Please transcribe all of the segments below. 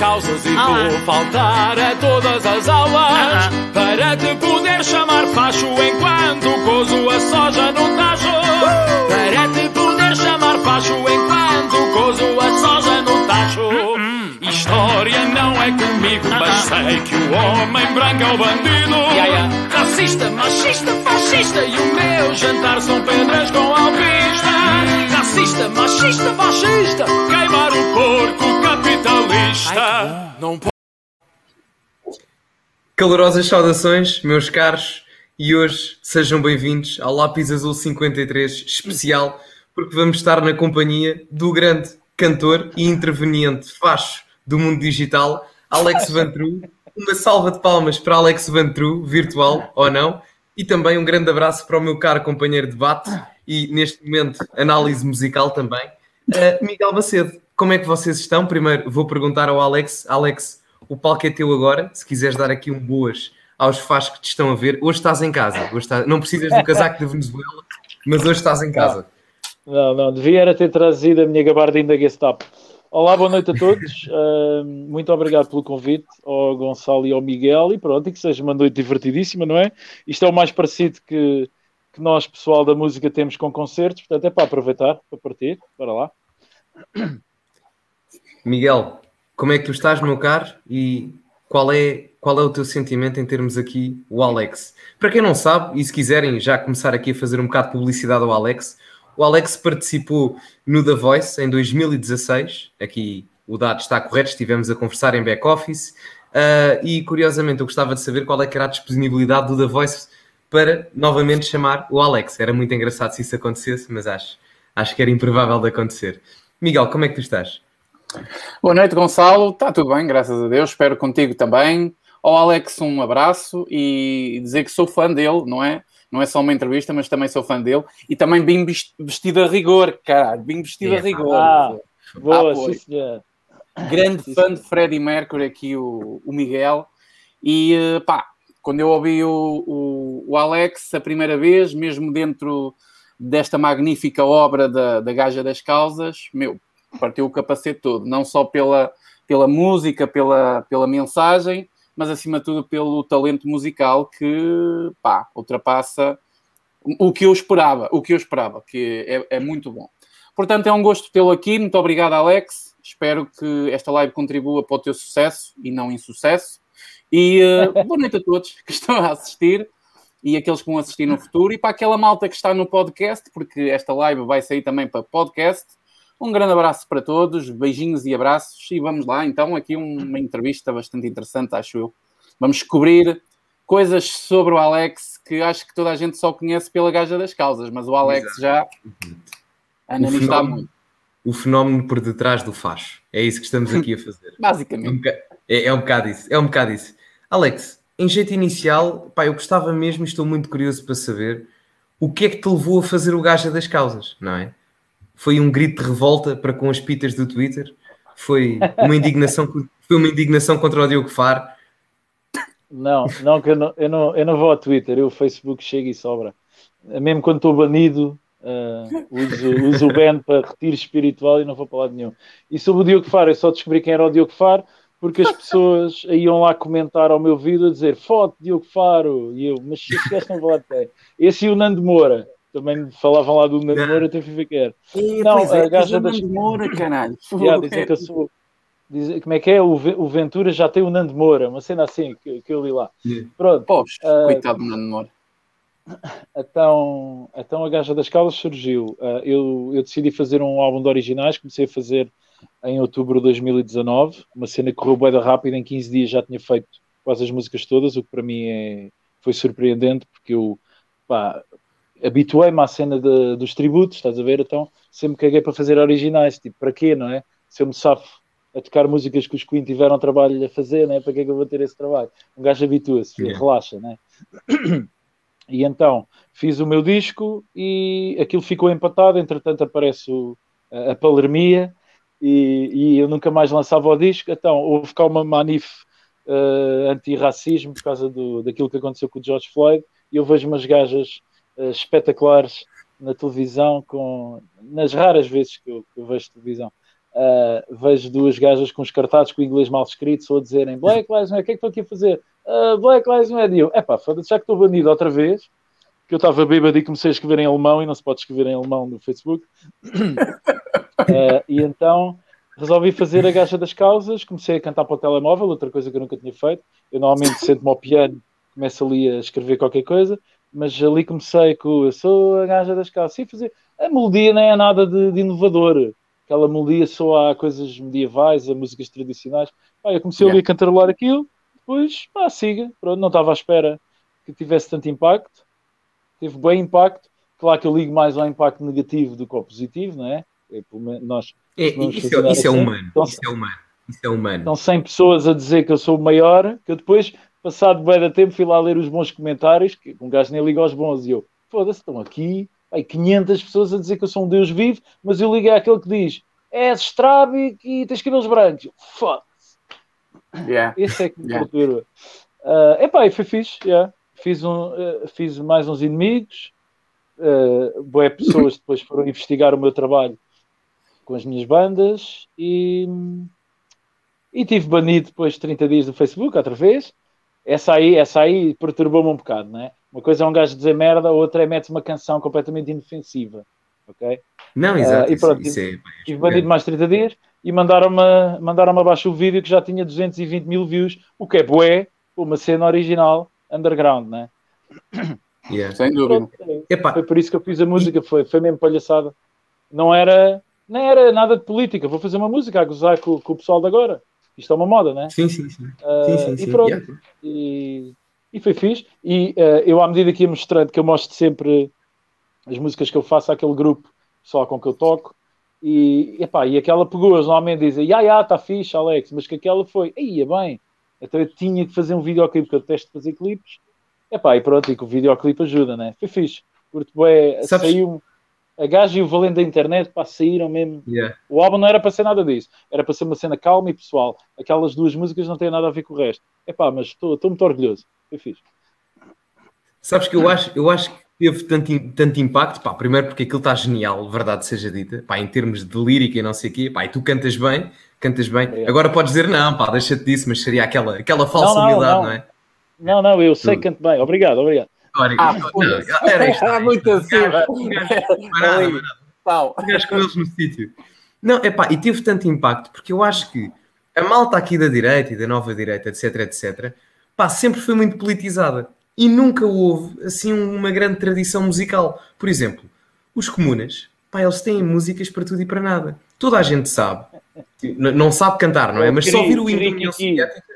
calças e vou faltar a todas as aulas para te poder chamar facho enquanto cozo a soja no tacho. Para te poder chamar facho enquanto cozo a soja no tacho. História não é comigo, mas sei que o homem branco é o bandido. Racista, machista, fascista e o meu jantar são pedras com alpista. Racista, machista, fascista, queimar o porco capitalista. Não pode. Calorosas saudações, meus caros, e hoje sejam bem-vindos ao Lápis Azul 53 especial, porque vamos estar na companhia do grande cantor e interveniente facho do mundo digital, Alex Vantru. Uma salva de palmas para Alex Vantru, virtual ou não, e também um grande abraço para o meu caro companheiro de debate e, neste momento, análise musical também, uh, Miguel Macedo. Como é que vocês estão? Primeiro vou perguntar ao Alex. Alex, o palco é teu agora. Se quiseres dar aqui um boas aos fãs que te estão a ver, hoje estás em casa. Hoje estás... Não precisas do casaco da Venezuela, mas hoje estás em casa. Não, não, devia era ter trazido a minha gabardina da Gestapo. Olá, boa noite a todos. Uh, muito obrigado pelo convite ao Gonçalo e ao Miguel. E pronto, e que seja uma noite divertidíssima, não é? Isto é o mais parecido que, que nós, pessoal da música, temos com concertos. Portanto, é para aproveitar, para partir. Bora lá. Miguel, como é que tu estás, meu caro? E qual é, qual é o teu sentimento em termos aqui o Alex? Para quem não sabe, e se quiserem já começar aqui a fazer um bocado de publicidade ao Alex, o Alex participou no The Voice em 2016. Aqui o dado está correto, estivemos a conversar em back-office. Uh, e curiosamente, eu gostava de saber qual é que era a disponibilidade do The Voice para novamente chamar o Alex. Era muito engraçado se isso acontecesse, mas acho, acho que era improvável de acontecer. Miguel, como é que tu estás? Boa noite, Gonçalo. Está tudo bem, graças a Deus. Espero contigo também. Ao Alex, um abraço e dizer que sou fã dele, não é? Não é só uma entrevista, mas também sou fã dele. E também bem vestido a rigor, caralho. Bem vestido a rigor. Ah, boa, senhor. Grande sim, fã de Freddie Mercury aqui, o, o Miguel. E pá, quando eu ouvi o, o, o, Alex a primeira vez, mesmo dentro desta magnífica obra da, da Gaja das Causas, meu, partiu o capacete todo. Não só pela, pela música, pela, pela mensagem, mas acima de tudo pelo talento musical que pá, ultrapassa o que eu esperava, o que eu esperava, que é, é muito bom. Portanto, é um gosto tê-lo aqui. Muito obrigado, Alex. Espero que esta live contribua para o teu sucesso e não insucesso. E uh, boa noite a todos que estão a assistir e aqueles que vão assistir no futuro. E para aquela malta que está no podcast, porque esta live vai sair também para podcast. Um grande abraço para todos, beijinhos e abraços. E vamos lá, então, aqui uma entrevista bastante interessante, acho eu. Vamos descobrir coisas sobre o Alex que acho que toda a gente só conhece pela gaja das causas, mas o Alex Exato. já analisar muito. O fenómeno por detrás do faz. É isso que estamos aqui a fazer. Basicamente. É, é um bocado isso. É um bocado isso. Alex, em jeito inicial, pá, eu gostava mesmo e estou muito curioso para saber o que é que te levou a fazer o gaja das causas, não é? Foi um grito de revolta para com as pitas do Twitter, foi uma indignação, foi uma indignação contra o Diogo Faro. Não, não, que eu não, eu não, eu não vou ao Twitter, eu o Facebook chega e sobra. Mesmo quando estou banido, uh, uso, uso o ban para retiro espiritual e não vou para lado nenhum. E sobre o Diogo Faro, eu só descobri quem era o Diogo Faro porque as pessoas iam lá comentar ao meu vídeo a dizer foto Diogo Faro e eu, mas este não vou ter. Esse e o Nando Moura também falavam lá do Nando Moura, até fui ver. É, não, é, a gaja das... Nando Moura, caralho. Yeah, dizem que eu sou... Dizem, como é que é? O, o Ventura já tem o Nando Moura, uma cena assim que, que eu li lá. Yeah. Pronto. Poxa, uh, coitado do Nando Moura. Então, então a Gaja das Caldas surgiu. Uh, eu, eu decidi fazer um álbum de originais, comecei a fazer em outubro de 2019, uma cena que correu bem rápido, em 15 dias já tinha feito quase as músicas todas, o que para mim é, foi surpreendente, porque eu pá, habituei-me à cena de, dos tributos, estás a ver? Então sempre caguei para fazer originais, tipo, para quê, não é? Se eu me safo a tocar músicas que os Queen tiveram trabalho a fazer, né? para que é que eu vou ter esse trabalho? Um gajo habitua-se, yeah. relaxa, né? E então fiz o meu disco e aquilo ficou empatado. Entretanto, aparece o, a, a palermia e, e, eu nunca mais lançava o disco. Então houve cá uma manif uh, anti-racismo por causa do, daquilo que aconteceu com o George Floyd. E eu vejo umas gajas espetaculares na televisão, com, nas raras vezes que eu, que eu vejo televisão, uh, vejo duas gajas com os cartazes com o inglês mal escrito, só a dizerem Black Lives Matter, o que é que estou aqui a fazer? Uh, Black Lives Matter. E eu, foda-se, já que estou banido outra vez, que eu estava bêbado e comecei a escrever em alemão e não se pode escrever em alemão no Facebook. uh, e então resolvi fazer a gaja das causas, comecei a cantar para o telemóvel, outra coisa que eu nunca tinha feito. Eu normalmente sento-me ao piano, começo ali a escrever qualquer coisa, mas ali comecei com eu sou a gaja das causas. Sim, fazer. A melodia nem é nada de, de inovador. Aquela melodia só há coisas medievais, a músicas tradicionais. Pá, eu comecei yeah. ali a cantarolar aquilo, depois, pá, siga. Pronto, não estava à espera que tivesse tanto impacto. Teve bem impacto. Claro que eu ligo mais ao impacto negativo do que ao positivo, não é? é nós é, isso, é, isso é assim. humano. Então, isso é humano. Isso é humano. Estão 100 pessoas a dizer que eu sou o maior, que eu depois, passado bem da tempo, fui lá ler os bons comentários, que um gajo nem liga aos bons, e eu, foda-se, estão aqui, aí 500 pessoas a dizer que eu sou um Deus vivo, mas eu liguei àquele que diz, és estrábico e tens cabelos brancos. Foda-se. Yeah. Esse é que me yeah. procura. Uh, epá, e foi fixe, yeah. fiz, um, uh, fiz mais uns inimigos, uh, boé pessoas depois foram investigar o meu trabalho com as minhas bandas e, e tive banido depois de 30 dias do Facebook outra vez. Essa aí, essa aí perturbou-me um bocado, não é? Uma coisa é um gajo dizer merda, a outra é meter uma canção completamente inofensiva, ok? Não, exato. Uh, e pronto, isso, tive, é, tive banido mais 30 dias e mandaram-me mandaram abaixo o vídeo que já tinha 220 mil views, o que é bué, uma cena original underground, não é? Yeah. Sem dúvida. Pronto, é, foi por isso que eu fiz a música, foi, foi mesmo palhaçada. Não era, nem era nada de política. Vou fazer uma música a gozar com, com o pessoal de agora. Isto é uma moda, né? Sim, sim, sim. Uh, sim, sim, sim. E pronto. Yeah. E, e foi fixe. E uh, eu, à medida que ia mostrando, que eu mostro sempre as músicas que eu faço àquele grupo pessoal com que eu toco, e, epá, e aquela pegou, eles normalmente dizem, ya, ya, está fixe, Alex, mas que aquela foi, ia bem, então eu tinha que fazer um videoclipe, porque eu testo fazer clipes, epá, e pronto, e que o videoclipe ajuda, né? Foi fixe. Curto bem, saiu a gaja e o valente da internet para saíram mesmo. Yeah. O álbum não era para ser nada disso, era para ser uma cena calma e pessoal. Aquelas duas músicas não têm nada a ver com o resto. É pá, mas estou muito orgulhoso. Foi fixe. Sabes que eu acho, eu acho que teve tanto, tanto impacto, pá, primeiro porque aquilo está genial, verdade seja dita, pá, em termos de lírica e não sei o quê, pá, e tu cantas bem, cantas bem. É. Agora podes dizer, não, pá, deixa-te disso, mas seria aquela, aquela falsa não, não, humildade, não. não é? Não, não, eu sei que canto bem. Obrigado, obrigado. Ah, não, era isto. Ah, muito assim. Pau. com eles no sítio. Não, é pá, e teve tanto impacto porque eu acho que a malta aqui da direita e da nova direita, etc, etc, pá, sempre foi muito politizada e nunca houve assim uma grande tradição musical. Por exemplo, os comunas, pá, eles têm músicas para tudo e para nada. Toda a gente sabe, não sabe cantar, não é? Mas só ouvir o hino da União Soviética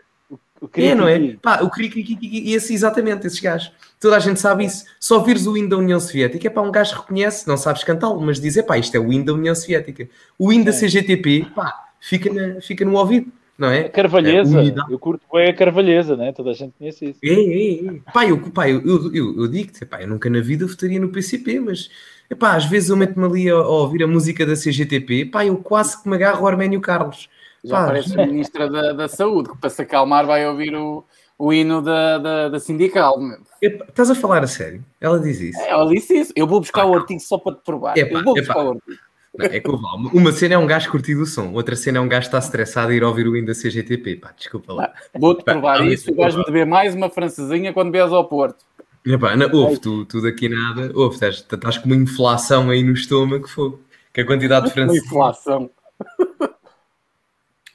o é, não é? Pá, o e esse, exatamente, esses gajos. Toda a gente sabe isso. Só vires o hino da União Soviética, é pá, um gajo reconhece, não sabes cantá-lo, mas dizer, pá, isto é o hino da União Soviética. O hino da é. CGTP, pá, fica, na, fica no ouvido, não é? A Carvalheza, é, eu curto bem a Carvalheza, né? Toda a gente conhece isso. É, é, é. Pá, eu, pá, eu, eu, eu, eu digo-te, pá, eu nunca na vida votaria no PCP, mas Epá, às vezes eu meto-me ali a, a, ouvir a música da CGTP, pá, eu quase que me agarro ao Arménio Carlos. Já pá, parece a Ministra da, da Saúde, que para se acalmar vai ouvir o, o hino da, da, da sindical. Epa, estás a falar a sério? Ela diz isso. É, ela disse isso. Eu vou buscar ah, o artigo só para te provar. Epa, eu vou buscar o artigo. Não, é que uma cena é um gajo curtir o som, outra cena é um gajo que está estressado a ir ouvir o hino da CGTP. Pá, desculpa lá. Vou-te provar pá, isso. O gajo me beber mais uma francesinha quando vies ao Porto. Epá, não, ouve, tu, tu daqui nada, ouve, estás, estás com uma inflação aí no estômago, fogo. Que a quantidade de francesinha. Uma inflação.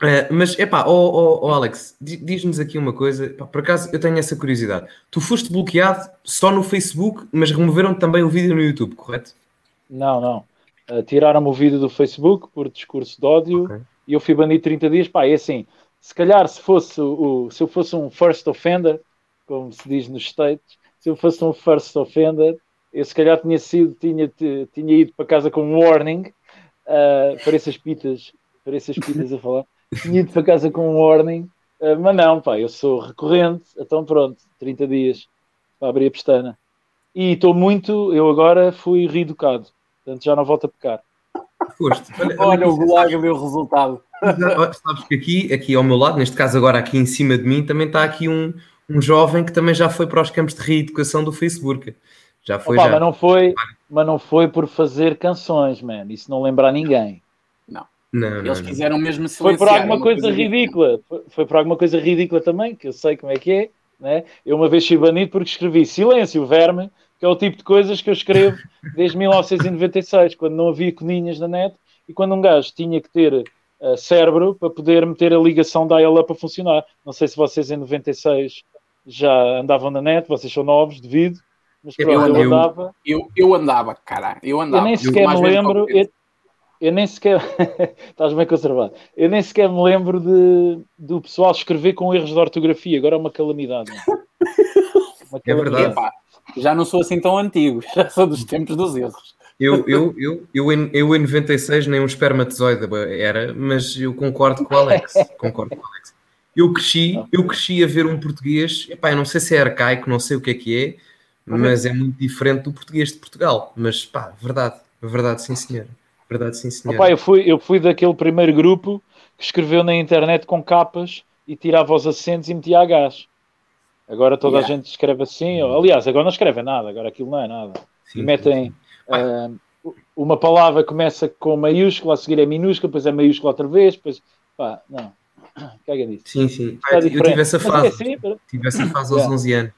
Uh, mas, é pá, oh, oh, oh, Alex, diz-nos aqui uma coisa. por acaso, eu tenho essa curiosidade. Tu foste bloqueado só no Facebook, mas removeram também o vídeo no YouTube, correto? Não, não. Uh, Tiraram-me o vídeo do Facebook por discurso de ódio okay. e eu fui banido 30 dias. Pá, é assim, se calhar se, fosse o, se eu fosse um first offender, como se diz nos States, se eu fosse um first offender, eu se calhar tinha sido, tinha, tinha ido para casa com um warning uh, para essas pitas, para essas pitas a falar tinha ido para casa com um warning, uh, mas não, pá, eu sou recorrente, então pronto, 30 dias para abrir a pestana. E estou muito, eu agora fui reeducado, portanto já não volto a pecar. Foste. Olha, olha o gulag deu o resultado. Sabes que aqui, aqui ao meu lado, neste caso agora aqui em cima de mim, também está aqui um, um jovem que também já foi para os campos de reeducação do Facebook. Já foi Opa, já. Mas não foi, mas não foi por fazer canções, man. Isso não lembra a ninguém. Não. Não, Eles não, não. quiseram mesmo Foi por alguma é uma coisa ridícula. ridícula. Foi, por alguma coisa ridícula também, que eu sei como é que é. Né? Eu uma vez fui banido porque escrevi silêncio, verme, que é o tipo de coisas que eu escrevo desde 1996, quando não havia coninhas na net e quando um gajo tinha que ter uh, cérebro para poder meter a ligação da up a funcionar. Não sei se vocês em 96 já andavam na net, vocês são novos, devido, mas Eu pronto, eu, andei- andava. Eu, eu andava, caralho. Eu andava. Eu nem Eu sequer mais me lembro. Eu, eu nem sequer. Estás bem conservado. Eu nem sequer me lembro de, do pessoal escrever com erros de ortografia. Agora é uma calamidade. Uma É verdade. Epá, já não sou assim tão antigo, já sou dos tempos dos erros. Eu, eu, eu, eu, em, eu em 96 nem um espermatozoide era, mas eu concordo com o Alex. Concordo com o Alex. Eu cresci, eu cresci a ver um português, epá, eu não sei se é arcaico, não sei o que é que é, mas é muito diferente do português de Portugal. Mas pá, verdade, verdade, sim senhor. Verdade, sim senhor. Opa, eu, fui, eu fui daquele primeiro grupo que escreveu na internet com capas e tirava os acentos e metia a gás. Agora toda Yeah. a gente escreve assim. ou- Aliás, agora não escreve nada, agora aquilo não é nada. Sim, e metem sim, sim. ah, uma palavra começa com maiúscula, a seguir é minúscula, depois é maiúscula outra vez, depois pá, não, caga nisso. Sim, sim. Está Ah, eu tive essa é fase. assim, pá. Tive essa fase aos Yeah. 11 anos.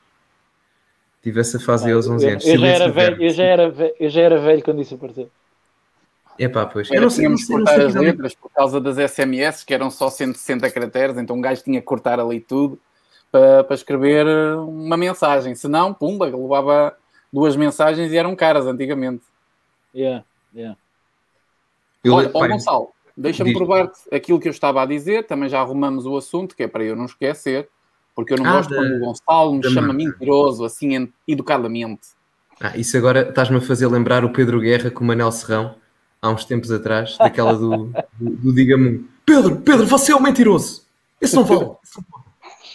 Tive essa fase Não, aos 11 eu, anos. eu já era Silêncio velho, verbo. eu, já era velho, eu já era velho quando isso apareceu. Epá, pois. Eu Era, não sei, não tínhamos que sei, não cortar sei as letras por causa das SMS, que eram só 160 caracteres, então um gajo tinha que cortar ali tudo para, para escrever uma mensagem. Senão, pumba, levava duas mensagens e eram caras antigamente. Yeah, yeah. Eu, Olha, ó Gonçalo, deixa-me provar-te aquilo que eu estava a dizer, também já arrumamos o assunto, que é para eu não esquecer, porque eu não Ah, gosto da- quando o Gonçalo me chama marca. mentiroso, assim, en- educadamente. Ah, isso agora estás-me a fazer lembrar o Pedro Guerra com o Manel Serrão, há uns tempos atrás, daquela do, do, do Diga-me um. Pedro, Pedro, você é um mentiroso. Esse não vale.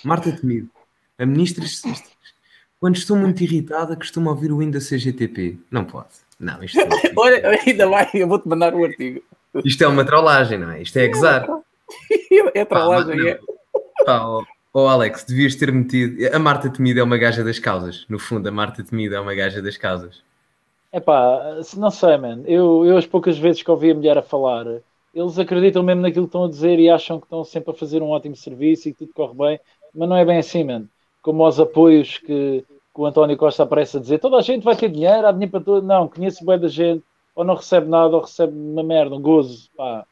Marta Temido, a ministra, quando estou muito irritada, costumo ouvir o Windows CGTP. Não pode. Não, isto, isto, Olha, ainda vai, eu vou-te mandar o artigo. isto é uma trollagem, não é? Isto é gozar. É trollagem, não. é. Pá, Alex, devias ter metido. A Marta Temida é uma gaja das causas. No fundo, a Marta Temida é uma gaja das causas. Epá, não sei, man. Eu, eu as poucas vezes que ouvi a mulher a falar, eles acreditam mesmo naquilo que estão a dizer e acham que estão sempre a fazer um ótimo serviço e que tudo corre bem, mas não é bem assim, man. Como os apoios que, que o António Costa aparece a dizer, toda a gente vai ter dinheiro, há dinheiro para todo. Não, conheço bem da gente, ou não recebe nada, ou recebe uma merda, um gozo, pá.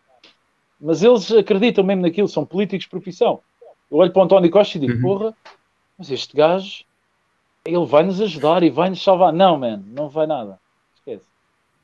Mas eles acreditam mesmo naquilo, são políticos de profissão. Eu olho para o António Costa e digo, Uhum. porra, mas este gajo, ele vai nos ajudar e vai nos salvar. Não, man, não vai nada.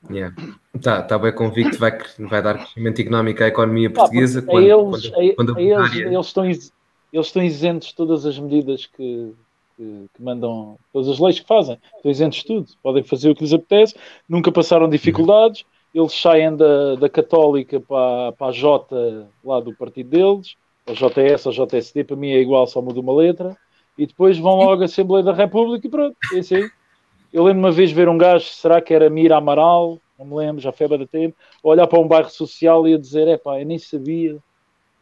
Esquece. Yeah. Tá, tá bem convicto, vai, vai dar crescimento económico à economia portuguesa a eles, quando, a- quando eles, estão, eles estão isentos de todas as medidas que, que, que mandam, todas as leis que fazem, estão isentos de tudo, podem fazer o que lhes apetece, nunca passaram dificuldades, eles saem da, da Católica para, para a J lá do partido deles, a JS ou JSD, para mim é igual, só muda uma letra, e depois vão logo à Assembleia da República e pronto, é isso aí. Eu lembro uma vez ver um gajo, será que era Mira Amaral? Não me lembro, já foi há bastante tempo, olhar para um bairro social e a dizer: é pá, eu nem sabia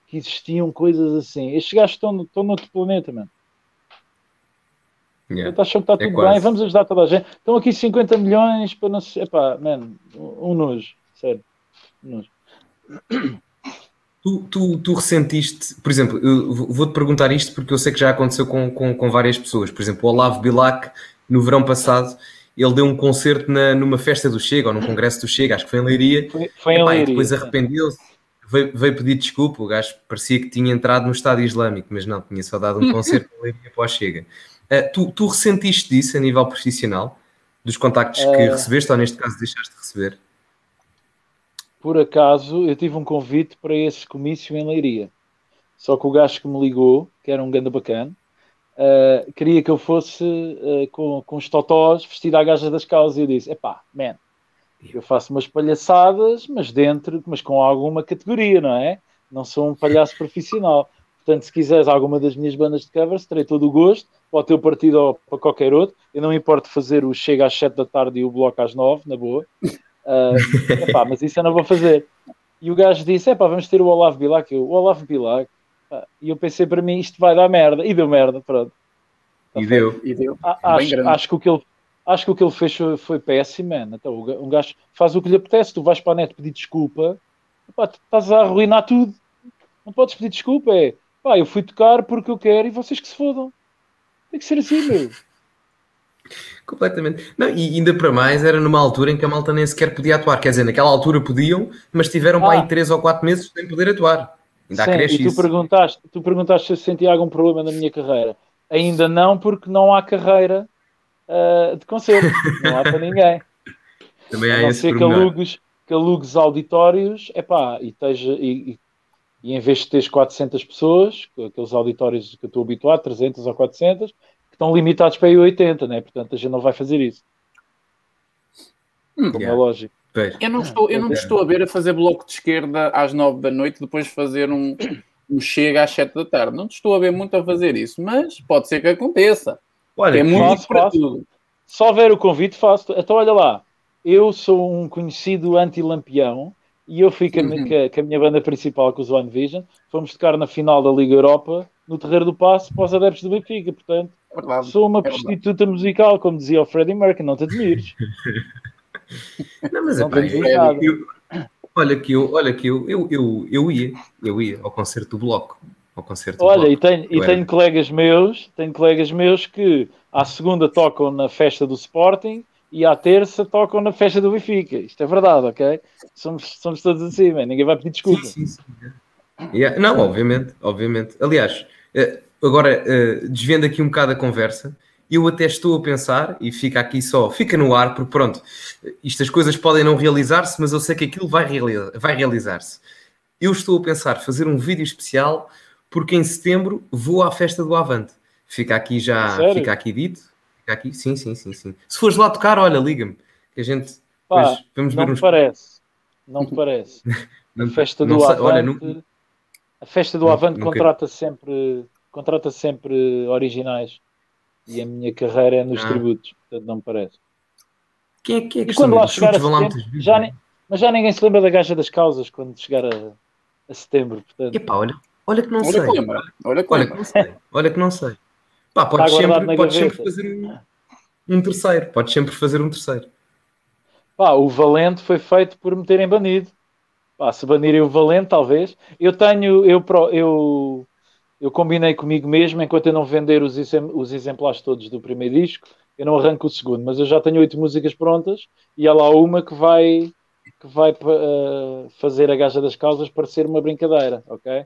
que existiam coisas assim. Estes gajos estão, estão noutro planeta, mano. Yeah. Eu acham que está É tudo quase. bem, vamos ajudar toda a gente. Estão aqui 50 milhões para não sei. Epá, mano, um nojo, sério. Um nojo. Tu, tu, tu ressentiste, por exemplo, vou-te perguntar isto porque eu sei que já aconteceu com, com, com várias pessoas. Por exemplo, o Olavo Bilac, no verão passado, ele deu um concerto na, numa festa do Chega ou num congresso do Chega, acho que foi em Leiria. Foi, foi em Epá, e Leiria. depois arrependeu-se, veio, veio pedir desculpa. O gajo parecia que tinha entrado no Estado Islâmico, mas não, tinha só dado um concerto em Leiria para o Chega. Uh, tu, tu ressentiste disso a nível profissional? Dos contactos que Uh, recebeste, ou neste caso deixaste de receber? Por acaso, eu tive um convite para esse comício em Leiria. Só que o gajo que me ligou, que era um ganda bacana, uh, queria que eu fosse uh, com, com os totós vestido à gaja das causas. E eu disse: epá, man, eu faço umas palhaçadas, mas dentro, mas com alguma categoria, não é? Não sou um palhaço profissional. Portanto, se quiseres alguma das minhas bandas de covers, terei todo o gosto, para o teu partido ou para qualquer outro. Eu não importo fazer o Chega às 7 da tarde e o Bloco às 9, na boa. Uh, epá, mas isso eu não vou fazer. E o gajo disse: epá, vamos ter o Olavo Bilac. Eu, o Olavo Bilac. E eu pensei para mim: isto vai dar merda. E deu merda, pronto. E deu. E deu. Acho, grande. acho que o que ele. Acho que o que ele fez foi, foi péssimo, man. Então, um gajo faz o que lhe apetece. Tu vais para a net pedir desculpa pá, estás a arruinar tudo. Não podes pedir desculpa, é pá, eu fui tocar porque eu quero e vocês que se fodam. Tem que ser assim, meu. Completamente. Não, e ainda para mais era numa altura em que a malta nem sequer podia atuar. Quer dizer, naquela altura podiam, mas tiveram ah. aí 3 ou 4 meses sem poder atuar. Ainda Sim, e tu perguntaste, tu perguntaste se eu sentia algum problema na minha carreira. Ainda não, porque não há carreira uh, de concerto. Não há para ninguém. Também há a não esse ser que alugues, que alugues auditórios epá, e, esteja, e, e, e em vez de teres 400 pessoas, aqueles auditórios que eu estou habituado, 300 ou 400, que estão limitados para aí 80, né? portanto a gente não vai fazer isso. Hum, Como yeah. é lógico. Eu não, estou, eu não estou a ver a fazer bloco de esquerda às 9 da noite, depois fazer um, um chega às 7 da tarde. Não estou a ver muito a fazer isso, mas pode ser que aconteça. Olha, é muito faço, para faço. tudo. Se houver o convite, faço. Então, olha lá, eu sou um conhecido anti-lampião e eu fui com, uhum. com, a minha banda principal, com os One Vision, fomos tocar na final da Liga Europa, no Terreiro do Passo, para os adeptos do Benfica. Portanto, é sou uma é prostituta musical, como dizia o Freddie Mercury, não te admires. Não, mas é pá, eu, eu, olha que eu, olha que eu, eu, eu, eu ia, eu ia ao concerto do Bloco. Ao concerto olha, bloco. e tenho, e tenho colegas meus, tenho colegas meus que à segunda tocam na festa do Sporting e à terça tocam na festa do Benfica. Isto é verdade, ok? Somos, somos todos assim, man. ninguém vai pedir desculpa. Sim, sim, sim. Yeah. Não, obviamente, obviamente. Aliás, eh, agora eh, desvendo aqui um bocado a conversa, eu até estou a pensar, e fica aqui só, fica no ar, porque pronto, estas coisas podem não realizar-se, mas eu sei que aquilo vai, realizar, vai realizar-se. Eu estou a pensar fazer um vídeo especial, porque em setembro vou à festa do Avante. Fica aqui já, Sério? fica aqui dito. Fica aqui, sim, sim, sim, sim. Se fores lá tocar, olha, liga-me, que a gente Pá, vamos ver não uns... parece, não te parece. a festa do Avante, olha, não... a festa do não, Avante contrata sempre, contrata sempre originais e a minha carreira é nos ah. tributos, portanto não me parece. Quem é, é que e quando lá chegar a setembro, já nem, mas já ninguém se lembra da gaja das causas quando chegar a, a setembro. Portanto. Epá, olha, olha que não olha sei. Que lembra. Olha, que olha que não sei. Olha que não sei. Pá, podes sempre, podes sempre fazer um, um terceiro. Podes sempre fazer um terceiro. Pá, o Valente foi feito por me terem banido. Pá, se banirem o Valente, talvez. Eu tenho, eu, eu eu combinei comigo mesmo, enquanto eu não vender os, os exemplares todos do primeiro disco, eu não arranco o segundo, mas eu já tenho oito músicas prontas e há lá uma que vai que vai uh, fazer a gaja das causas parecer uma brincadeira, ok?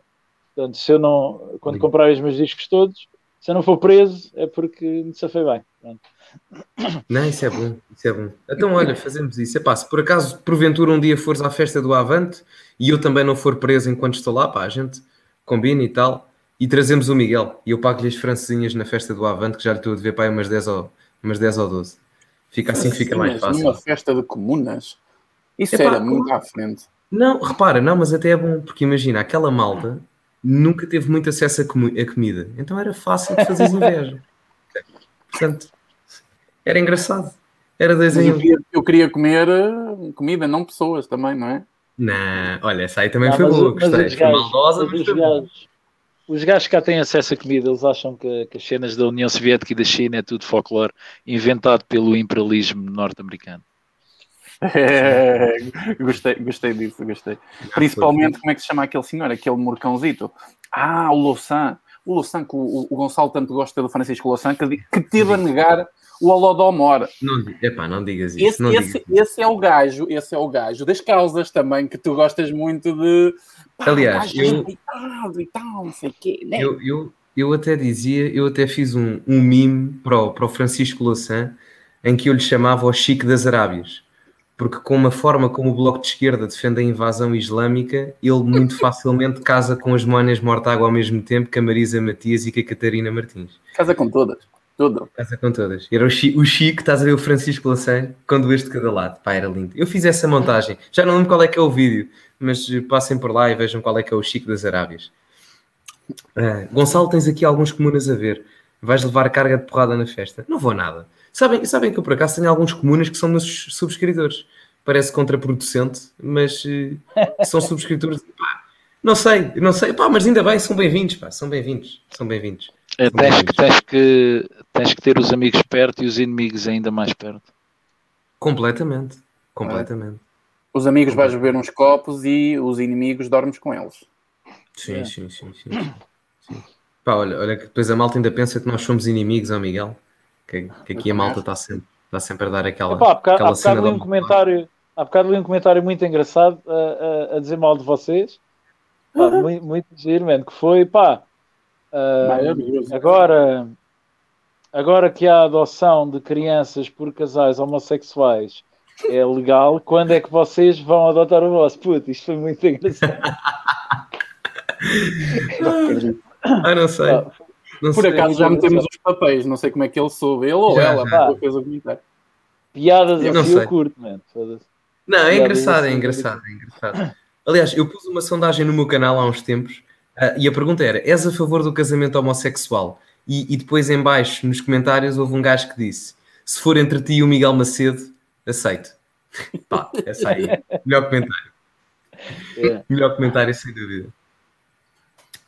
Portanto, se eu não, quando comprar os meus discos todos, se eu não for preso, é porque me safei bem. Pronto. Não, isso é bom, isso é bom. Então, olha, fazemos isso. Epá, se por acaso, porventura, um dia fores à festa do Avante e eu também não for preso enquanto estou lá, pá, a gente combina e tal e trazemos o Miguel e eu pago-lhe as francesinhas na festa do Avante, que já lhe estou a dever para aí umas 10 ou, umas 10 ou 12. Fica assim, fica mais fácil. Uma festa de comunas? Isso Epá, era muito à frente. Não, repara, não, mas até é bom, porque imagina, aquela malta nunca teve muito acesso a, com a comida, então era fácil de fazer inveja. Portanto, era engraçado. Era desenho. Eu, eu queria comer eh, comida, não pessoas também, não é? Não, olha, essa aí também não, foi boa, gostei. Foi maldosa, mas foi boa. Os gajos que cá têm acesso a comida, eles acham que, que, as cenas da União Soviética e da China é tudo folclore inventado pelo imperialismo norte-americano. É, gostei, gostei disso, gostei. Principalmente, como é que se chama aquele senhor, aquele morcãozito? Ah, o Louçã. O Louçã, que o, o Gonçalo tanto gosta do Francisco Louçã, que, que teve a negar o Holodomor. Não, epá, não digas isso. Esse, não esse, digas esse é o gajo, esse é o gajo das causas também, que tu gostas muito de. Aliás, eu, né? eu, eu, eu até dizia, eu até fiz um, um mime para o, para o Francisco Louçã em que eu lhe chamava o Chique das Arábias. Porque com uma forma como o Bloco de Esquerda defende a invasão islâmica, ele muito facilmente casa com as Mónias Mortágua ao mesmo tempo que a Marisa Matias e que a Catarina Martins. Casa com todas. Tudo. Casa com todas. Era o Chico, o estás a ver o Francisco Laçanho com duas de cada lado. Pá, era lindo. Eu fiz essa montagem. Já não lembro qual é que é o vídeo, mas passem por lá e vejam qual é que é o Chico das Arábias. Uh, Gonçalo, tens aqui alguns comunas a ver. Vais levar carga de porrada na festa? Não vou nada. Sabem, sabem que eu por acaso tenho alguns comunas que são meus subscritores. Parece contraproducente, mas uh, são subscritores. Pá, não sei, não sei. Pá, mas ainda bem, são bem-vindos. São bem-vindos. São bem-vindos. É, tens, que, tens, que, tens que ter os amigos perto e os inimigos ainda mais perto. Completamente. Completamente. Os amigos vais beber uns copos e os inimigos dormes com eles. Sim, é. sim, sim, sim. sim. Pá, olha, olha que depois a malta ainda pensa que nós somos inimigos, ó Miguel. Que, que aqui a malta está sempre, está sempre a dar aquela. Opa, há bocado, aquela há bocado li um comentário, há bocado li um comentário muito engraçado a, a, a dizer mal de vocês. Pá, muito, muito giro, man, que foi, pá. Uh, agora, agora que há adoção de crianças por casais homossexuais é legal, quando é que vocês vão adotar o vosso? Puto, isto foi muito engraçado. ah, não sei. Não por sei, acaso já metemos os papéis, não sei como é que ele soube, ele ou já, ela, já. fez o comentário. Piadas eu assim eu curto, mano. Não, é engraçado, é assim engraçado, é engraçado. Aliás, eu pus uma sondagem no meu canal há uns tempos uh, e a pergunta era: és a favor do casamento homossexual? E, e, depois, em baixo, nos comentários, houve um gajo que disse: se for entre ti e o Miguel Macedo, aceito. Pá, essa aí. Melhor comentário. É. Melhor comentário, sem dúvida.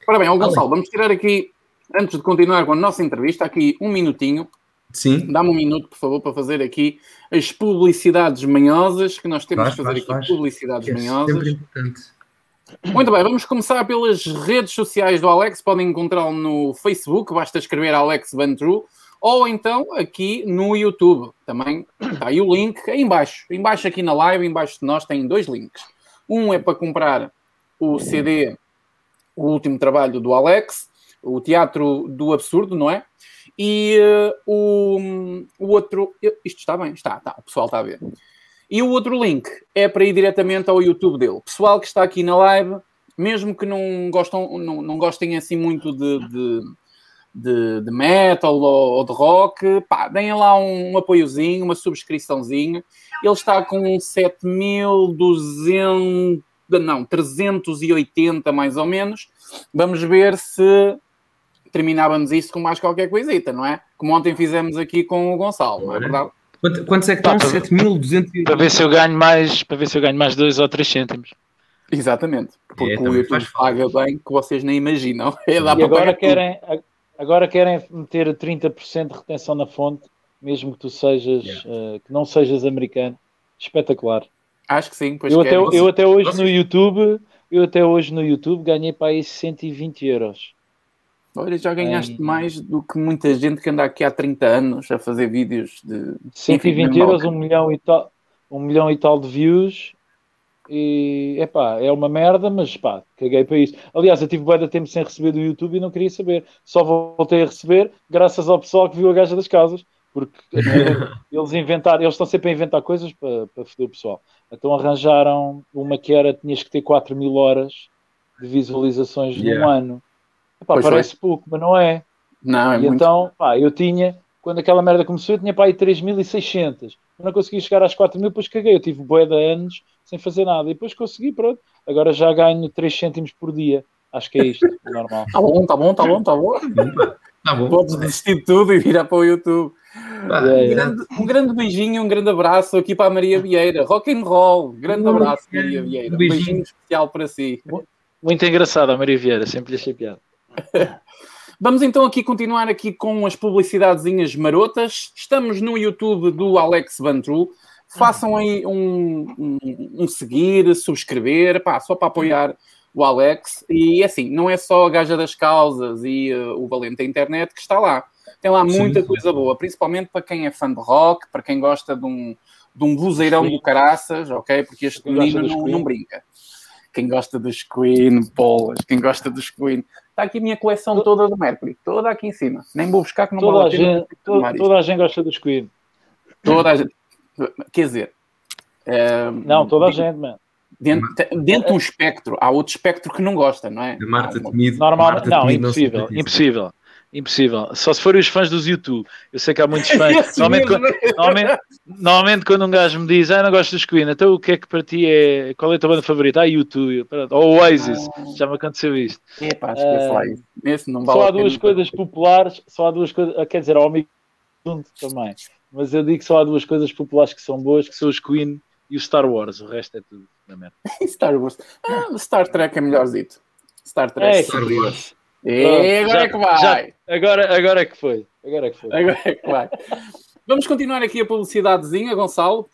Ora bem, Gonçalo, vamos tirar aqui, antes de continuar com a nossa entrevista, aqui um minutinho. Sim. Dá-me um minuto, por favor, para fazer aqui as publicidades manhosas, que nós temos que fazer aqui faz. publicidades é manhosas. Sempre importante. Muito bem, vamos começar pelas redes sociais do Alex. Podem encontrá-lo no Facebook, basta escrever Alex Vantru, ou então aqui no YouTube. Também está aí o link aí embaixo. Embaixo aqui na live, embaixo de nós, tem dois links. Um é para comprar o CD o último trabalho do Alex, o Teatro do Absurdo, não é? E uh, o, o outro. Isto está bem? Está, está, o pessoal está a ver. E o outro link é para ir diretamente ao YouTube dele. Pessoal que está aqui na live, mesmo que não, gostam, não, não gostem assim muito de, de, de, de metal ou, ou, de rock, pá, deem lá um, um apoiozinho, uma subscriçãozinha. Ele está com 7200 não, 380 mais ou menos. Vamos ver se terminávamos isso com mais qualquer coisita, não é? Como ontem fizemos aqui com o Gonçalo, não é verdade? Quantos é que estão? 7.200 para ver se eu ganho mais, para ver se eu ganho mais 2 ou 3 cêntimos. Exatamente, porque é, o YouTube paga bem que vocês nem imaginam. É, e agora querem, agora querem meter 30% de retenção na fonte, mesmo que tu sejas, yeah. uh, que não sejas americano. Espetacular. Acho que sim. Pois eu, até, eu até hoje no YouTube, eu até hoje no YouTube ganhei para aí 120 euros. Olha, já ganhaste mais do que muita gente que anda aqui há 30 anos a fazer vídeos de 120 Enfim, euros, um milhão e tal, um milhão e tal de views. E epá, é uma merda, mas pá, caguei para isso. Aliás, eu tive bué de tempo sem receber do YouTube e não queria saber. Só voltei a receber graças ao pessoal que viu a gaja das casas porque eles inventaram, eles estão sempre a inventar coisas para, para foder o pessoal. Então arranjaram uma que era, tinhas que ter 4 mil horas de visualizações yeah. num ano. Epá, parece foi. pouco, mas não é. Não, é e muito... então, pá, eu tinha, quando aquela merda começou, eu tinha para aí 3.600. Eu não consegui chegar às 4 mil, depois caguei. Eu tive boé de anos sem fazer nada. E depois consegui, pronto. Agora já ganho 3 cêntimos por dia. Acho que é isto, normal. Tá bom, tá bom, tá bom, tá bom. Tá bom. Podes desistir de tudo e virar para o YouTube. Ah, um, grande, um, grande, beijinho, um grande abraço aqui para a Maria Vieira. Rock and roll, grande abraço, Maria Vieira. Um beijinho, beijinho especial para si. Muito engraçado a Maria Vieira, sempre lhe achei piada. Vamos então aqui continuar aqui com as publicidadezinhas marotas. Estamos no YouTube do Alex Vantru. Façam aí um, um, um seguir, subscrever, pá, só para apoiar o Alex. E assim, não é só a gaja das causas e uh, o Valente da Internet que está lá tem lá muita Sim. coisa boa, principalmente para quem é fã de rock, para quem gosta de um, de um bluseirão do caraças, ok? Porque este menino não, não, brinca. Quem gosta dos Queen, bolas, quem gosta dos Queen. Está aqui a minha coleção toda do Mercury, toda aqui em cima. Nem vou buscar que não toda vale a gente, toda, toda a gente gosta dos Queen. Toda a gente. Quer dizer. É, não, toda a gente, mano. Dentro, dentro de um espectro, há outro espectro que não gosta, não é? De Marta Temido. Normalmente, não, impossível, impossível. Impossível. Só se forem os fãs dos YouTube. Eu sei que há muitos fãs. normalmente, quando, normalmente, normalmente, quando um gajo me diz, ah, não gosto dos Queen, então o que é que para ti é. Qual é a tua banda favorita? Ah, YouTube. Ou Oasis. Ah. Já me aconteceu isto. Epá, uh, Esse não vale só há duas coisas populares. Só há duas coisas. Quer dizer, ao amigo também. Mas eu digo que só há duas coisas populares que são boas, que são os Queen e o Star Wars. O resto é tudo na merda. Star Wars. Ah, Star Trek é melhorzito. Star Trek. É, Star Wars. E agora já, é que vai. Já, agora, agora é que foi. Agora é que foi. Agora é que vai. Vamos continuar aqui a publicidadezinha, Gonçalo.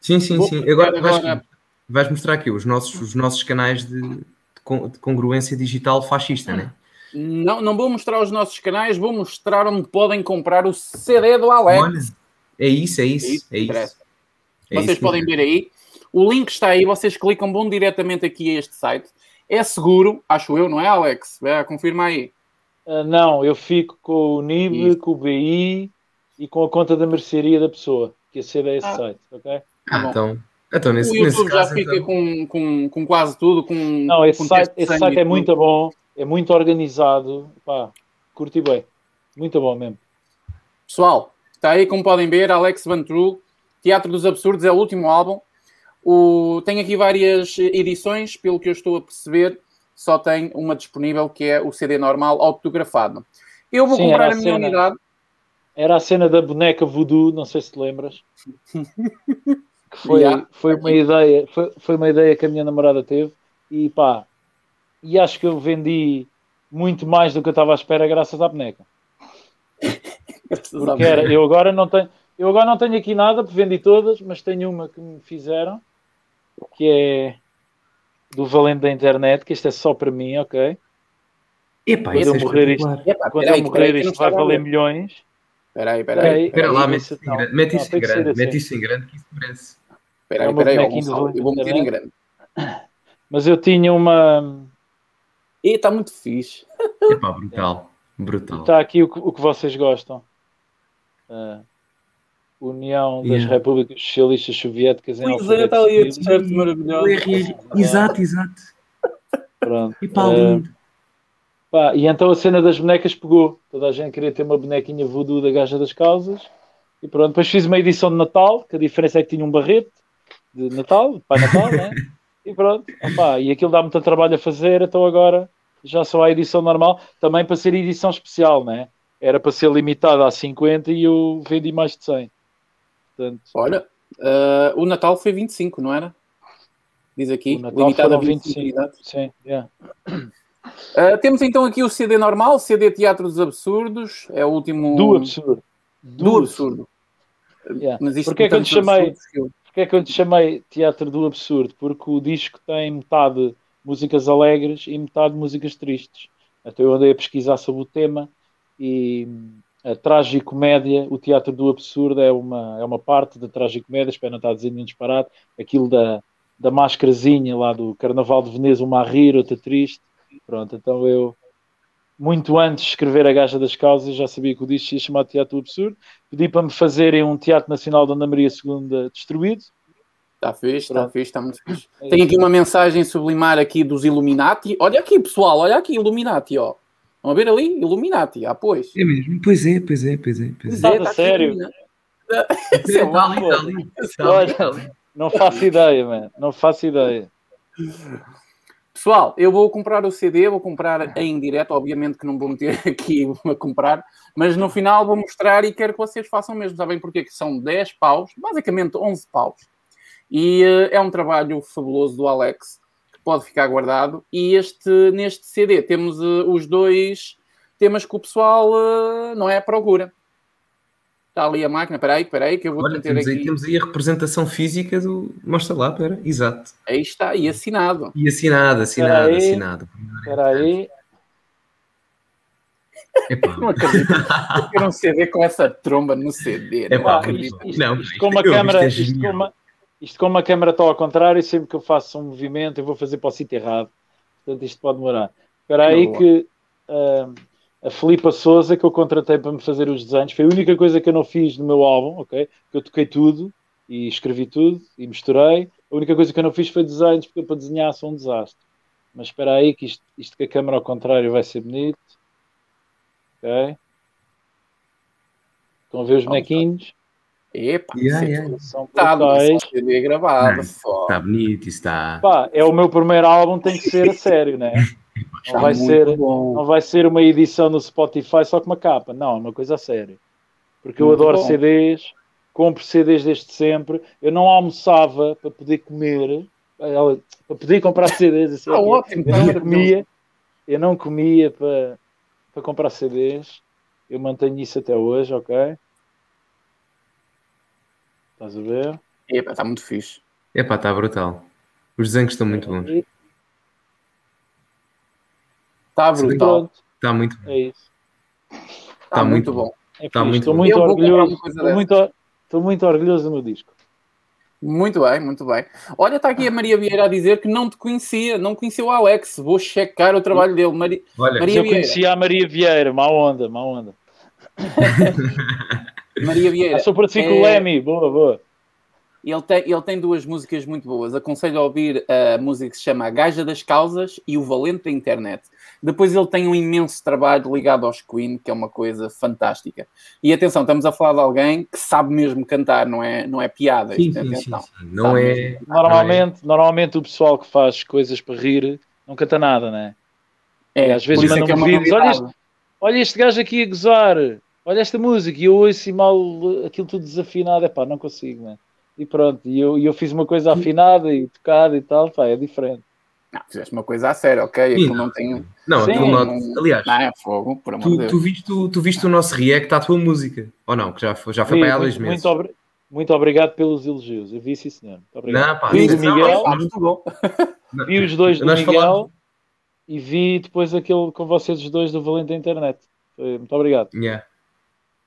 Sim, sim, Vou sim. Agora, agora vais mostrar aqui os nossos, os nossos canais de, de, de congruência digital fascista, né? Não, não vou mostrar os nossos canais, vou mostrar onde podem comprar o CD do Alex. Olha, é isso, é isso, é isso. É isso. É vocês isso podem ver aí. O link está aí, vocês clicam, vão diretamente aqui a este site. É seguro, acho eu, não é, Alex? Vai, confirma aí. Uh, não, eu fico com o NIB, isso. com o BI e com a conta da mercearia da pessoa, que acede a esse ah. site, ok? Ah, então, então nesse, o YouTube nesse já caso, fica então... com, com, com quase tudo. Com, não, esse com site, esse site é muito bom, é muito organizado. Pá, curti bem. Muito bom mesmo. Pessoal, está aí como podem ver, Alex Van True, Teatro dos Absurdos é o último álbum. O, tem aqui várias edições, pelo que eu estou a perceber, só tem uma disponível que é o CD normal autografado. Eu vou Sim, comprar a, minha cena, unidade. Era a cena da boneca voodoo, não sei se te lembras. que foi, yeah. foi uma ideia, foi, foi uma ideia que a minha namorada teve e pá, e acho que eu vendi muito mais do que eu estava à espera graças à boneca. Porque era, eu agora não tenho, eu agora não tenho aqui nada, vendi todas, mas tenho uma que me fizeram, que é do valente da internet, que isto é só para mim, ok? Epá, quando eu é morrer isto, Epá, quando eu morrer isto vai valer milhões. Espera aí, espera aí. Espera lá, mete isso em grande, mete isso em grande, mete isso em grande que isso merece. Espera aí, espera aí, eu vou meter em grande. Mas eu tinha uma... E está muito fixe. Epá, brutal, brutal. Está aqui o que, o que vocês gostam. Uh, União das yeah. Repúblicas Socialistas Soviéticas em Pois é, está ali a t-shirt maravilhoso. Exato, exato. Pronto. E pá, lindo. Pá, e então a cena das bonecas pegou. Toda a gente queria ter uma bonequinha voodoo da Gaja das Causas. E pronto, depois fiz uma edição de Natal, que a diferença é que tinha um barrete de Natal, de Pai Natal, né? E pronto, opá, e aquilo dá muito trabalho a fazer, então agora já só há edição normal, também para ser edição especial, né? Era para ser limitada a 50 e eu vendi mais de 100. Portanto, Olha, uh, o Natal foi 25, não era? Diz aqui, limitado a 25. 25 sim, yeah. Uh, temos então aqui o CD normal, CD Teatro dos Absurdos, é o último. Do absurdo. Do, do absurdo. Yeah. Mas isto Porquê é que eu te chamei? Porquê é que eu te chamei Teatro do Absurdo? Porque o disco tem metade músicas alegres e metade músicas tristes. Então eu andei a pesquisar sobre o tema e a tragicomédia, o teatro do absurdo é uma, é uma parte da tragicomédia, espero não estar a dizer nenhum disparate, aquilo da, da máscarazinha lá do Carnaval de Veneza, uma a rir, outra triste, Pronto, então eu, muito antes de escrever A Gaja das Causas, já sabia que o disco ia chamar Teatro Absurdo. Pedi para me fazerem um Teatro Nacional da Ana Maria II destruído. Está fixe, está fixe, está muito fixe. É Tem aqui uma mensagem sublimar aqui dos Illuminati. Olha aqui, pessoal, olha aqui, Illuminati, ó. Vão ver ali? Illuminati, ah, pois. É mesmo, pois é, pois é, pois é. Pois é, tá sério? Está ali, está ali, está ali. Não faço ideia, mano. Não faço ideia. Pessoal, eu vou comprar o CD, vou comprar em direto, obviamente que não vou meter aqui a comprar, mas no final vou mostrar e quero que vocês façam mesmo. Sabem porque que são 10 paus, basicamente 11 paus. E uh, é um trabalho fabuloso do Alex, pode ficar guardado. E este, neste CD temos uh, os dois temas que o pessoal uh, não é procura. Está ali a máquina, espera aí, espera aí, que eu vou Olha, meter temos aqui. Aí, temos aí a representação física do. Mostra lá, espera, exato. Aí está, e assinado. E assinado, assinado, aí, assinado. Espera aí. não acredito. Eu quero um CD com essa tromba no CD. Epá, não, isto, isto, não, isto, com uma câmera, é isto, com uma, isto com uma câmera está ao contrário, sempre que eu faço um movimento eu vou fazer para o sítio errado. Portanto, isto pode demorar. Espera aí que. Uh, a Filipa Souza, que eu contratei para me fazer os desenhos. Foi a única coisa que eu não fiz no meu álbum, ok? Que eu toquei tudo e escrevi tudo e misturei. A única coisa que eu não fiz foi desenhos, porque para desenhar sou um desastre. Mas espera aí, que isto, isto com a câmera ao contrário vai ser bonito. Ok? Estão a ver os bonequinhos? Epa, yeah, yeah. Está gravado. Está bonito, está. Pá, é o meu primeiro álbum, tem que ser a sério, né? Não vai, ser, não vai ser uma edição no Spotify só com uma capa, não, é uma coisa a sério. Porque eu adoro bom. CDs, compro CDs desde sempre. Eu não almoçava para poder comer, para poder comprar CDs. Assim, ah, ótimo, eu, não comia, eu não comia para, para comprar CDs. Eu mantenho isso até hoje, ok? Estás a ver? Epa, está muito fixe. Epá, está brutal. Os desenhos estão muito bons. Está brutal. Está muito bom. é isso. Está muito muito bom. É Tá fixe. muito Estou bom. muito orgulhoso. Estou muito, estou muito orgulhoso do meu disco. Muito bem, muito bem. Olha, está aqui a Maria Vieira a dizer que não te conhecia, não conhecia o Alex. Vou checar o trabalho dele. Mari... Olha, Maria eu Vieira. conhecia a Maria Vieira, má onda, má onda. Maria Vieira. Ah, sou parecido com é- o Lemmy, boa, boa. Ele tem, ele tem duas músicas muito boas. Aconselho a ouvir a música que se chama A Gaja das Causas e O Valente da Internet. Depois ele tem um imenso trabalho ligado aos Queen, que é uma coisa fantástica. E atenção, estamos a falar de alguém que sabe mesmo cantar, não é, não é piada. sim, isto, sim, sim, atenção. sim. Não é. Normalmente, normalmente o pessoal que faz coisas para rir não canta nada, né? É, às vezes por isso é mandam é uma vídeos, olha Olha este gajo aqui a gozar, olha esta música, e eu ouço e mal aquilo tudo desafinado, é pá, não consigo, né? E pronto, e eu, e eu fiz uma coisa afinada e tocada e tal, pá, é diferente. Não, fizeste uma coisa a sério, ok? Aquilo não tem. Não, Sim, aquilo não- não- aliás, Não, é fogo, por amor de tu, Deus. tu, viste, o- tu viste o nosso react à tua música, ou não? Que já foi, já foi para aí há dois muito, meses. muito, obri- muito obrigado pelos elogios, eu vi sim senhor. Muito obrigado. Não, pá, vi isso do não, Miguel, Ah, muito bom. vi os dois do Nós Miguel falámos- e vi depois aquele com vocês os dois do Valente da Internet. Muito obrigado. Yeah.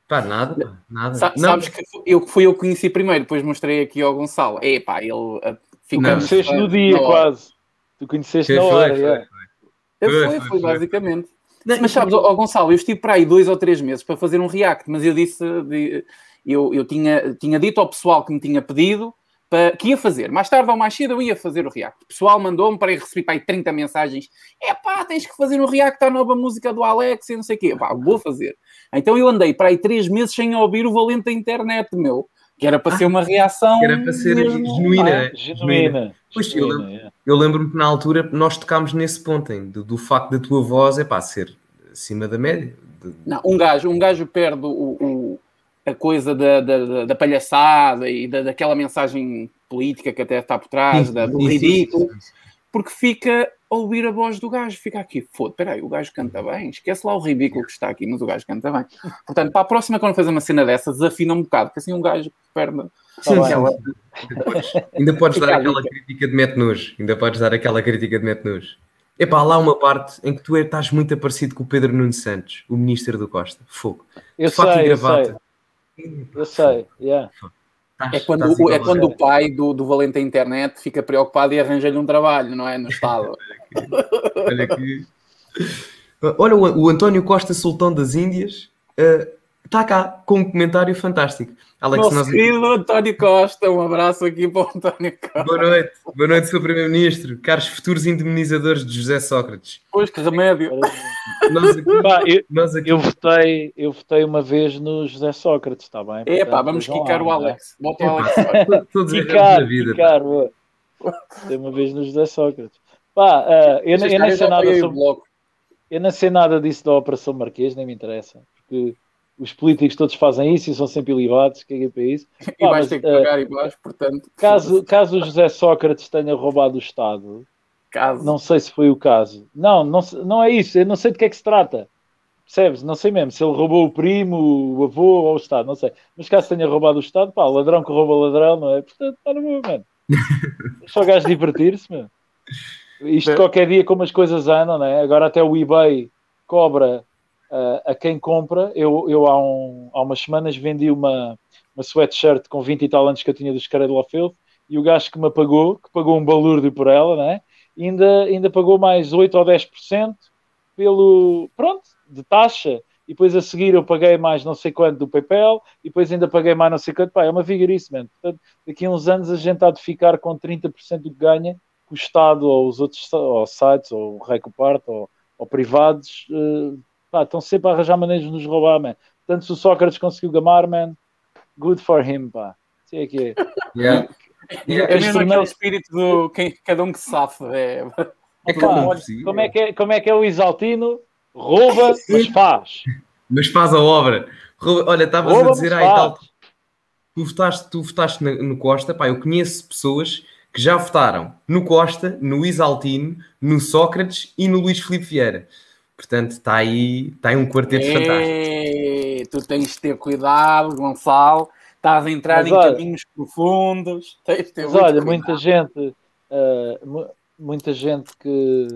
Pá, nada, pá, nada. Sa- não, Sabes que eu, fui eu que conheci primeiro, depois mostrei aqui ao Gonçalo. Epá, ele uh, ficamos. Conheceste no dia quase. Tu conheceste na foi, hora, foi. Ele Foi, foi, foi, foi, basicamente. Não, Mas sabes, ó, Gonçalo, eu estive para aí dois ou três meses para fazer um react, mas eu disse, de- eu, eu tinha, tinha dito ao pessoal que me tinha pedido para, que ia fazer. Mais tarde ou mais cedo eu ia fazer o react. O pessoal mandou-me para ir receber para aí 30 mensagens. É pá, tens que fazer um react à nova música do Alex e não sei o quê. Pá, vou fazer. Então eu andei para aí três meses sem ouvir o valente da internet, meu. Que era para ser uma reação. que era para ser mesmo, genuína, é? né? Genuína. Pois, eu genuína, lembro- yeah. Eu lembro-me que na altura nós tocámos nesse ponto, hein, do, do facto da tua voz é pá, ser acima da média. De- Não, um gajo, um gajo perde o, o- a coisa da, da, da- da palhaçada e da, daquela mensagem política que até está por trás, Sim, da- do ridículo, sim, sim. porque fica a ouvir a voz do gajo, fica aqui, foda, peraí, o gajo canta bem, esquece lá o ridículo que está aqui, mas o gajo canta bem. Portanto, para a próxima, quando fazer uma cena dessa, desafina um bocado, porque assim um gajo perde Sim, aquela-. Ainda podes, ainda podes Fica dar aquela crítica de mete nojo. Ainda podes dar aquela crítica de mete nojo. Epá, há lá uma parte em que tu é- estás muito parecido com o Pedro Nuno Santos, o ministro do Costa. Fogo. Eu De fato sei. gravata. Eu sei, yeah. Estás- É quando, estás o- é igual. quando o pai do, do Valente da Internet fica preocupado e arranja-lhe um trabalho, não é? No Estado. Olha aqui. Olha, o, o António Costa, sultão das Índias, está cá com um comentário fantástico. Alex, Nosso nós... querido António Costa, um abraço aqui para o António Costa. boa noite. Boa noite, Sr. Primeiro-Ministro. Caros futuros indemnizadores de José Sócrates. Pois que remédio. Nós aqui, Pá, eu, nós aqui eu votei, eu votei uma vez no José Sócrates, está bem? É pá, vamos quicar o não é? Alex. Bota o Alex todos na vida. boa. Votei uma vez no José Sócrates. Pá, ah, eu, eu eu sei já nada sobre, eu nem sei nada disso da Operação Marquês, nem me interessa, porque os políticos todos fazem isso e são sempre ilibados, que é para isso. E Pá, vais mas, ter que eh, pagar e vais, portanto. Caso, caso o José Sócrates tenha roubado o Estado, Caso. não sei se foi o caso. Não, não, não é isso, eu não sei de que é que se trata. Percebes? Não sei mesmo se ele roubou o primo, o avô ou o Estado, não sei. Mas caso tenha roubado o Estado, pá, ladrão que rouba ladrão, não é? Portanto, está no meu, mano. Deixa o gajo divertir-se, meu. Isto É. qualquer dia como as coisas andam, não é? Agora até o eBay cobra ah, a quem compra. Eu, eu há, um, há umas semanas vendi uma, uma sweatshirt com 20 e tal anos que eu tinha dos Carello of Filth e o gajo que me pagou, que pagou um balúrdio por ela, não é? ainda, ainda pagou mais 8 ou 10% pelo, pronto, de taxa. E depois a seguir eu paguei mais não sei quanto do PayPal e depois ainda paguei mais não sei quanto. Pá, é uma vigarice, mano. Portanto, daqui a uns anos a gente há de ficar com 30% do que ganha, que o Estado ou os outros ou sites, ou Recopart, ou, ou privados, eh, pá, estão sempre a arranjar maneiras de nos roubar, man. Portanto, se o Sócrates conseguiu gamar, man, good for him, pá. Sim, é que é. Yeah. Yeah, É mesmo aquele espírito do quem, cada um que se safe. É. é Pá, olha, possível. como, é que é, como é que é o Isaltino? Rouba, mas faz. Mas faz a obra. Rouba- Olha, estavas a dizer, ah, e tal, faz. tu votaste, tu votaste na- no Costa, pá, eu conheço pessoas que já votaram no Costa, no Isaltino, no Sócrates e no Luís Filipe Vieira. Portanto, está aí, está aí um quarteto fantástico. É, tu tens de ter cuidado, Gonçalo. Estás a entrar Mas em olha- caminhos profundos. Tens de ter Mas muito olha, cuidado. muita gente, uh, muita gente que,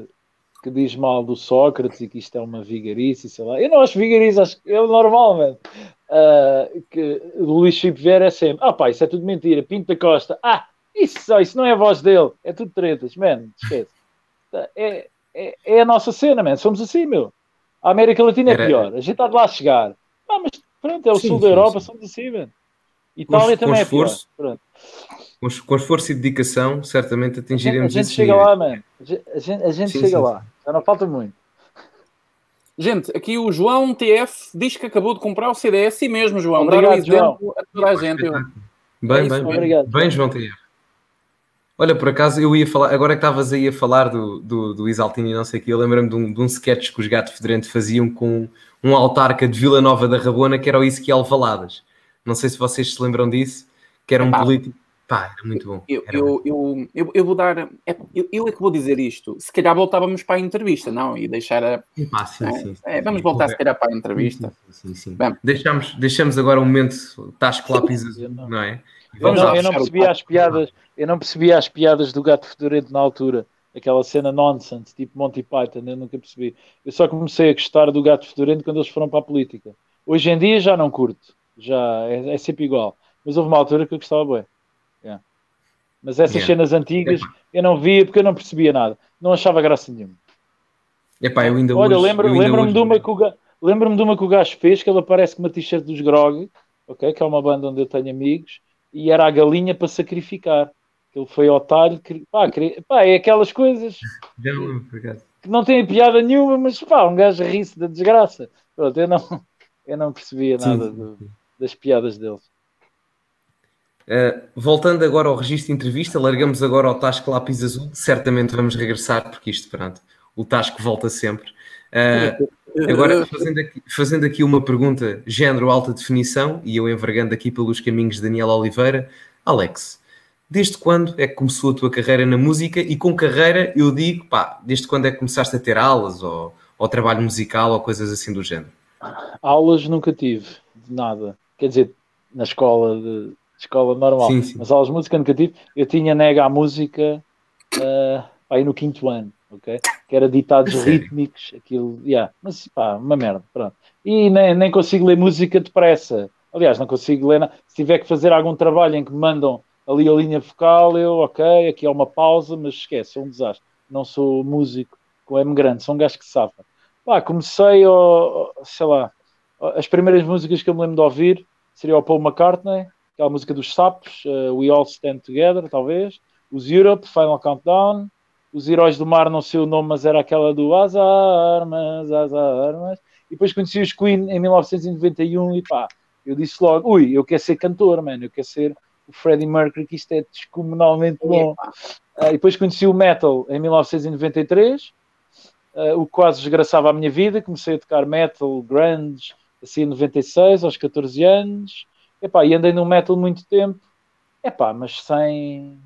que diz mal do Sócrates e que isto é uma vigarice, sei lá. Eu não acho vigarice, acho que é normal, mano. Uh, que o Luís Filipe Vieira é sempre, ah pá, isso é tudo mentira, Pinto da Costa, ah, isso, isso não é a voz dele, é tudo tretas, mano, esquece. É, é, é, a nossa cena, mano, somos assim, meu. A América Latina é pior, a gente está de lá a chegar. Ah, mas pronto, é o sim, sul sim, da Europa, sim. somos assim, mano. Itália com, também com é esforço, pior. Com, com esforço e dedicação, certamente atingiremos A gente, a gente chega lá, mano. A gente, a gente chega lá. Já não falta muito. Gente, aqui o João TF diz que acabou de comprar o CDS e mesmo, João. Obrigado, um João. a toda a gente. Eu... Bem, é bem, bem, bem, João TF. Olha, por acaso eu ia falar, agora que estavas aí a falar do, do, do Isaltino e não sei o que, eu lembro-me de um, de um sketch que os Gato Fedorento faziam com um autarca de Vila Nova da Rabona que era o Ezequiel Valadas. Não sei se vocês se lembram disso, que era um político Pá, era muito bom. Eu, eu, eu, eu, eu, vou dar. É, eu, eu é que vou dizer isto. Se calhar voltávamos para a entrevista, não? E deixar a. Ah, sim, é, sim, é, vamos voltar, se calhar, para a entrevista. Sim, sim. Deixamos, deixamos agora um momento Tasco Lápis não é? Vamos eu não, eu não percebi as piadas, eu não percebi as piadas do gato fedorento na altura. Aquela cena nonsense, tipo Monty Python, eu nunca percebi. Eu só comecei a gostar do gato fedorento quando eles foram para a política. Hoje em dia já não curto, já é, é sempre igual. Mas houve uma altura que eu gostava bem. Mas essas yeah. cenas antigas eu não via porque eu não percebia nada. Não achava graça nenhuma. Epá, eu ainda Olha, lembro-me lembro de, uma que o, lembro de uma que o gajo fez, que ele aparece com uma t-shirt dos Grog, okay, que é uma banda onde eu tenho amigos, e era a galinha para sacrificar. Ele foi ao talho, que, pá, pá, é aquelas coisas que não têm piada nenhuma, mas pá, um gajo ri-se da desgraça. Pronto, eu não, eu não percebia nada sim, sim. Do, das piadas deles. Uh, voltando agora ao registro de entrevista, largamos agora ao Tasco Lápis Azul. Certamente vamos regressar, porque isto, pronto, o Tasco volta sempre. Uh, agora, fazendo aqui, fazendo aqui uma pergunta, género alta definição, e eu envergando aqui pelos caminhos de Daniel Oliveira. Alex, desde quando é que começou a tua carreira na música? E com carreira, eu digo, pá, desde quando é que começaste a ter aulas, ou, ou trabalho musical, ou coisas assim do género? Aulas nunca tive, de nada. Quer dizer, na escola de escola normal. Sim, sim. Mas aulas de música nunca tive. Eu tinha nega à música uh, aí no quinto ano, ok? Que era ditados rítmicos, aquilo, yeah. mas pá, uma merda, pronto. E nem, nem consigo ler música depressa. Aliás, não consigo ler. Se tiver que fazer algum trabalho em que me mandam ali a linha vocal, eu, ok, aqui é uma pausa, mas esquece, é um desastre. Não sou músico com M grande, sou um gajo que safa. Pá, comecei, oh, sei lá, as primeiras músicas que eu me lembro de ouvir seria o Paul McCartney, aquela música dos sapos, uh, We All Stand Together, talvez, os Europe, Final Countdown, os Heróis do Mar, não sei o nome, mas era aquela do As Armas, As Armas, e depois conheci os Queen em 1991 e pá, eu disse logo, ui, eu quero ser cantor, mano, eu quero ser o Freddie Mercury, que isto é descomunalmente bom. Uh, e depois conheci o metal em 1993, uh, eh, o que quase desgraçava a minha vida, comecei a tocar metal, grunge, assim em 96, aos 14 anos, Epá, e andei no metal muito tempo, epá, mas sem,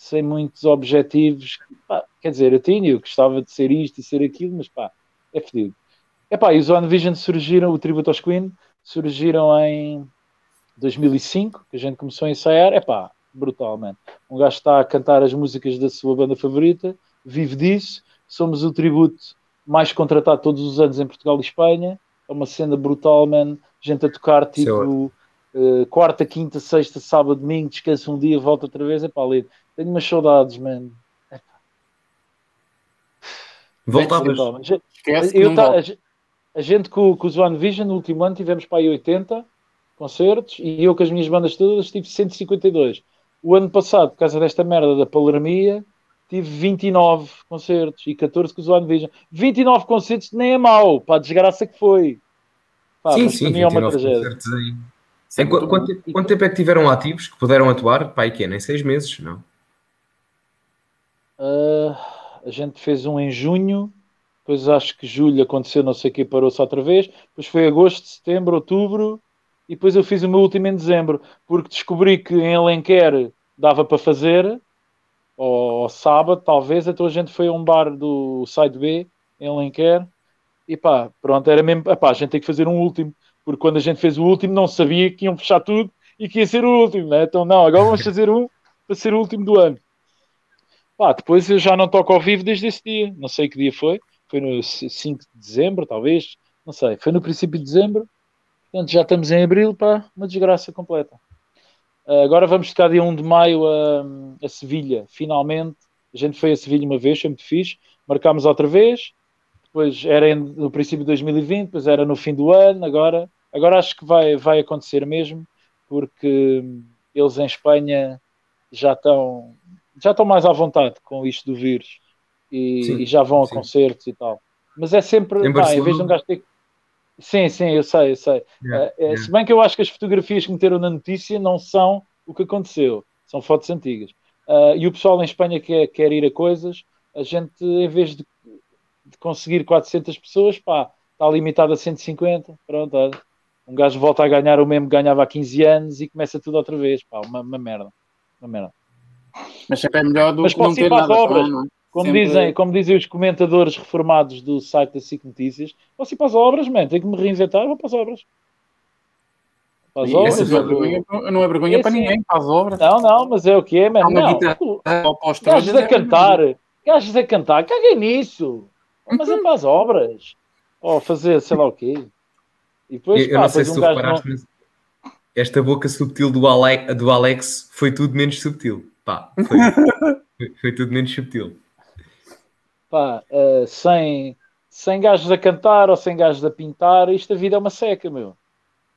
sem muitos objetivos. Epá, quer dizer, eu tinha, eu gostava de ser isto e ser aquilo, mas pá, é fedido. Epá, e os One Vision surgiram, o tributo aos Queen, surgiram em 2005, que a gente começou a ensaiar, epá, brutalmente. Um gajo está a cantar as músicas da sua banda favorita, vive disso, somos o tributo mais contratado todos os anos em Portugal e Espanha, é uma cena brutal, man. Gente a tocar tipo Uh, quarta, quinta, sexta, sábado, domingo, descanso um dia, volta outra vez. É pá, ali. Tenho umas saudades, mano. Voltavas. Eu, tá, a, a, gente com, com os One Vision no último ano tivemos para aí 80 concertos e eu com as minhas bandas todas tive 152. O ano passado, por causa desta merda da palermia, tive 29 concertos e 14 com os One Vision. 29 concertos nem é mau, para a desgraça que foi. Pá, sim, sim, para mim é uma tragédia. Em, quanto, quanto, quanto, tempo é que tiveram ativos que puderam atuar? Pai, que é? Nem seis meses, não? Uh, a gente fez um em junho, depois acho que julho aconteceu, não sei o que, parou-se outra vez. Depois foi agosto, setembro, outubro, e depois eu fiz o meu último em dezembro, porque descobri que em Alenquer dava para fazer, ou, ou sábado, talvez, então a gente foi a um bar do Side B, em Alenquer, e pá, pronto, era mesmo, pá, a gente tem que fazer um último porque quando a gente fez o último não sabia que iam fechar tudo e que ia ser o último, né? então não, agora vamos fazer um para ser o último do ano. Pá, depois eu já não toco ao vivo desde esse dia. Não sei que dia foi. Foi no 5 de dezembro, talvez. Não sei. Foi no princípio de dezembro. Portanto, já estamos em abril, pá, uma desgraça completa. Uh, agora vamos ficar dia 1 de maio a, a Sevilha, finalmente. A gente foi a Sevilha uma vez, sempre fiz. Marcámos outra vez. Depois era no princípio de 2020, depois era no fim do ano. Agora, agora acho que vai, vai acontecer mesmo, porque eles em Espanha já estão já estão mais à vontade com isto do vírus e, sim, e já vão a sim. concertos e tal. Mas é sempre, em, pá, em vez de um gajo ter Sim, sim, eu sei, eu sei. Yeah, uh, yeah. Se bem que eu acho que as fotografias que meteram na notícia não são o que aconteceu, são fotos antigas. Uh, e o pessoal em Espanha quer, quer ir a coisas, a gente, em vez de, de conseguir 400 pessoas, pá, está limitado a 150. Pronto, olha. Um gajo volta a ganhar o mesmo que ganhava há 15 anos e começa tudo outra vez, pá, uma, uma merda. Uma merda. Mas sempre é melhor do Mas que não ter nada. Obras. Não, não. É? Como, Sempre... dizem, como dizem os comentadores reformados do site da SIC Notícias, posso ir para as obras, man, tenho que me reinventar, vou para as obras. Para as obras. Não é vergonha, não é vergonha é, para ninguém, para as obras. Não, não, mas é o que é, man. Não, gajos a cantar, gajos a cantar, caguei nisso. Mas é para as obras. Ou fazer sei lá o quê. E depois, eu, pá, não sei se um tu reparaste, não... esta boca subtil do Alex, do Alex foi tudo menos subtil. Pá, foi, foi, foi tudo menos subtil pá, uh, sem, sem gajos a cantar ou sem gajos a pintar, isto a vida é uma seca, meu.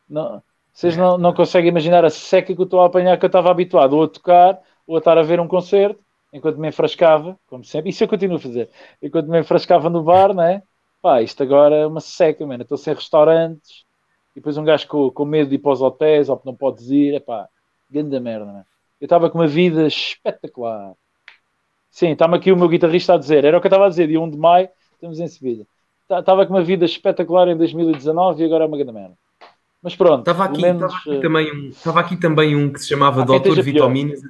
Não, vocês não, não conseguem imaginar a seca que eu estou a apanhar que eu estava habituado ou a tocar ou a estar a ver um concerto enquanto me enfrascava, como sempre, isso eu continuo a fazer, enquanto me enfrascava no bar, né? Pá, isto agora é uma seca, mano. Estou sem restaurantes e depois um gajo com, com medo de ir para os hotéis ou que não podes ir, é pá, grande merda, né? Eu estava com uma vida espetacular. Sim, está-me aqui o meu guitarrista a dizer. Era o que eu estava a dizer, dia 1 de maio, estamos em Sevilha. Estava tá, com uma vida espetacular em 2019 e agora é uma grande merda. Mas pronto. Estava aqui, menos, aqui, uh... também, um, estava aqui também um que se chamava ah, Dr. Vitaminas.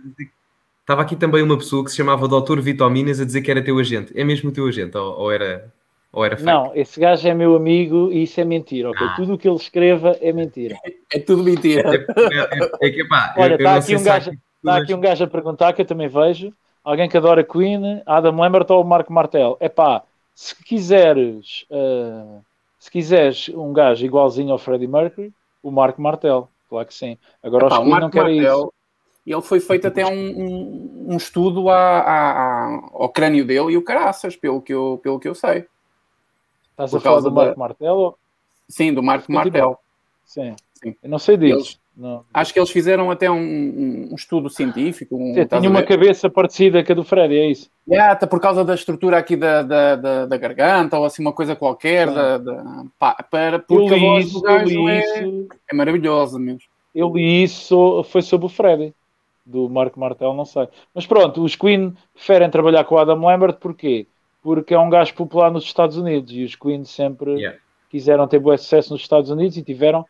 Estava aqui também uma pessoa que se chamava Dr. Vitaminas a dizer que era teu agente. É mesmo o teu agente? Ou, ou era, ou era fake? Não, esse gajo é meu amigo e isso é mentira. Okay? Ah. Tudo o que ele escreva é mentira. É, tudo mentira. É, é, é que, pá, Olha, está aqui, um gajo, está aqui um gajo a perguntar que eu também vejo alguém que adora Queen, Adam Lambert ou Marco Martel. É pá, se quiseres, uh, se quiseres um gajo igualzinho ao Freddie Mercury, o Marco Martel, claro que sim. Agora Epá, os Queen não querem isso. Ele foi feito até um, um, um estudo a, a, a, ao crânio dele e o caraças, pelo que eu, pelo que eu sei. Estás Por a falar do Marco da... Martel? Sim, do Marco Martel. Sim. sim. Eu não sei disso. Não. Acho que eles fizeram até um, um estudo científico. Um, Sim, tinha uma cabeça parecida com a do Freddy, é isso? Yeah, até por causa da estrutura aqui da, da, da, da garganta ou assim uma coisa qualquer. Da, da, pá, para, porque eu li isso, eu li é, isso. é maravilhosa mesmo. Eu li isso, foi sobre o Freddy, do Marco Martel, não sei. Mas pronto, os Queen preferem trabalhar com o Adam Lambert, porquê? Porque é um gajo popular nos Estados Unidos e os Queen sempre yeah. quiseram ter bom sucesso nos Estados Unidos e tiveram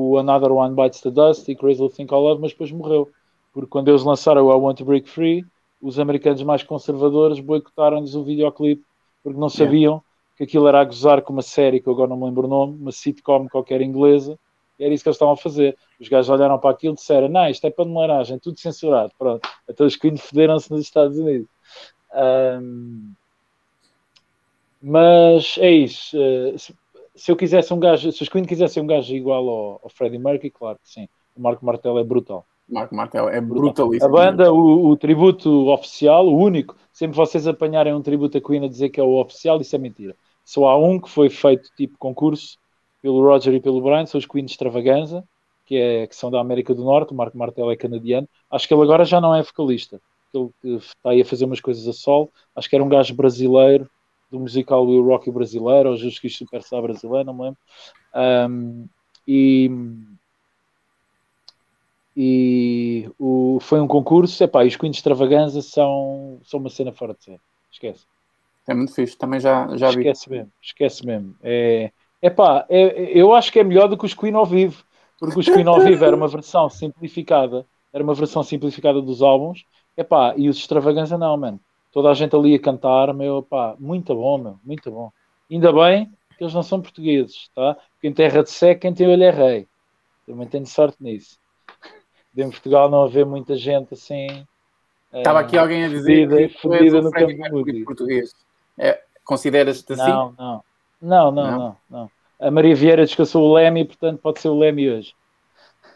o Another One Bites the Dust e Crazy Little Thing I Love, mas depois morreu. Porque quando eles lançaram o I Want to Break Free, os americanos mais conservadores boicotaram-lhes o videoclipe porque não sabiam yeah. que aquilo era a gozar com uma série que eu agora não me lembro o nome, uma sitcom qualquer inglesa, e era isso que eles estavam a fazer. Os gajos olharam para aquilo e disseram: Não, isto é para paneleiragem, tudo censurado. Pronto, então os Queen federam-se nos Estados Unidos. Um, mas é isso. Uh, se eu quisesse um gajo, se os Queen quisessem um gajo igual ao, ao Freddie Mercury, claro que sim. O Marco Martel é brutal. Marco Martel é brutalíssimo. A banda, o, o, tributo oficial, o único, sempre vocês apanharem um tributo a Queen a dizer que é o oficial, isso é mentira. Só há um que foi feito tipo concurso pelo Roger e pelo Brian, são os Queen Extravaganza, que, é, que são da América do Norte, o Marco Martel é canadiano. Acho que ele agora já não é vocalista, ele está aí a fazer umas coisas a sol. Acho que era um gajo brasileiro do musical Will Rock brasileiro, ou Jesus Cristo Superstar brasileiro, não me lembro. Um, e e o, foi um concurso, epá, e os Queen Extravaganza são, são uma cena fora de série, esquece. É muito fixe, também já, já vi. Esquece mesmo, esquece mesmo. É, epá, é, eu acho que é melhor do que os Queen ao vivo, porque os Queen ao vivo era uma versão simplificada, era uma versão simplificada dos álbuns, epá, e os Extravaganza não, mano toda a gente ali a cantar, meu, pá, muito bom, meu, muito bom. Ainda bem que eles não são portugueses, tá? Porque em terra de sé, quem tem olho é rei. Também tenho sorte nisso. De em Portugal não haver muita gente assim Estava aqui alguém a dizer fodida, que fodida no campo de português. É, Consideras-te assim? Não, não. Não, não, Não? A Maria Vieira descansou o Leme, portanto pode ser o Leme hoje.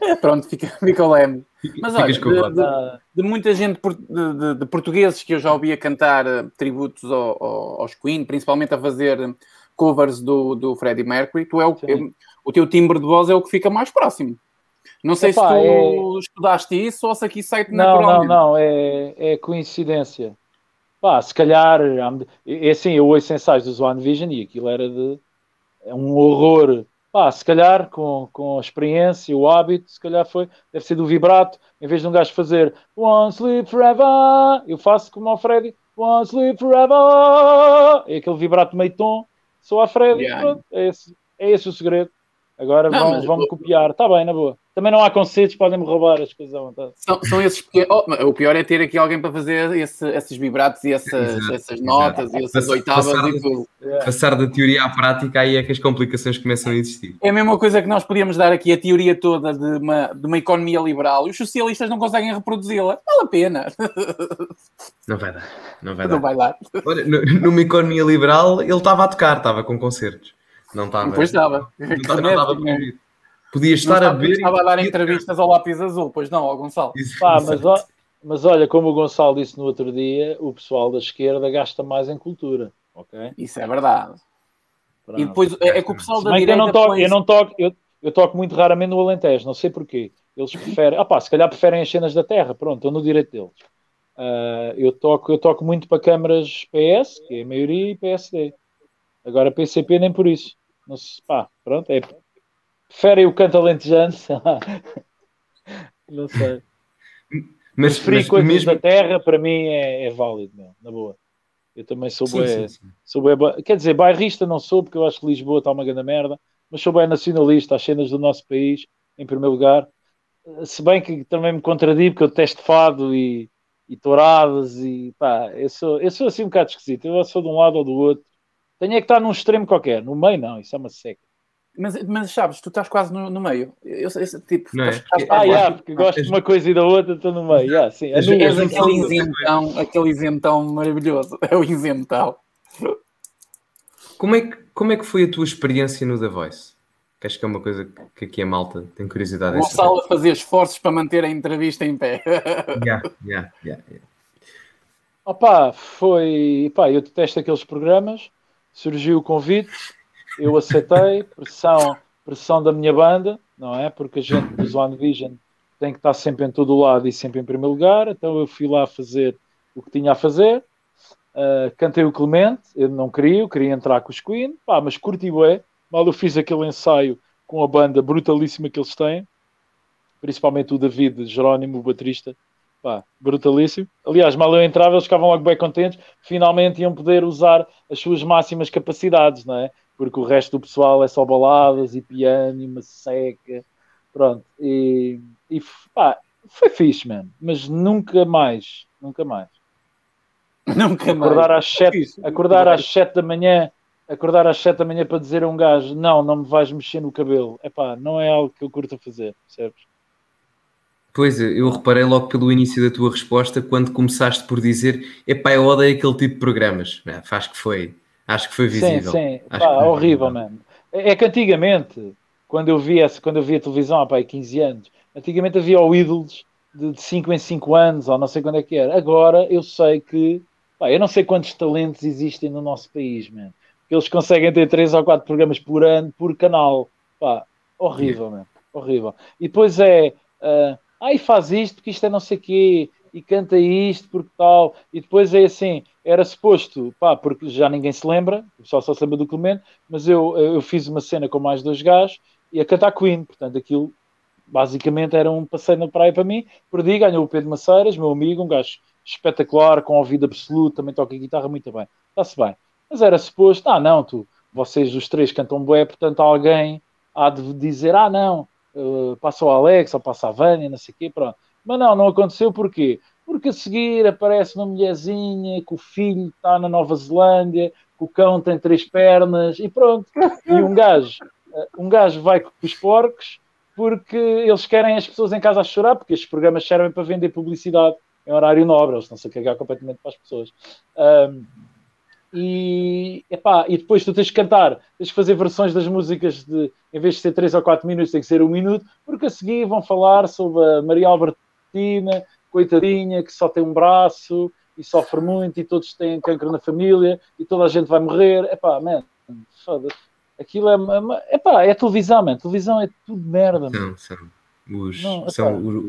É, pronto, fica, fica o leme. Mas olha, de, de- de muita gente de, de- de portugueses que eu já ouvia cantar eh, tributos ao- ao- aos Queen, principalmente a fazer eh, covers do, do Freddie Mercury, tu é o, Sim. o teu timbre de voz é o que fica mais próximo. Não sei Epá, se tu é- estudaste isso ou se aqui sai-te Não, não, naturalmente. não, é, é coincidência. Pá, se calhar, é assim, eu ouço ensaios do One Vision e aquilo era de é um horror. Pá, se calhar, com, com a experiência, o hábito, se calhar foi, deve ser do vibrato, em vez de um gajo fazer One Sleep Forever, eu faço como ao Freddy, One Sleep Forever, é aquele vibrato meio tom, sou a Freddy, Yeah. pronto, é esse, é esse o segredo. Agora Não, vão, vão-me copiar, está bem, na boa. Também não há concertos, podem-me roubar as coisas à vontade. São, são esses pequenos. oh, o pior é ter aqui alguém para fazer esse- esses vibratos e essas, Exato, essas exato. notas e essas Passar- oitavas passar- e tudo. Passar da teoria à prática, aí é que as complicações começam a existir. É a mesma coisa que nós podíamos dar aqui a teoria toda de uma, de uma economia liberal e os socialistas não conseguem reproduzi-la. Vale a pena. Não vai dar. Não vai Não dar. vai dar. Olha, nu- numa economia liberal, ele estava a tocar, estava com concertos. Não estava. Depois estava. Não estava, não estava Podia Não estar a estava, beber. estava a dar entrevistas ao lápis azul, pois não, ao Gonçalo. Pá, mas, ó- mas olha, como o Gonçalo disse no outro dia, o pessoal da esquerda gasta mais em cultura. Ok? Isso é verdade. Pronto. E depois é, é que o pessoal da que eu direita não toco, põe- eu não toco, eu, eu toco muito raramente no Alentejo, não sei porquê. Eles preferem, ah pá, se calhar preferem as cenas da terra, pronto, estou no direito deles. Ah, eu, toco, eu toco muito para câmaras PS, que é a maioria, e PSD. Agora PCP nem por isso. Não se, pá, pronto, é, preferem o canto alentejano, sei lá. não sei. Mas, Preferir mas coisas mesmo. da terra, para mim, é, é válido, meu, na boa. Eu também sou Sim, bué- sim, sim. sou ba- quer dizer, bairrista não sou, porque eu acho que Lisboa está uma grande merda, mas sou bem nacionalista, as cenas do nosso país, em primeiro lugar. Se bem que também me contradigo, porque eu testo fado e, e touradas e pá, eu sou, eu sou assim um bocado esquisito. Eu ou sou de um lado ou do outro. Tenho é que estar num extremo qualquer, no meio não, isso é uma seca. Mas, mas sabes, tu estás quase no, no meio. Eu, eu- tipo, Não é? estás, estás Ah, yeah, porque gosto de uma coisa e da outra, estou no meio. Yeah, sim, És as- anulo. aquele isentão, aquele isentão maravilhoso. É o isentão. Como é, que, como é que foi a tua experiência no The Voice? Que acho que é uma coisa que aqui a malta tem curiosidade saber. Gonçalo a fazer esforços para manter a entrevista em pé. Yeah, yeah, yeah, yeah. Opa, foi. Pá, eu detesto aqueles programas. Surgiu o convite, eu aceitei. Pressão, pressão da minha banda, não é? Porque a gente dos One Vision tem que estar sempre em todo lado e sempre em primeiro lugar. Então eu fui lá fazer o que tinha a fazer. Uh, cantei o Clemente, eu não queria, eu queria entrar com os Queen, pá, mas curti bué. Mal eu fiz aquele ensaio com a banda brutalíssima que eles têm, principalmente o David Jerónimo, o baterista, pá, brutalíssimo. Aliás, mal eu entrava, eles ficavam logo bem contentes, finalmente iam poder usar as suas máximas capacidades, não é? Porque o resto do pessoal é só baladas e piano e uma seca, pronto. E, e pá, foi fixe, mano, mas nunca mais, nunca mais. Nunca mais. Acordar às sete, Fixe. acordar às sete da manhã, acordar às sete da manhã para dizer a um gajo, não, não me vais mexer no cabelo. Epá, não é algo que eu curto fazer, percebes? Pois, eu reparei logo pelo início da tua resposta quando começaste por dizer epá, eu odeio aquele tipo de programas. É, acho que foi, acho que foi visível. Sim, sim, pá, foi horrível, visível. mano. É é que antigamente, quando eu via, quando eu via televisão há pá, aí 15 anos, antigamente havia o Ídolos de 5 em 5 anos, ou não sei quando é que era. Agora eu sei que, pá, eu não sei quantos talentos existem no nosso país, mano. Eles conseguem ter 3 ou 4 programas por ano, por canal. Pá, horrível, mano. Horrível. E depois é, ah, ai, faz isto porque isto é não sei quê, e canta isto porque tal, e depois é assim, era suposto, pá, porque já ninguém se lembra, o pessoal só se lembra do Clemente, mas eu, eu fiz uma cena com mais dois gajos e a cantar Queen, portanto aquilo basicamente era um passeio na praia para mim, perdi, ganhou o Pedro Maceiras, meu amigo, um gajo espetacular, com ouvido absoluto, também toca guitarra muito bem, está-se bem, mas era suposto, ah não, tu, vocês os três cantam bué, portanto alguém há de dizer, ah não, uh, passa o Alex ou passa a Vânia, não sei o quê, pronto. Mas não, não aconteceu porquê? Porque a seguir aparece uma mulherzinha que o filho está na Nova Zelândia, que o cão tem três pernas e pronto. E um gajo, uh, um gajo vai com os porcos porque eles querem as pessoas em casa a chorar, porque estes programas servem para vender publicidade em horário nobre, eles estão-se a cagar completamente para as pessoas. Um, e, epá, e depois tu tens que cantar, tens que fazer versões das músicas de, em vez de ser 3 ou 4 minutos, tem que ser um minuto, porque a seguir vão falar sobre a Maria Albertina, coitadinha, que só tem um braço e sofre muito e todos têm cancro na família e toda a gente vai morrer. Epá, man, foda-se. Aquilo é, epá, é televisão, man. Televisão é tudo merda. Não, são os, não, são os,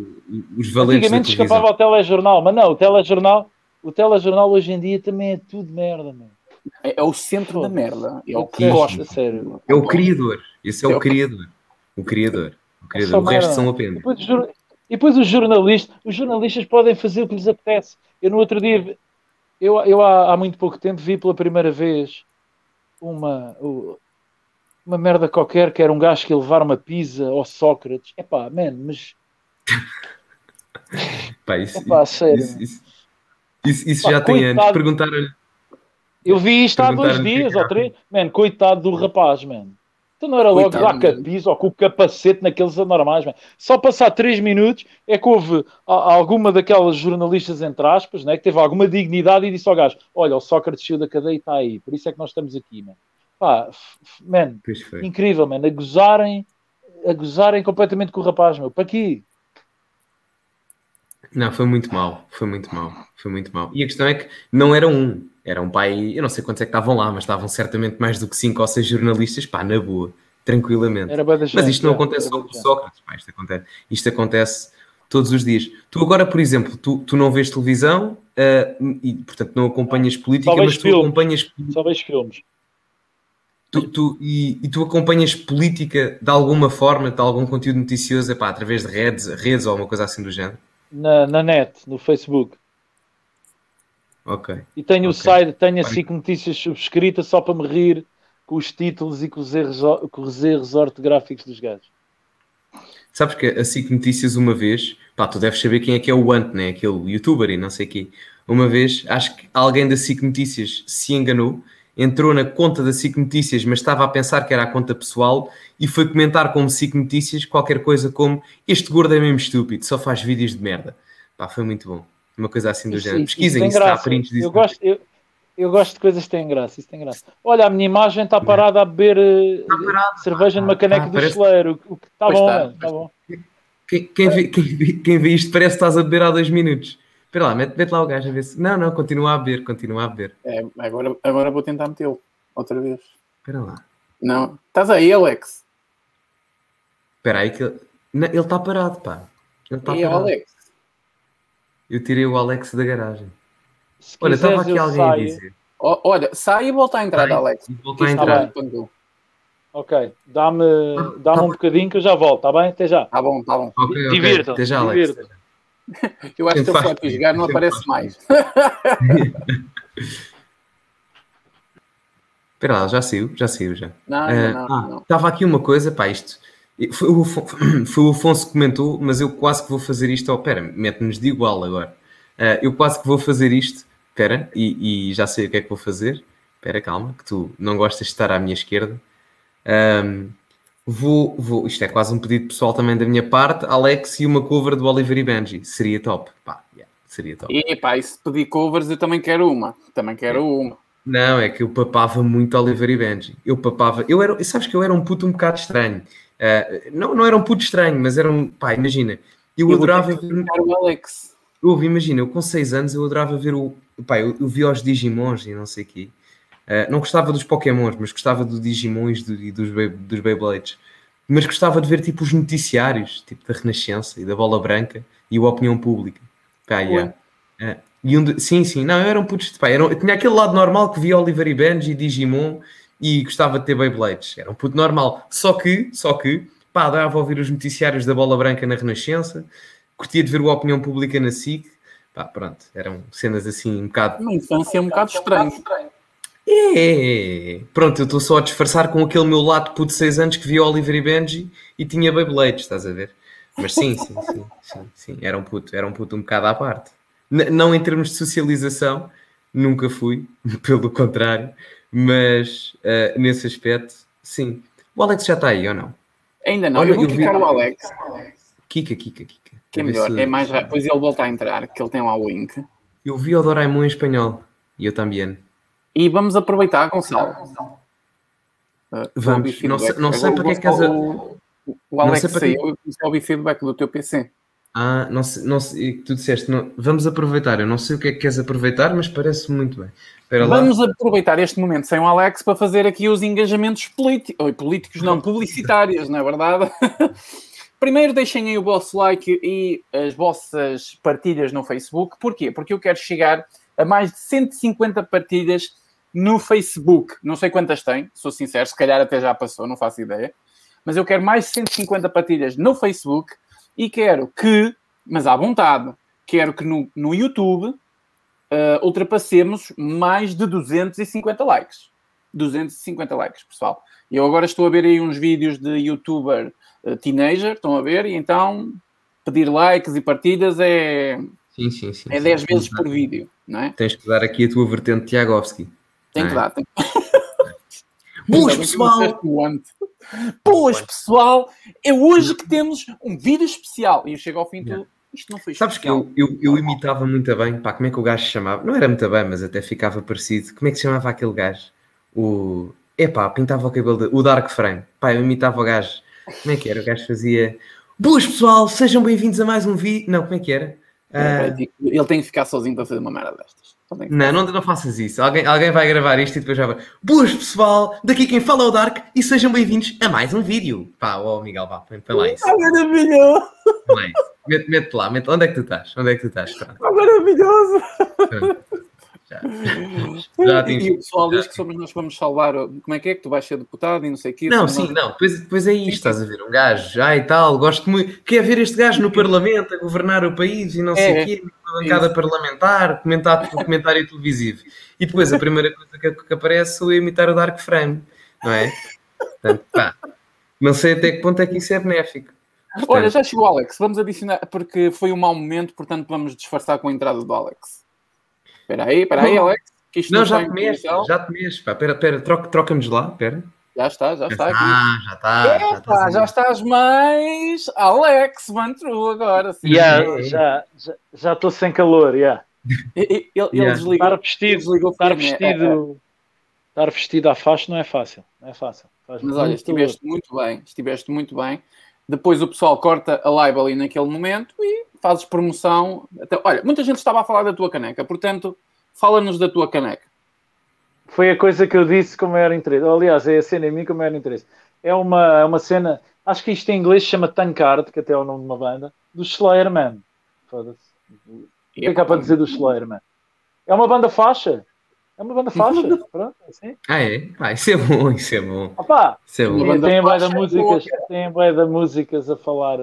os valentes Antigamente escapava ao telejornal, mas não, o telejornal, o telejornal hoje em dia também é tudo merda, mano. É, é o centro Pô, da merda. É o que gosta, sério. É o criador. Esse é, é o, criador. O criador. O, criador. o resto são apenas. Depois, e depois os jornalistas, os jornalistas podem fazer o que lhes apetece. Eu no outro dia, eu, eu há, há muito pouco tempo vi pela primeira vez uma, uma merda qualquer que era um gajo que ia levar uma pizza ao Sócrates. É pá, man, mas. Pá, isso, Epá, sério. Isso, isso, isso, isso Pá, já tem anos. Perguntaram-lhe. Eu vi isto há dois dias ou três. Man, coitado do rapaz, man. Então não era logo Coitado, lá piso ou com o capacete naqueles anormais. Man. Só passar 3 minutos é que houve alguma daquelas jornalistas, entre aspas, né, que teve alguma dignidade e disse ao gajo: Olha, o Sócrates saiu da cadeia e está aí, por isso é que nós estamos aqui, man. Pá, man, incrível, man. A gozarem, a gozarem completamente com o rapaz, meu. Para aqui. Não, foi muito mal, foi muito mal, foi muito mal. E a questão é que não era um, era um pai, eu não sei quantos é que estavam lá, mas estavam certamente mais do que cinco ou seis jornalistas, pá, na boa, tranquilamente. mas isto não acontece só com Sócrates, pá, isto acontece, isto acontece todos os dias. Tu agora, por exemplo, tu, tu não vês televisão uh, e, portanto, não acompanhas política, mas tu filmes. acompanhas... Só vês filmes. Tu, tu, e, e, tu acompanhas política de alguma forma, de algum conteúdo noticioso, epá, através de redes, redes ou alguma coisa assim do género? Na, na net, no Facebook. Ok. E tenho okay. o site, tenho a SIC Notícias subscrita só para me rir com os títulos e com os erros, com os erros ortográficos dos gajos. Sabes que a SIC Notícias uma vez, pá, tu deves saber quem é que é o Ant, né? Aquele youtuber e não sei quê. Uma vez, acho que alguém da SIC Notícias se enganou, entrou na conta da SIC Notícias, mas estava a pensar que era a conta pessoal e foi comentar como SIC Notícias qualquer coisa como este gordo é mesmo estúpido, só faz vídeos de merda. Pá, foi muito bom uma coisa assim do isso, género. Pesquisem isso, está prints disso. Eu gosto, eu, eu gosto de coisas que têm graça, isso tem graça. Olha, a minha imagem está parada a beber tá parado, cerveja tá, numa caneca tá, do parece... que está bom, está, tá bom. Quem, quem, vê, quem, vê, quem vê isto parece que estás a beber há dois minutos. Espera lá, mete, mete lá o gajo a ver se. Não, não, continua a beber, continua a beber. É, agora, agora vou tentar metê-lo outra vez. Espera lá. Não, estás aí, Alex. Espera aí que ele. está parado, pá. Ele está parado. Alex. Eu tirei o Alex da garagem. Se Olha, estava aqui alguém saio. a dizer. olha, sai e volta a entrar, sai, Alex. Volta a entrar. Ok, dá-me ah, dá tá um bocadinho que eu já volto, está bem? Até já. Tá bom, tá bom. Okay, okay. Divirtam. Até já, Alex. Eu acho que ele foi jogar, não aparece mais. Espera lá, já saiu, já saiu já. Não, uh, não, ah, não. Estava aqui uma coisa, pá, isto foi o, foi o Afonso que comentou, mas eu quase que vou fazer isto. Oh, pera, mete-nos de igual agora. Uh, eu quase que vou fazer isto. Espera, e, e, já sei o que é que vou fazer. Espera, calma, que tu não gostas de estar à minha esquerda. Um, vou, vou, isto é quase um pedido pessoal também da minha parte. Alex e uma cover do Oliver e Benji. Seria top. Pá, yeah, seria top. E pá, e se pedir covers, eu também quero uma. Também quero é. uma. Não, é que eu papava muito Oliver e Benji. Eu papava. Eu era, sabes que eu era um puto um bocado estranho. Uh, não, não era um puto estranho, mas era um. Pá, imagina. Eu, eu adorava ver. O Alex. Eu, imagina, eu com 6 anos eu adorava ver o. Pá, eu, eu vi os Digimons e não sei o quê. Uh, não gostava dos Pokémons, mas gostava dos Digimons e dos, dos Beyblades. Mas gostava de ver tipo os noticiários, tipo da Renascença e da Bola Branca e a opinião pública. Pá, yeah. uh, e um de... Sim, sim, não, eu era um puto. Pá, era um... tinha aquele lado normal que via Oliver e Benji, Digimon e gostava de ter Beyblades. Era um puto normal. Só que, só que, pá, dava a ouvir os noticiários da Bola Branca na Renascença, curtia de ver a opinião pública na SIC. Pá, pronto, eram cenas assim um bocado. Uma infância um bocado estranha. É, é, é, pronto, eu estou só a disfarçar com aquele meu lado puto de 6 anos que via Oliver e Benji e tinha Beyblades, estás a ver? Mas sim, sim, sim, sim, sim, era um puto, era um puto um bocado à parte. N não em termos de socialização, nunca fui, pelo contrário, mas uh, nesse aspecto, sim. O Alex já está aí ou não? Ainda não, Olha, eu vou eu vi... o Alex. Kika, Kika, Kika. Que é melhor, é mais rápido. Depois ele volta a entrar, que ele tem lá o link. Eu vi o Doraemon em espanhol. E eu também. E vamos aproveitar, Gonçalo. Uh, vamos. Não sei, não sei para que é que és a... O, o Alex saiu, eu comecei a ouvir feedback do teu PC. Ah, não sei, não sei, tu disseste, não, vamos aproveitar. Eu não sei o que é que queres aproveitar, mas parece muito bem. Vamos lá. aproveitar este momento sem o Alex para fazer aqui os engajamentos políticos, políticos não, publicitários, não é verdade? Primeiro deixem aí o vosso like e as vossas partilhas no Facebook. Porquê? Porque eu quero chegar a mais de 150 partilhas no Facebook. Não sei quantas tem, sou sincero, se calhar até já passou, não faço ideia. Mas eu quero mais de 150 partilhas no Facebook e quero que, mas à vontade, quero que no, no YouTube uh, ultrapassemos mais de 250 likes. 250 likes, pessoal. Eu agora estou a ver aí uns vídeos de youtuber uh, teenager, estão a ver, e então pedir likes e partilhas é, sim, sim, sim, é 10 vezes por vídeo, não é? Tens que dar aqui a tua vertente Tiagovski. Tem que é? dar. Tem... Boas, pessoal! Boas, pessoal! É hoje que temos um vídeo especial. E eu chego ao fim do. Isto não foi Sabes especial. que eu, eu, eu, imitava muito bem. Pá, como é que o gajo se chamava? Não era muito bem, mas até ficava parecido. Como é que se chamava aquele gajo? O. Epá, pintava o cabelo. De... O Dark Frame. Pá, eu imitava o gajo. Como é que era? O gajo fazia. Boas, pessoal! Sejam bem-vindos a mais um vídeo. Não, como é que era? Uh... Ele tem que ficar sozinho para fazer uma merda destas. Não, não, não faças isso. Alguém, alguém vai gravar isto e depois já vai. Boas pessoal, daqui quem fala é o Dark e sejam bem-vindos a mais um vídeo. Pá, ó oh, Miguel, vá, põe lá isso. Ah, maravilhoso! Mete, mete lá, mete. Onde é que tu estás? Onde é que tu estás? Pronto. Maravilhoso! Já, e, o pessoal diz que somos nós que vamos salvar. Como é que é que tu vais ser deputado e não sei o quê? Não, sim, nós... não. Depois, depois é isto, estás a ver? Um gajo, ai tal, gosto muito. Quer ver este gajo no Parlamento a governar o país e não sei o é, quê, na bancada é parlamentar, comentar, comentário televisivo. E depois a primeira coisa que, que aparece é imitar o Dark Frame, não é? Portanto, pá, não sei até que ponto é que isso é benéfico. Portanto... Olha, já chegou o Alex, vamos adicionar, porque foi um mau momento, portanto vamos disfarçar com a entrada do Alex. Espera aí, espera aí, Alex. Que isto não, não já te mexes, já te mexes. Espera, espera, troca, troca-nos lá, espera. Já está, já, já está, aqui. Ah, já está. Epa, já, está já estás mais Alex Mantru agora. Sim. Yeah, já estou já, já sem calor, yeah. Ele, ele yeah. desligou. Estar vestido, estar vestido, é, é. estar vestido à faixa não é fácil. Não é fácil. Faz Mas olha, estiveste muito bem, estiveste muito bem. Depois o pessoal corta a live ali naquele momento e fazes promoção. Até, olha, muita gente estava a falar da tua caneca, portanto, fala-nos da tua caneca. Foi a coisa que eu disse com maior interesse. Aliás, é a cena em mim com maior interesse. É uma, é uma cena, acho que isto em inglês chama Tankard, que até é o nome de uma banda, do Slayer Man. Foda-se. O que é que há para dizer do Slayer Man? É uma banda faixa. É uma banda faixa. Pronto, assim. Ah, é? Ah, isso é bom, isso é bom. Opa, isso é bom. Tem, tem, bué músicas, tem bué de músicas a falar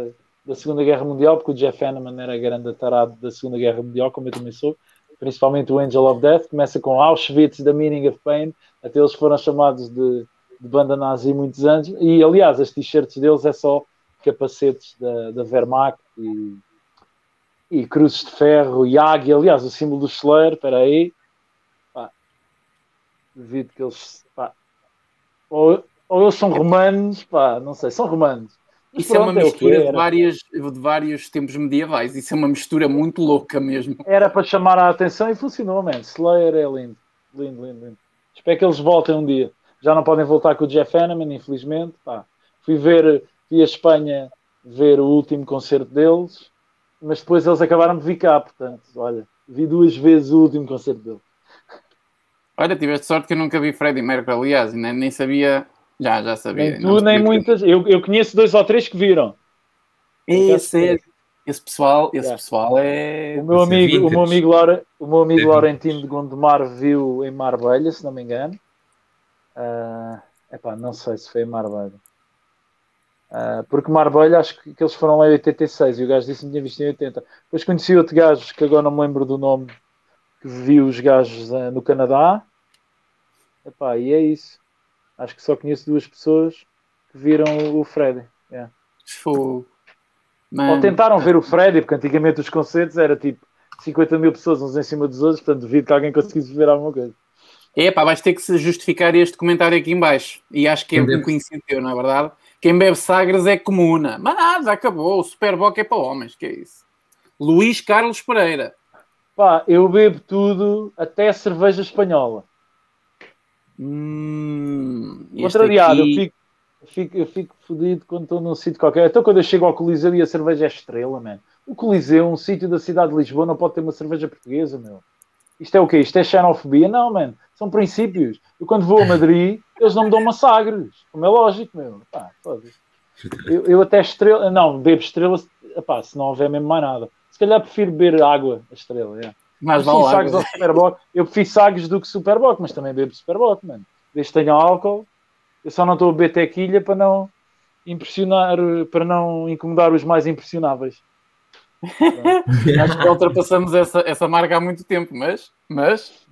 da Segunda Guerra Mundial, porque o Jeff Hanneman era grande tarado da Segunda Guerra Mundial, como eu também sou, principalmente o Angel of Death, começa com Auschwitz, The Meaning of Pain, até eles foram chamados de, de banda nazi muitos anos, e aliás, as t-shirts deles é só capacetes da, da Wehrmacht e, e cruzes de ferro e águia, aliás, o símbolo do Slayer, espera aí, devido que eles, pá, ou, ou eles são romanos, pá, não sei, são romanos, isso é uma mistura é de, várias, de vários tempos medievais. Isso é uma mistura muito louca mesmo. Era para chamar a atenção e funcionou, man. Slayer é lindo. Lindo, lindo, lindo. Espero que eles voltem um dia. Já não podem voltar com o Jeff Hanneman, infelizmente. Pá. Fui ver, fui a Espanha ver o último concerto deles, mas depois eles acabaram de vir cá, portanto, olha, vi duas vezes o último concerto deles. Olha, tiveste sorte que eu nunca vi Freddie Mercury, aliás, nem, nem sabia já, já sabia. Nem tu, nem muitas. Eu, eu conheço dois ou três que viram. Esse, esse pessoal, esse pessoal é. O meu amigo, o meu amigo, Laura, o meu amigo Laurentino de Gondomar viu em Marbella, se não me engano. Uh, epá, não sei se foi em Marbella. Uh, porque Marbella, acho que, que, eles foram lá em 86 e o gajo disse que tinha visto em 80. Depois conheci outro gajo que agora não me lembro do nome, que viu os gajos uh, no Canadá. Epá, e é isso. Acho que só conheço duas pessoas que viram o Freddy. Yeah. Ou tentaram ver o Freddy, porque antigamente os concertos era tipo 50 mil pessoas uns em cima dos outros, portanto duvido que alguém conseguisse ver alguma coisa. É pá, vais ter que se justificar este comentário aqui em baixo. E acho que é um conhecido teu, não é verdade? Quem bebe Sagres é comuna. Mas nada, acabou. O Superboc é para homens, que é isso. Luís Carlos Pereira. Pá, eu bebo tudo, até cerveja espanhola. Hum, Contrariado, aqui- eu fico, eu fico, eu fico fodido quando estou num sítio qualquer. Então quando eu chego ao Coliseu e a cerveja é estrela, man. O Coliseu, um sítio da cidade de Lisboa, não pode ter uma cerveja portuguesa, meu. Isto é o quê? Isto é xenofobia? Não, man. São princípios. Eu quando vou a Madrid, eles não me dão massagres. Como é lógico, meu. Pá, eu, eu até estrela... Não, bebo estrela epá, se não houver mesmo mais nada. Se calhar prefiro beber água, a estrela, é. Mas Mas vale ao Superboc. Eu prefiro sagres do que Superboc, mas também bebo Superboc, mano. Desde que tenha álcool, eu só não estou a beber tequilha para não impressionar, para não incomodar os mais impressionáveis. Acho que já ultrapassamos essa, essa marca há muito tempo, mas. mas...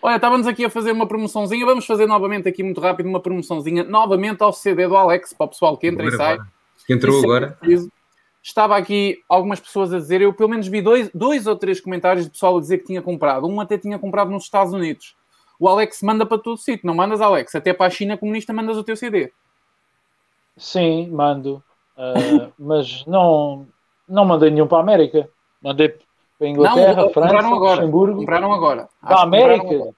Olha, estávamos aqui a fazer uma promoçãozinha. Vamos fazer novamente aqui muito rápido uma promoçãozinha, novamente ao CD do Alex, para o pessoal que entra e Bora, sai. Que entrou Isso é agora. preciso. Estava aqui algumas pessoas a dizer, eu pelo menos vi dois, dois ou três comentários de pessoal a dizer que tinha comprado. Um até tinha comprado nos Estados Unidos. O Alex manda para todo sítio, não mandas, Alex? Até para a China comunista mandas o teu CD. Sim, mando. Ah, mas não, não mandei nenhum para a América. Mandei para a Inglaterra, não, França, compraram agora. Luxemburgo. Compraram agora. Para a América? agora.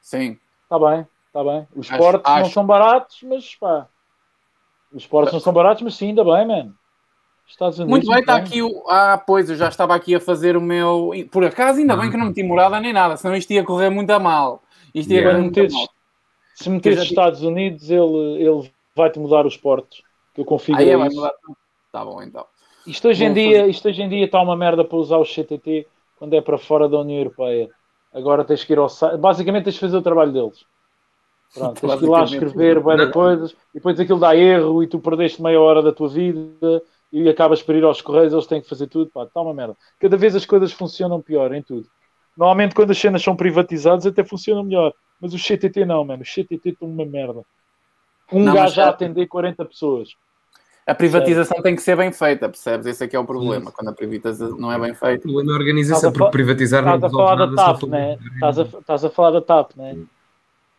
Sim. Está bem, está bem. Os Acho- portos não acho. são baratos, mas pá. Os portos não são baratos, mas sim, ainda bem, mano. Estados Unidos. Muito bem, está aqui o. Ah, pois, eu já estava aqui a fazer o meu. Por acaso, ainda bem que não meti morada nem nada, senão isto ia correr muito a mal. Isto ia Yeah. correr muito a mal. Se meteres já Estados Unidos, ele, ele vai-te mudar os portos. Que eu configuro Aí é, vai mudar. Tá bom, então. Isto hoje, em dia, fazer. isto hoje em dia está uma merda para usar o CTT quando é para fora da União Europeia. Agora tens que ir ao site. Basicamente tens que fazer o trabalho deles. Pronto, tens que ir lá escrever Não. coisas e depois aquilo dá erro e tu perdeste meia hora da tua vida e acabas por ir aos correios, eles têm que fazer tudo. Pá, está uma merda. Cada vez as coisas funcionam pior em tudo. Normalmente quando as cenas são privatizadas até funcionam melhor. Mas o CTT não, mano. O CTT está uma merda. Um Não, gajo a é- atender 40 pessoas. A privatização tem que ser bem feita, percebes? Esse é que é o problema, Sim. quando a privatização não é bem feita. O problema da organização, Estás a porque fa- privatizar não Estás a resolve falar da TAP, né? Estás a, estás a falar da TAP, né?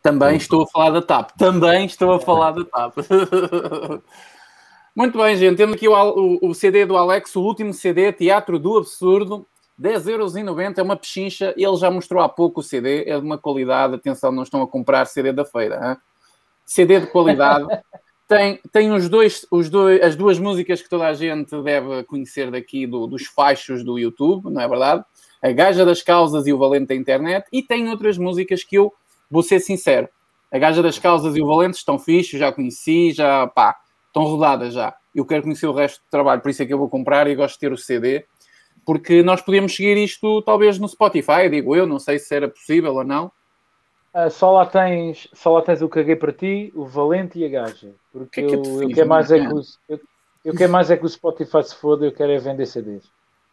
Também estou a falar da TAP. Também estou a falar da TAP. Muito bem, gente. Temos aqui o, o- o CD do Alex, o último CD, Teatro do Absurdo. 10,90€ é uma pechincha. Ele já mostrou há pouco o CD. É de uma qualidade. Atenção, não estão a comprar CD da feira. hã? CD de qualidade. tem tem os dois, os dois, as duas músicas que toda a gente deve conhecer daqui do- dos faixos do YouTube, não é verdade? A Gaja das Causas e o Valente da Internet. E tem outras músicas que eu vou ser sincero. A Gaja das Causas e o Valente estão fixos, já conheci, já pá, estão rodadas já. Eu quero conhecer o resto do trabalho, por isso é que eu vou comprar e gosto de ter o CD, porque nós podíamos seguir isto talvez no Spotify, digo eu, não sei se era possível ou não. Ah, só, lá tens, só lá tens o Caguei para ti, o Valente e a Gaja. Porque Que é que eu, tu eu, fiz, quero mais é que o, eu, eu quero mais é que o Spotify se foda, eu quero é vender CDs.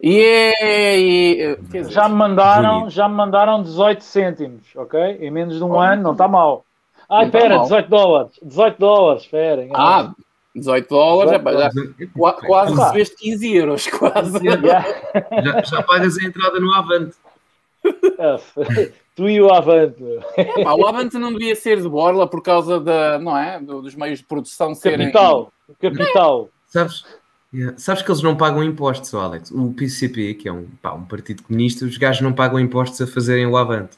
É- quer dizer, Já me mandaram, Bonito. já me mandaram 18 cêntimos, ok? Em menos de um Oh. ano, não está mal. Ai, tá espera, mal. 18 dólares. 18 dólares, espera. ah, 18 dólares, 18 epá, já, qua- quase Pá. recebeste 15 euros, quase. Já, já pagas a entrada no Avante. tu e o Avante. meu. Epá, o Avante não devia ser de borla por causa da, não é? Do- dos meios de produção serem. Capital. O capital. Sabes? Yeah. Sabes que eles não pagam impostos, ó, Alex. O PCP, que é um, pá, um partido comunista, os gajos não pagam impostos a fazerem o Avante.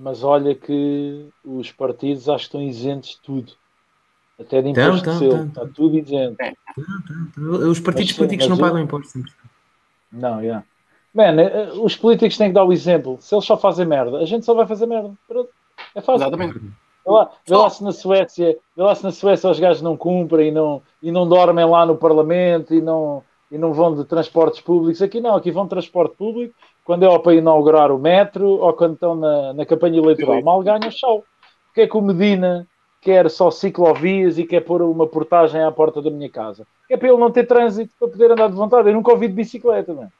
Mas olha que os partidos acho que estão isentos de tudo. Até de Então, imposto então, selo. então. Está tudo isento. Os partidos sim, políticos mas não eu- pagam impostos. Não, yeah. Man, eh, os políticos têm que dar o exemplo. Se eles só fazem merda, a gente só vai fazer merda. É fácil. Exatamente. Vê lá, vê lá se na Suécia, vê lá se na Suécia os gajos não cumprem e não, e não dormem lá no Parlamento e não, e não vão de transportes públicos. Aqui não, aqui vão de transporte público quando é para inaugurar o metro ou quando estão na, na campanha eleitoral. Mal ganham, tchau. Porque é que o Medina quer só ciclovias e quer pôr uma portagem à porta da minha casa? É para ele não ter trânsito para poder andar de vontade. Eu nunca ouvi de bicicleta, mano.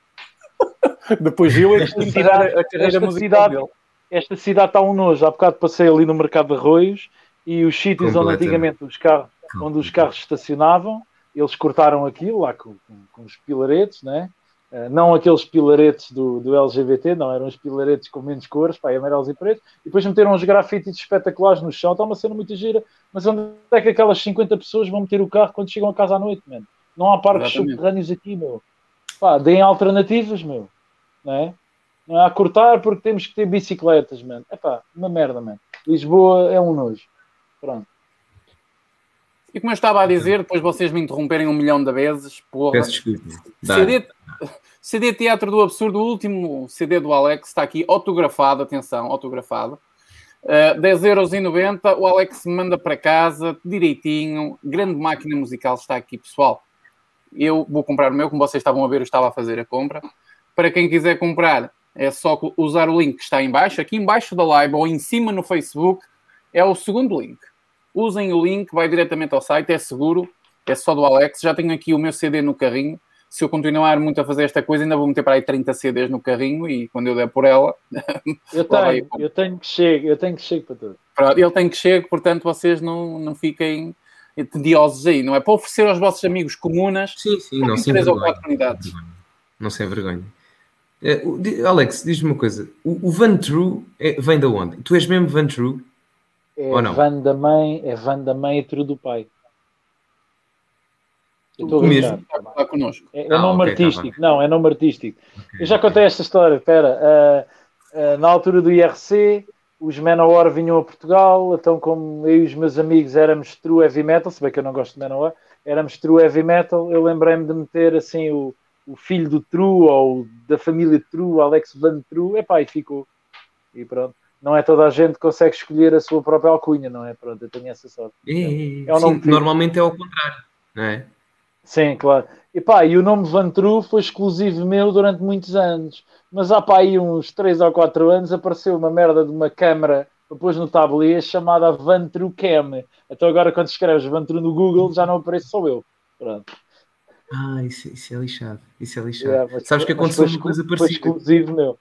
Depois eu é que Esta tirar cidade- a carreira esta cidade- dele. esta cidade está um nojo. Há bocado passei ali no mercado de arroios e os sítios onde antigamente os carros, onde os carros estacionavam, eles cortaram aquilo lá com, com, com os pilaretes, né? Eh, não aqueles pilaretes do, do LGBT, não, eram os pilaretes com menos cores, pá, amarelos e pretos, e depois meteram uns grafites espetaculares no chão, está uma cena muito gira, Mas onde é que aquelas 50 pessoas vão meter o carro quando chegam a casa à noite, mano? Não há parques Exatamente. subterrâneos aqui, meu. Pá, deem alternativas, meu. Não é? Não é a cortar porque temos que ter bicicletas, mano. É pá, uma merda, mano. Lisboa é um nojo. Pronto. E como eu estava a dizer, depois vocês me interromperem um milhão de vezes, porra. Peço desculpa. CD, CD Teatro do Absurdo, o último CD do Alex, está aqui autografado, atenção, autografado. Uh, 10,90€, o Alex manda para casa, direitinho, grande máquina musical está aqui, pessoal. Eu vou comprar o meu, como vocês estavam a ver, eu estava a fazer a compra. Para quem quiser comprar, é só usar o link que está em baixo, aqui em baixo da live ou em cima no Facebook, é o segundo link. Usem o link, vai diretamente ao site, é seguro, é só do Alex. Já tenho aqui o meu CD no carrinho. Se eu continuar muito a fazer esta coisa, ainda vou meter para aí 30 CDs no carrinho e quando eu der por ela. Eu tenho, eu. eu tenho que chegar, eu tenho que chegar para tudo. Pronto, Ele tem que chegar, portanto vocês não, não fiquem tediosos aí, não é? Para oferecer aos vossos amigos comunas Sim, sim, não em se três ou envergonhe. quatro unidades. Não se envergonhe. Eh, Alex, diz-me uma coisa. O, o Van True é- vem de onde? Tu és mesmo Van True? É Ou não? van da mãe, é van da mãe e tru do pai. Eu estou mesmo? Está connosco. É, é Ah, nome ok, tá artístico. não, é nome artístico. Eu já contei esta história. Espera, ah, ah, na altura do IRC, os Manowar vinham a Portugal. Então, como eu e os meus amigos éramos true heavy metal, se bem que eu não gosto de Manowar, éramos true heavy metal. Eu lembrei-me de meter assim o, o filho do True ou da família True, Alex Van True. Epá, e ficou. E pronto. Não é toda a gente que consegue escolher a sua própria alcunha, não é? Pronto, eu tenho essa sorte. É, é, é. É o Sim, que- normalmente é ao contrário, não é? Sim, claro. E pá, e o nome Vantru foi exclusivo meu durante muitos anos. Mas há pá aí uns 3 ou 4 anos apareceu uma merda de uma câmara depois no tabuleiro chamada Vantru Cam. Então agora quando escreves Vantru no Google já não aparece só eu. Pronto. Ah, isso, isso é lixado. Isso é lixado. Yeah, mas Sabes que aconteceu uma coisa parecida. Foi exclusivo meu.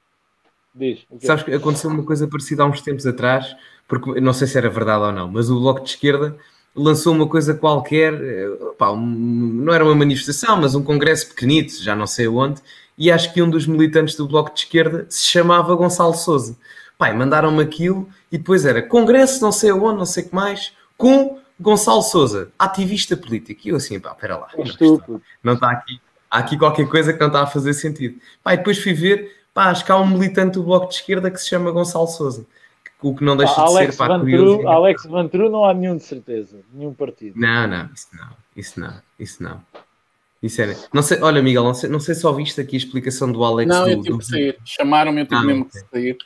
Diz. o quê? Sabes que aconteceu uma coisa parecida há uns tempos atrás, porque não sei se era verdade ou não, mas o Bloco de Esquerda lançou uma coisa qualquer, eh, pá, um- não era uma manifestação, mas um congresso pequenito, já não sei onde, e acho que um dos militantes do Bloco de Esquerda se chamava Gonçalo Souza. Pai, mandaram-me aquilo e depois era congresso não sei onde, não sei o que mais, com Gonçalo Souza, ativista político. E eu assim, pá, espera lá. Não está- não está aqui. Há aqui qualquer coisa que não está a fazer sentido. E depois fui ver, pá, acho que há um militante do Bloco de Esquerda que se chama Gonçalo Souza. O que não deixa Ah, de Alex, ser, pá, Vantru, curioso. Alex Vantru não há nenhum de certeza. Nenhum partido. Não, não, isso não, isso não, isso não. Isso é... Não sei, olha, Miguel, não sei, não sei se ouviste aqui a explicação do Alex. Não, do, eu tive do- que sair. Chamaram-me, eu tive Ah, mesmo ok. que sair.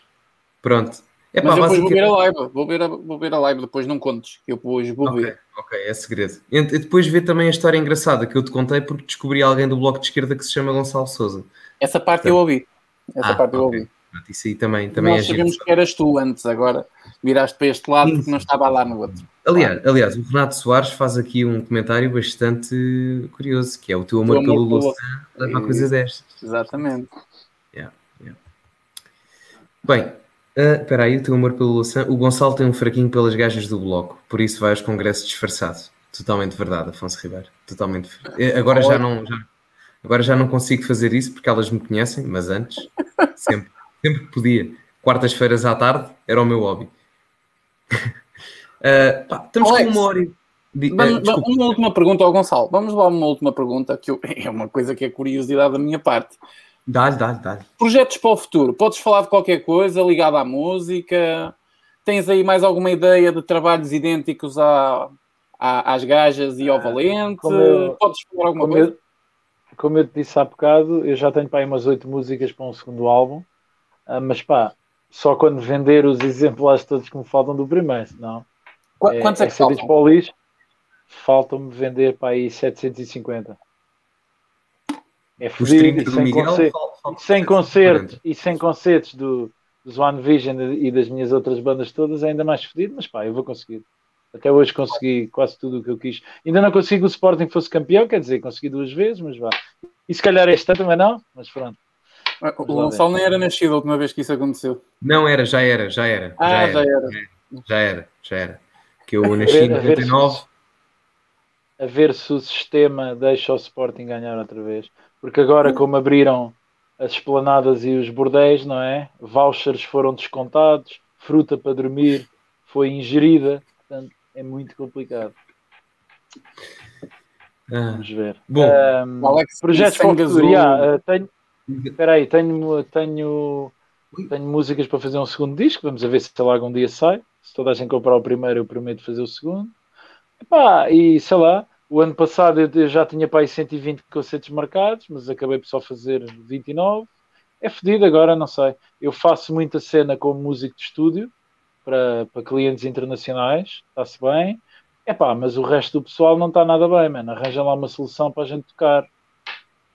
Pronto. É Mas pá, eu depois vou ver a live. Vou ver a, vou ver a live, depois não contes. que Eu depois vou Ok, ver. ok, é segredo. E e depois vê também a história engraçada que eu te contei porque descobri alguém do Bloco de Esquerda que se chama Gonçalo Souza. Essa parte eu ouvi. Essa Ah, parte eu ok. ouvi. Isso aí também, também Nós é giro. que eras tu antes, agora viraste para este lado porque não estava lá no outro. Aliás, aliás, o Renato Soares faz aqui um comentário bastante curioso, que é o teu amor, amor pelo Louçã leva a coisa destas. Exatamente. Bem, ah, espera aí, o teu amor pelo Louçã. O Gonçalo tem um fraquinho pelas gajas do bloco, por isso vai aos congressos disfarçado. Totalmente verdade, Afonso Ribeiro. Totalmente. Eh, Agora já não, já- agora já não consigo fazer isso porque elas me conhecem, mas antes, sempre, sempre que podia. Quartas-feiras à tarde era o meu hobby. Ah, pá, estamos Alex, com uma hora e... Ah, Vamos, desculpa. uma última pergunta ao Gonçalo. Vamos lá uma última pergunta, que eu- é uma coisa que é curiosidade da minha parte. Dá-lhe, dá-lhe, dá-lhe. Projetos para o futuro. Podes falar de qualquer coisa ligada à música? Tens aí mais alguma ideia de trabalhos idênticos à, à- às gajas e ao Valente? como eu- Podes falar alguma Como coisa? eu, como eu te disse há bocado, eu já tenho para aí umas oito músicas para um segundo álbum, Ah, mas pá, só quando vender os exemplares todos que me faltam do primeiro, senão Qu- é, Quantos é é que faltam? para o lixo, faltam-me vender para aí 750. É fodido 30 e do sem, Miguel, concer- fal- faltam e sem 740. concertos e sem concertos do, dos One Vision e das minhas outras bandas todas é ainda mais fodido, mas pá, eu vou conseguir. Até hoje consegui quase tudo o que eu quis. Ainda não consigo o Sporting fosse campeão, quer dizer, consegui duas vezes, mas vá. E se calhar este ano também não, mas pronto. O Gonçalo nem era nascido a última vez que isso aconteceu. Não era, já era, já era. Ah, já era. Já era, já era. Que eu nasci em A ver- a ver se- 99. A ver se o sistema deixa o Sporting ganhar outra vez. Porque agora, como abriram as esplanadas e os bordéis, não é? Vouchers foram descontados, fruta para dormir foi ingerida. Portanto, é muito complicado. Ah, Vamos ver. Bom. Um, Alex projetos para o futuro. gasolina. yeah, uh, tenho, espera aí, tenho, tenho, tenho músicas para fazer um segundo disco. Vamos a ver se lá algum dia sai. Se toda a gente comprar o primeiro, eu prometo fazer o segundo. Epá, e sei lá, o ano passado eu eu já tinha para aí 120 concertos marcados, mas acabei por só fazer 29. É fedido agora, não sei. Eu faço muita cena como músico de estúdio para, para clientes internacionais, está-se bem. Epá, mas o resto do pessoal não está nada bem, mano. Arranja lá uma solução para a gente tocar.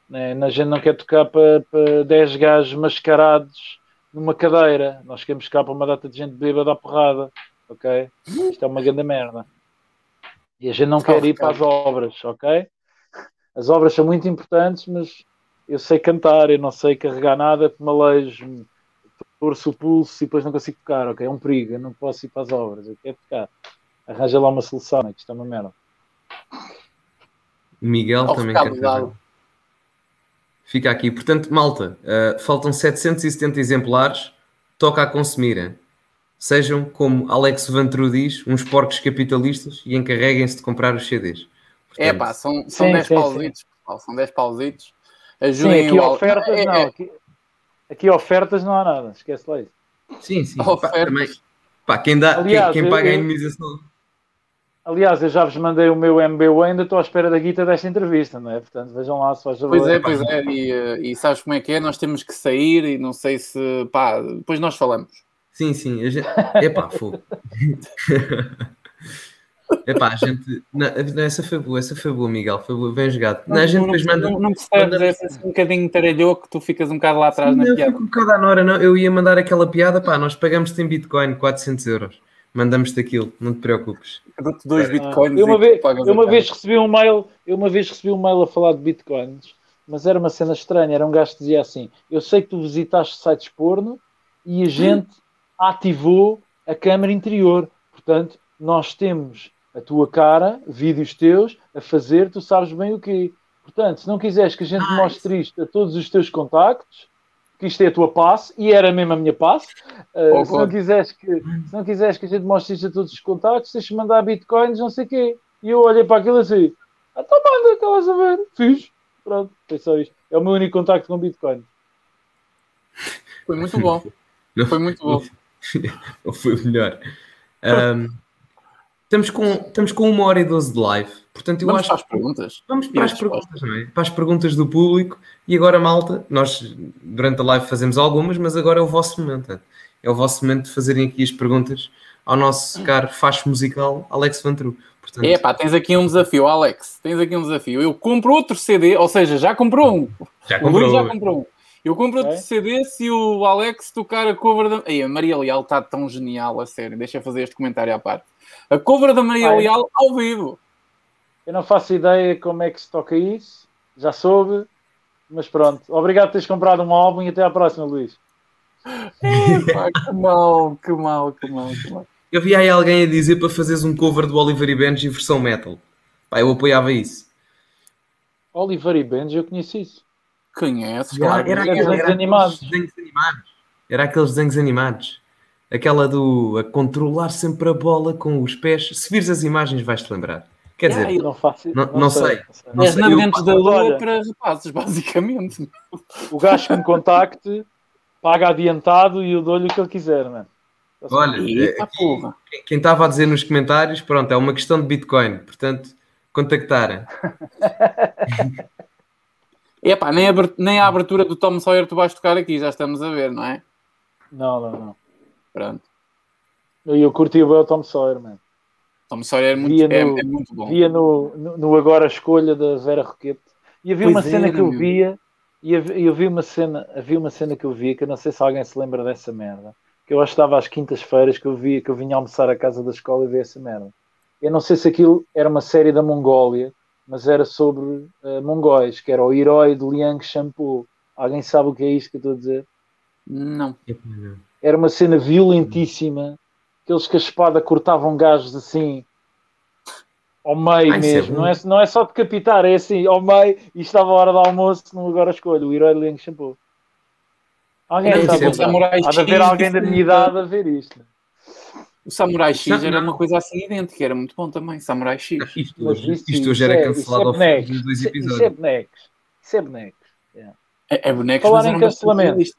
Né? A gente não quer tocar para, para 10 gajos mascarados numa cadeira. Nós queremos tocar para uma data de gente bêbada à porrada. Ok? Isto é uma grande merda. E a gente não quer ir para as obras, ok? As obras são muito importantes, mas eu sei cantar, eu não sei carregar nada, malejo, torço o pulso e depois não consigo tocar, ok? É um perigo, eu não posso ir para as obras, eu quero tocar. Arranja lá uma solução, né? que isto é uma merda. o Miguel Ao também quer fazer. Fica aqui. Portanto, malta, uh, faltam 770 exemplares. Toca a consumir. Sejam, como Alex Vantru diz, uns porcos capitalistas e encarreguem-se de comprar os CDs. É Portanto, pá, são, são Sim, 10 sim, pausitos, pessoal, são 10 pausitos. Sim, Ajudem aqui o ofertas É, não, é, aqui, aqui ofertas não há nada, esquece lá isso. Sim, sim. Ofertas. também, pá, quem, dá, Aliás, quem, quem eu- paga a eu- indemnização. Aliás, eu já vos mandei o meu MBU, ainda estou à espera da guita desta entrevista, não é? Portanto, vejam lá se faz favor. Pois é, pois é, e, eh, e sabes como é que é? Nós temos que sair e não sei se. pá, depois nós falamos. Sim, sim. A gente... Epá, fogo. Epá, a gente. Não, não, essa foi boa, essa foi boa, Miguel. Foi boa, bem jogado. Não, a gente depois manda. não, não percebes, manda- um bocadinho taralhoco que tu ficas um bocado lá atrás na Não, piada. fico um bocado à Nora, não. Eu ia mandar aquela piada, pá, nós pagamos-te em Bitcoin 400 euros. Mandamos-te aquilo, não te preocupes. Eu dou-te dois bitcoins eu uma, vez, eu uma vez recebi um mail, eu uma vez recebi um mail a falar de bitcoins, mas era uma cena estranha. Era um gajo que dizia assim: Eu sei que tu visitaste sites porno e a gente ativou a câmara interior. Portanto, nós temos a tua cara, vídeos teus, a fazer, tu sabes bem o quê. Portanto, se não quiseres que a gente mostre isto a todos os teus contactos, que isto é a tua passe, e era mesmo a minha passe, uh, Oh, se, não quiseres que, se não quiseres que a gente mostre isto a todos os contactos, tens de mandar bitcoins, não sei o quê. E eu olhei para aquilo assim, ah, então manda, estavas a ver, fiz. Pronto, foi só isto. É o meu único contacto com bitcoin. Foi muito bom. Não, Foi muito bom. não foi melhor. Ahm, estamos, com, estamos com uma hora e 12 de live. Portanto, eu Vamos acho para as perguntas. Vamos para as as perguntas, não é? Para as perguntas do público. E agora, malta, nós durante a live fazemos algumas, mas agora é o vosso momento. É o vosso momento de fazerem aqui as perguntas ao nosso caro facho musical Alex Vantru. Portanto, É pá, tens aqui um desafio, Alex. Tens aqui um desafio. Eu compro outro CD, ou seja, já comprou um. já O Luís comprou. já comprou um. Eu compro outro Ok. CD se o Alex tocar a cover da. Ei, a Maria Leal está tão genial, a sério. Deixa eu fazer este comentário à parte. A cover da Maria Vai. Leal ao vivo. Eu não faço ideia como é que se toca isso, já soube, mas pronto. Obrigado por teres comprado um álbum e até à próxima, Luís. Epá, que mal, que mal, que mal, que mal. Eu vi aí alguém a dizer para fazeres um cover do Oliver e Benji versão metal. Pá, eu apoiava isso. Oliver e Benji, eu conheço isso. Conheces, Era, claro. era, Era era aqueles desenhos animados. Era aqueles desenhos animados. Aquela do a controlar sempre a bola com os pés. Se vires as imagens, vais-te lembrar. Quer Yeah, dizer, Eu não faço Não- não sei. não És sei, eu- navegantes da lua para rapazes, basicamente. O gajo que me contacte paga adiantado e eu dou-lhe o que ele quiser, mano. olha, Eita, aqui, quem- estava a dizer nos comentários, pronto, é uma questão de Bitcoin. Portanto, contactarem. Epá, nem, a, nem a abertura do Tom Sawyer tu vais tocar aqui, já estamos a ver, não é? Não, não, não. Pronto. Eu, eu curti o bem o Tom Sawyer, mano. Tom Sawyer é muito, Via é, no- é muito bom. Via no, no, no Agora a Escolha da Vera Roquete. E havia Pois uma cena era, que eu meu. via, e havia, eu vi uma cena, havia uma cena que eu via, que eu não sei se alguém se lembra dessa merda, que eu acho que estava às quintas-feiras que eu via, que eu vinha almoçar à casa da escola e vi essa merda. Eu não sei se aquilo era uma série da Mongólia, mas era sobre eh, mongóis, que era o herói de Liang Shampoo. Alguém sabe o que é isto que eu estou a dizer? Não. Era uma cena violentíssima, aqueles que a espada cortavam gajos assim ao meio Ah, isso é mesmo, não, é, não é só decapitar, é assim, ao meio, e estava a hora do almoço, não agora escolho, o herói de Liang Shampoo. Alguém Não, sabe? é há? De haver alguém da minha idade a ver isto. O Samurai X não, era não. uma coisa assim idêntica, era muito bom também. Samurai X. Isto, hoje, isto, isto hoje era é, cancelado ao fim dos dois episódios. Isso é bonecos. Isso é bonecos. Yeah. É, é bonecos, falar em cancelamentos.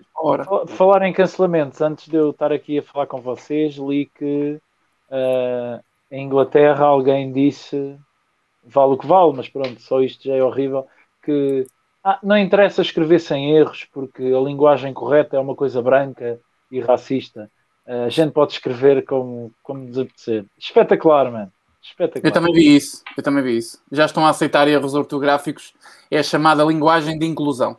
Falar em cancelamentos, antes de eu estar aqui a falar com vocês, li que uh, em Inglaterra alguém disse vale o que vale, mas pronto, só isto já é horrível. Que ah, não interessa escrever sem erros, porque a linguagem correta é uma coisa branca e racista. Uh, a gente pode escrever como, como desapetecer. Espetacular, mano. Espetacular. Eu também vi isso. Eu também vi isso. Já estão a aceitar erros ortográficos. É a chamada linguagem de inclusão.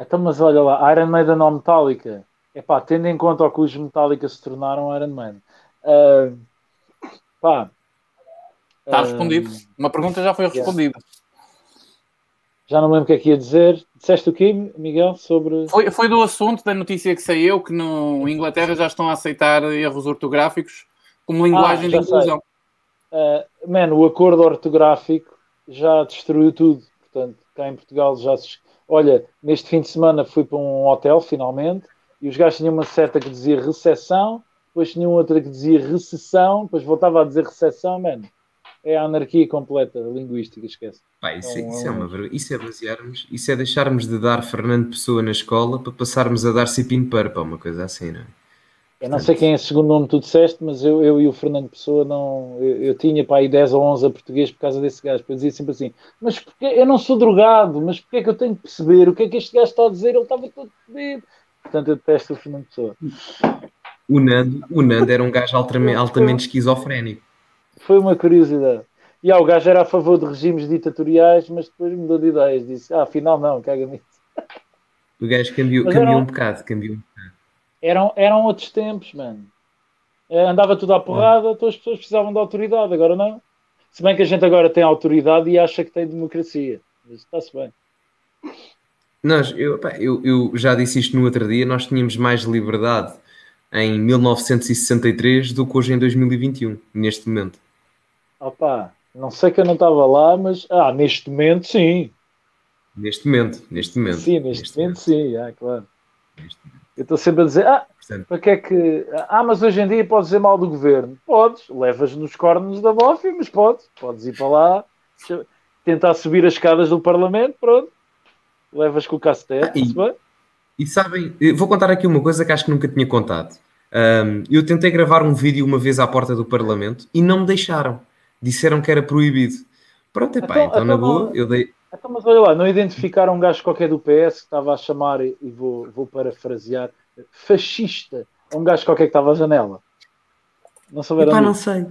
Então, mas olha lá, Iron Maiden ou Metallica. Epá, tendo em conta o que os Metallica se tornaram Iron Maiden. Uh, pá, Está respondido. Uma pergunta já foi respondida. Já não lembro o que é que ia dizer. Disseste o quê, Miguel, sobre... Foi, foi do assunto da notícia que saiu, que no Inglaterra já estão a aceitar erros ortográficos como linguagem ah, de inclusão. Uh, mano, o acordo ortográfico já destruiu tudo. Portanto, cá em Portugal já se... Olha, neste fim de semana fui para um hotel, finalmente, e os gajos tinham uma seta que dizia recessão, depois tinham outra que dizia recessão, depois voltava a dizer recessão, mano é a anarquia completa linguística, esquece. Pá, isso, é, isso, é uma, isso é basearmos, isso é deixarmos de dar Fernando Pessoa na escola para passarmos a dar Cipin Purpa, uma coisa assim, não é? Eu não sei quem é o segundo nome que tu disseste, mas eu, eu e o Fernando Pessoa não. Eu, eu tinha para aí 10 ou 11 a português por causa desse gajo. Eu dizia sempre assim: Mas porque eu não sou drogado, mas porque é que eu tenho que perceber o que é que este gajo está a dizer? Ele estava todo bebido. Portanto, eu detesto o Fernando Pessoa. O Nando, o Nando era um gajo altamente, altamente esquizofrénico foi uma curiosidade. E ah, o gajo era a favor de regimes ditatoriais, mas depois mudou de ideias. Disse, ah, afinal não, caga nisso. O gajo cambiou, cambiou um bocado, cambiou um bocado. Eram, eram outros tempos, mano. Eh, andava tudo à porrada, todas as pessoas precisavam de autoridade, agora não. Se bem que a gente agora tem autoridade e acha que tem democracia. Mas está-se bem. Nós, eu, eu, eu já disse isto no outro dia, nós tínhamos mais liberdade em 1963 do que hoje em 2021, neste momento. Opa, não sei que eu não estava lá, mas ah, neste momento sim. Neste momento, neste momento. Sim, neste, neste momento, momento, sim, é claro. Eu estou sempre a dizer, ah, para que é que. Ah, mas hoje em dia podes dizer mal do governo. Podes, levas nos cornos da bofia, mas podes. Podes ir para lá, tentar subir as escadas do Parlamento, pronto. Levas com o cacete, ah, e, e sabem, vou contar aqui uma coisa que acho que nunca tinha contado. Um, eu tentei gravar um vídeo uma vez à porta do Parlamento e não me deixaram disseram que era proibido. Pronto, epá, então, então, então na boa, eu dei. Então, mas olha lá, não identificaram um gajo qualquer do PS que estava a chamar, e vou, vou parafrasear, fascista, um gajo qualquer que estava à janela. Não souberam Epá, não sei.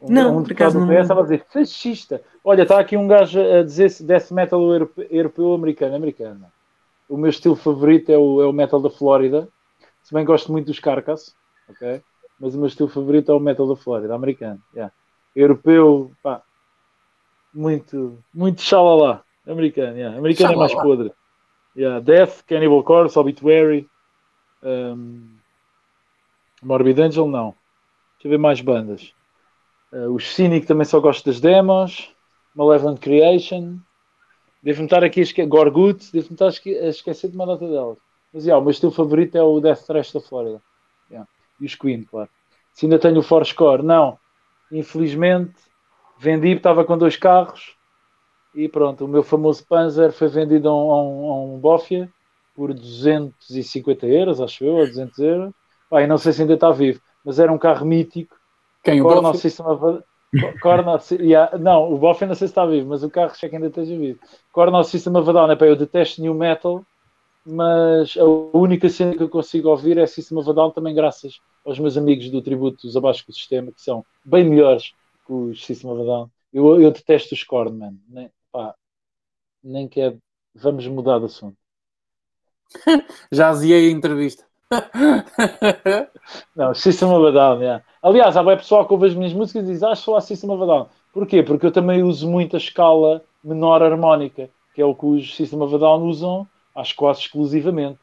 Um, não, um deputado do PS estava a dizer fascista. Olha, está aqui um gajo a dizer death metal europeu, europeu americano, americano. O meu estilo favorito é o, é o metal da Flórida. Se bem gosto muito dos Carcass, ok? Mas o meu estilo favorito é o metal da Flórida, americano. Yeah europeu, pá, muito, muito xalala. Americano, yeah. americano é mais podre. Yeah. Death, Cannibal Corpse, Obituary, um, Morbid Angel, não. Deixa eu ver mais bandas. Uh, os Cynic também só gosto das demos. Malevolent Creation. Devo-me estar aqui a esquecer. Gorgut, devo-me estar a esquecer de uma data delas. Mas yeah, o meu estilo favorito é o Death Thrash da Flórida. Yeah. E os Queen, claro. Se ainda tenho o Forscore, não infelizmente, vendi, estava com dois carros e pronto, o meu famoso Panzer foi vendido a um, a um, Bofia por 250 euros, acho eu, ou 200 euros. Pai, não sei se ainda está vivo, mas era um carro mítico. Quem, o Corna Bofia? Sistema... Corna... yeah, não, o Bofia não sei se está vivo, mas o carro já que ainda esteja vivo. Corna System of a eu detesto New Metal, mas a única cena que eu consigo ouvir é System of a Down, também graças aos meus amigos do tributo dos Abaixo do Sistema, que são bem melhores que os System of Down. Eu, eu detesto os Korn, man. Nem, pá, nem quer. Vamos mudar de assunto. Já aziei a entrevista. Não, System of Down, yeah. Aliás, há bem pessoal que ouve as minhas músicas e diz, ah, sou a System of Down. Porquê? Porque eu também uso muito a escala menor harmónica, que é o que os System of Down usam acho quase exclusivamente.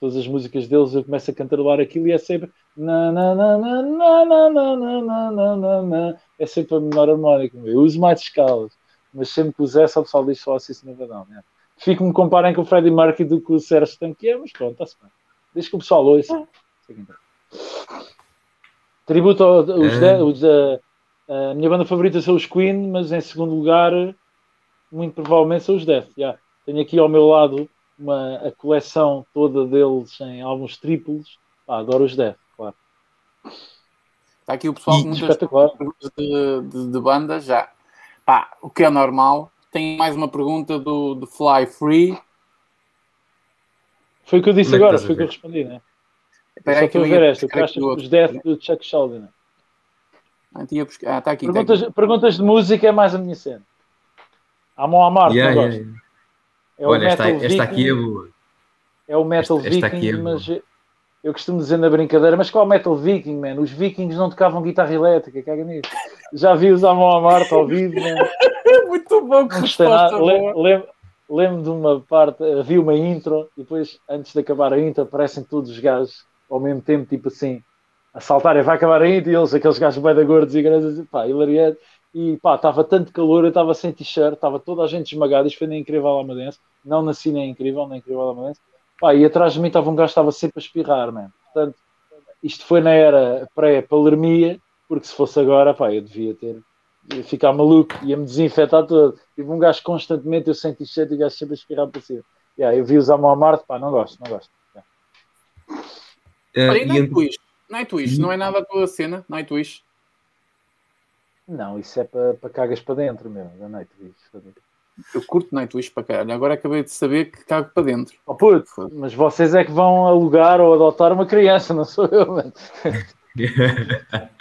Todas as músicas deles eu começo a cantarolar aquilo e é sempre na, na, na, na, na, na, na, na, na, na, na. é sempre a menor harmónica. Eu uso mais escalas, mas sempre que uso essa, o pessoal diz só assim se não não. Né? Fico-me comparem com o Freddie Mercury do que o Sérgio Tanque é, mas pronto, está-se bem. Deixa que o pessoal ouça. Então tributo aos é. os, a minha banda favorita são os Queen, mas em segundo lugar, muito provavelmente são os Death. Yeah. Tenho aqui ao meu lado uma, a coleção toda deles em álbuns triplos. Pá, adoro os Death, claro. Está aqui o pessoal com muitas perguntas de, de, de banda já. Pá, o que é normal. Tem mais uma pergunta do, do Fly Free. Foi o que eu disse agora, foi o que eu respondi, né? Espera aí que eu ver esta. O que achas dos Death do Chuck Sheldon? Ah, está ah, tá aqui. Perguntas, tá aqui. perguntas de música é mais a minha cena. Há mão a Marte, yeah, yeah, yeah. É Olha, esta, esta, aqui é boa. É o Metal esta, Viking, esta é mas eu costumo dizer na brincadeira, mas qual Metal Viking, man? Os vikings não tocavam guitarra elétrica, caga nisso. Já vi os mão a Marte ao vivo, man. Muito bom, que resposta Lembro de uma parte, havia uma intro e depois, antes de acabar a intro, aparecem todos os gajos ao mesmo tempo, tipo assim, a saltarem, vai acabar a intro e eles, aqueles gajos bem da gordos e grandes, pá, hilariante. E pá, estava tanto calor, eu estava sem t-shirt, estava toda a gente esmagada. Isto foi na Incrível Almadense, não na Cine Incrível, na Incrível Almadense. Pá, e atrás de mim estava um gajo que estava sempre a espirrar, man. Portanto, isto foi na era pré-palermia, porque se fosse agora, pá, eu devia ter ia ficar maluco, ia-me desinfetar todo. Tive um gajo constantemente, eu sem t-shirt e o gajo sempre a espirrar para cima. Yeah, eu vi usar a Marte, pá, não gosto, não gosto. Yeah. Uh, Nightwish, Nightwish, não é nada a tua cena, Nightwish? Não, isso é para, para cagas para dentro mesmo, da Nightwish. Eu curto Nightwish para caralho. Agora acabei de saber que cago para dentro. Oh puto, mas vocês é que vão alugar ou adotar uma criança, não sou eu, mano.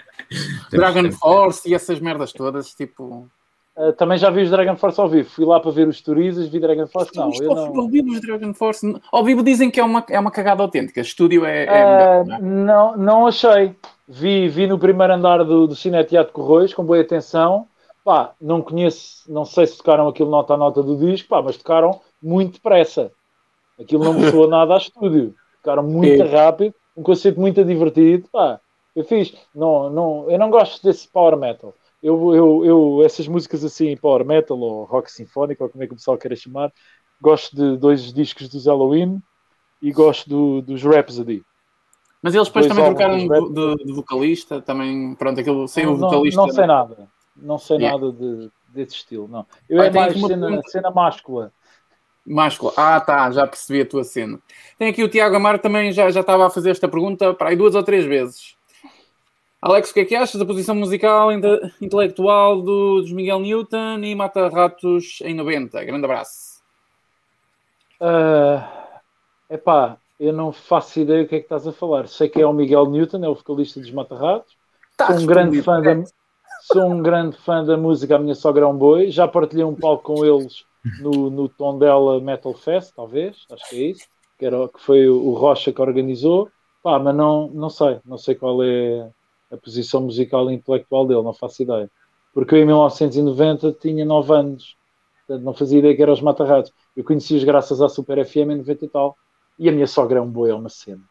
Dragon Force e essas merdas todas, tipo. Uh, também já vi os Dragon Force ao vivo. Fui lá para ver os turistas, vi Dragon Force. Não, eu não. Ao vivo os Dragon Force. Ao vivo dizem que é uma, é uma cagada autêntica. Estúdio é. é uh, melhor, não, é? não, não, achei. Vi, vi no primeiro andar do, do Cine Teatro Corroios, com boa atenção. Pá, não conheço, não sei se tocaram aquilo nota a nota do disco, pá, mas tocaram muito depressa. Aquilo não me soa nada a estúdio. Tocaram muito é. rápido, um conceito muito divertido. Pá, eu fiz. Não, não, eu não gosto desse power metal. Eu, eu, eu, essas músicas assim, power metal ou rock sinfónico, ou como é que o pessoal queira chamar, gosto de dois discos dos Halloween e gosto do, dos Rhapsody. Mas eles depois também trocaram de, de, vocalista, também, pronto, aquilo sem o vocalista. Não, não sei nada, não sei yeah. nada de, desse estilo, não. Eu ah, é mais cena, cena máscula. Máscula, ah tá, já percebi a tua cena. Tem aqui o Tiago Amaro também já, já estava a fazer esta pergunta para aí duas ou três vezes. Alex, o que é que achas da posição musical intelectual do, dos Miguel Newton e Mata Ratos em 90? Grande abraço. Uh, epá, eu não faço ideia do que é que estás a falar. Sei que é o Miguel Newton, é o vocalista dos Mata Ratos. Sou um, grande fã da, sou um grande fã da música A Minha Sogra é um Boi. Já partilhei um palco com eles no, no Tondela Metal Fest, talvez. Acho que é isso. Que, era, que foi o Rocha que organizou. Pá, mas não, não sei. Não sei qual é a posição musical e intelectual dele, não faço ideia. Porque eu em 1990 tinha 9 anos, portanto não fazia ideia que eram os matarratos. Eu conheci-os graças à Super FM em 90 e tal. E a minha sogra é um boi, é uma cena.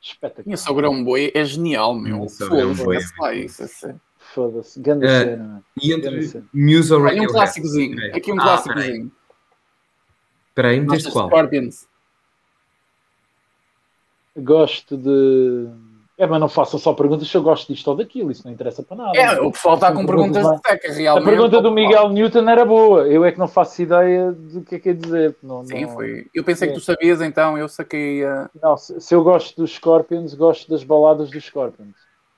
Espetacular. Minha sogra é um boi, é genial, meu. Foda-se, é Foda-se, grande uh, cena. E entre Muse ou Aqui um clássicozinho. Aqui um ah, clássicozinho. Espera aí, meteste qual? Scorpions. Gosto de é, mas não façam só perguntas se eu gosto disto ou daquilo, isso não interessa para nada. É, o pessoal está com perguntas de teca, realmente. A pergunta do Miguel Newton era boa, eu é que não faço ideia do que é que é dizer. Não, Sim, não... foi. Eu pensei é. que tu sabias, então eu saquei a. Não, se, se, eu gosto dos Scorpions, gosto das baladas dos Scorpions.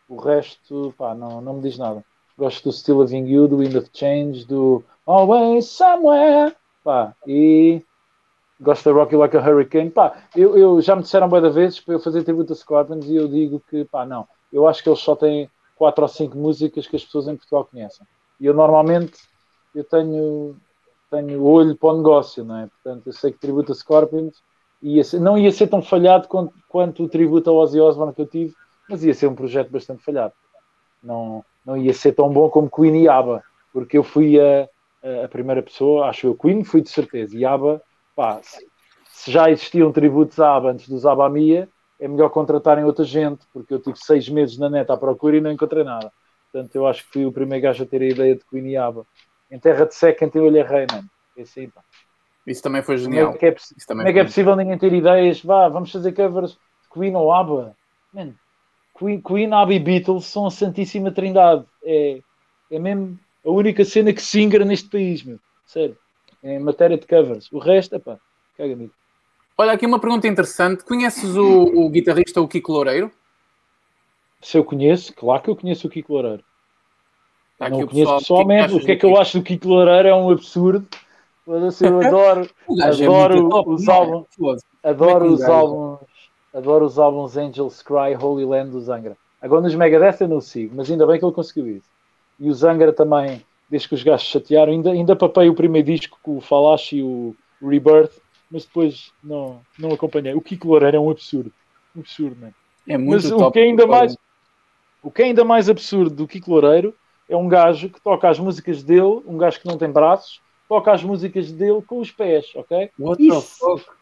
O resto, pá, não, não me diz nada. Gosto do Still Loving You, do Wind of Change, do Always Somewhere, pá, e gosto da Rocky Like a Hurricane. Pá, eu, eu já me disseram boas vezes para eu fazer tributo a Scorpions e eu digo que, pá, não. Eu acho que eles só têm quatro ou cinco músicas que as pessoas em Portugal conhecem. E eu normalmente eu tenho, tenho olho para o negócio, não é? Portanto, eu sei que tributo a Scorpions ia ser, não ia ser tão falhado quanto, quanto o tributo ao Ozzy Osbourne que eu tive, mas ia ser um projeto bastante falhado. Não, não ia ser tão bom como Queen e ABBA, porque eu fui a, a primeira pessoa, acho eu, Queen fui de certeza, e ABBA pá, se já existiam tributos ABA antes dos ABA Mia, é melhor contratarem outra gente, porque eu tive seis meses na neta à procura e não encontrei nada. Portanto, eu acho que fui o primeiro gajo a ter a ideia de Queen e ABA. Em terra de seca, quem tem olho é rei, mano. É assim, pá. Isso também foi genial. Como é que é, como é, que é possível ninguém ter ideias? Vá, vamos fazer covers de Queen ou ABBA? Man, Queen, Queen Abbey Beatles são a Santíssima Trindade. É, é mesmo a única cena que se ingra neste país, meu. Sério. Em matéria de covers. O resto, é pá, caga-me. Olha, aqui uma pergunta interessante. Conheces o, o guitarrista, o Kiko Loureiro? Se eu conheço, claro que eu conheço o Kiko Loureiro. Tá não o conheço pessoalmente. O que é que eu acho do Kiko Loureiro é um absurdo. Eu adoro, adoro é os álbuns. Adoro os álbuns. Adoro os álbuns Angels Cry, Holy Land do Zangra. Agora nos Megadeth eu não sigo, mas ainda bem que ele conseguiu isso. E o Zangra também, desde que os gajos chatearam, ainda, ainda papei o primeiro disco com o Falache e o Rebirth, mas depois não, não acompanhei. O Kiko Loureiro é um absurdo. Um absurdo, não é? É muito mas o que é ainda mais o que é ainda mais absurdo do Kiko Loureiro é um gajo que toca as músicas dele, um gajo que não tem braços, toca as músicas dele com os pés, ok? What isso, the fuck?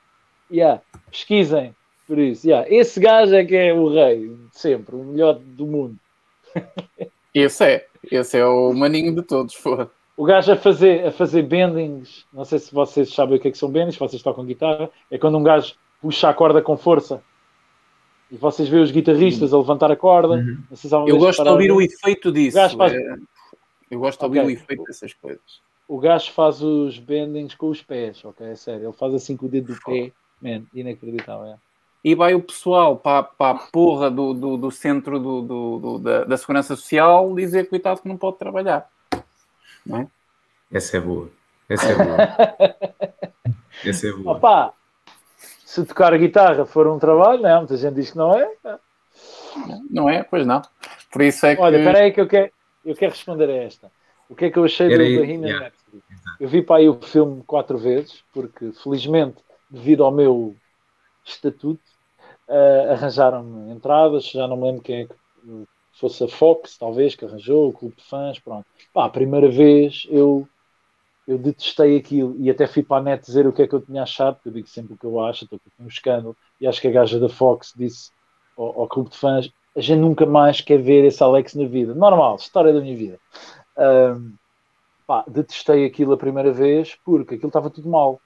Yeah, pesquisem por isso. Yeah, esse gajo é que é o rei de sempre, o melhor do mundo. Esse é, esse é o maninho de todos, foda. O gajo a fazer, a fazer bendings, não sei se vocês sabem o que é que são bendings, vocês tocam guitarra, é quando um gajo puxa a corda com força e vocês veem os guitarristas uhum. a levantar a corda. Uhum. Eu gosto de ouvir o efeito disso. O faz... é... Eu gosto de ouvir okay. o efeito dessas coisas. O gajo faz os bendings com os pés, ok? É sério. Ele faz assim com o dedo do pé. Man, inacreditável. É. E vai o pessoal para, para a porra do, do, do centro do, do, do da, da, Segurança Social dizer, coitado, que não pode trabalhar. Não é? Essa é boa. Essa é boa. Essa é boa. Opa, se tocar a guitarra for um trabalho, não, é? muita gente diz que não é. Não é, pois não. Por isso é que. Olha, espera aí que eu quero, eu quero responder a esta. O que é que eu achei Era do Bohemian yeah. Rhapsody? Eu vi para aí o filme quatro vezes, porque felizmente, devido ao meu estatuto, uh, arranjaram-me entradas, já não me lembro quem é que fosse a Fox, talvez, que arranjou, o clube de fãs, pronto. Pá, a primeira vez eu eu detestei aquilo e até fui para a net dizer o que é que eu tinha achado, porque eu digo sempre o que eu acho, estou com um escândalo, e acho que a gaja da Fox disse ao, ao, clube de fãs: a gente nunca mais quer ver esse Alex na vida. Normal, história da minha vida. Um, pá, detestei aquilo a primeira vez porque aquilo estava tudo mal.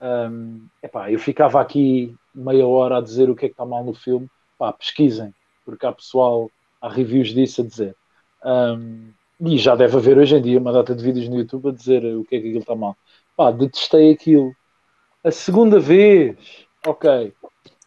Um, epá, eu ficava aqui meia hora a dizer o que é que está mal no filme. Pá, pesquisem, porque há pessoal, há reviews disso a dizer. Um, e já deve haver hoje em dia uma data de vídeos no YouTube a dizer o que é que aquilo está mal. Pá, detestei aquilo. A segunda vez, ok,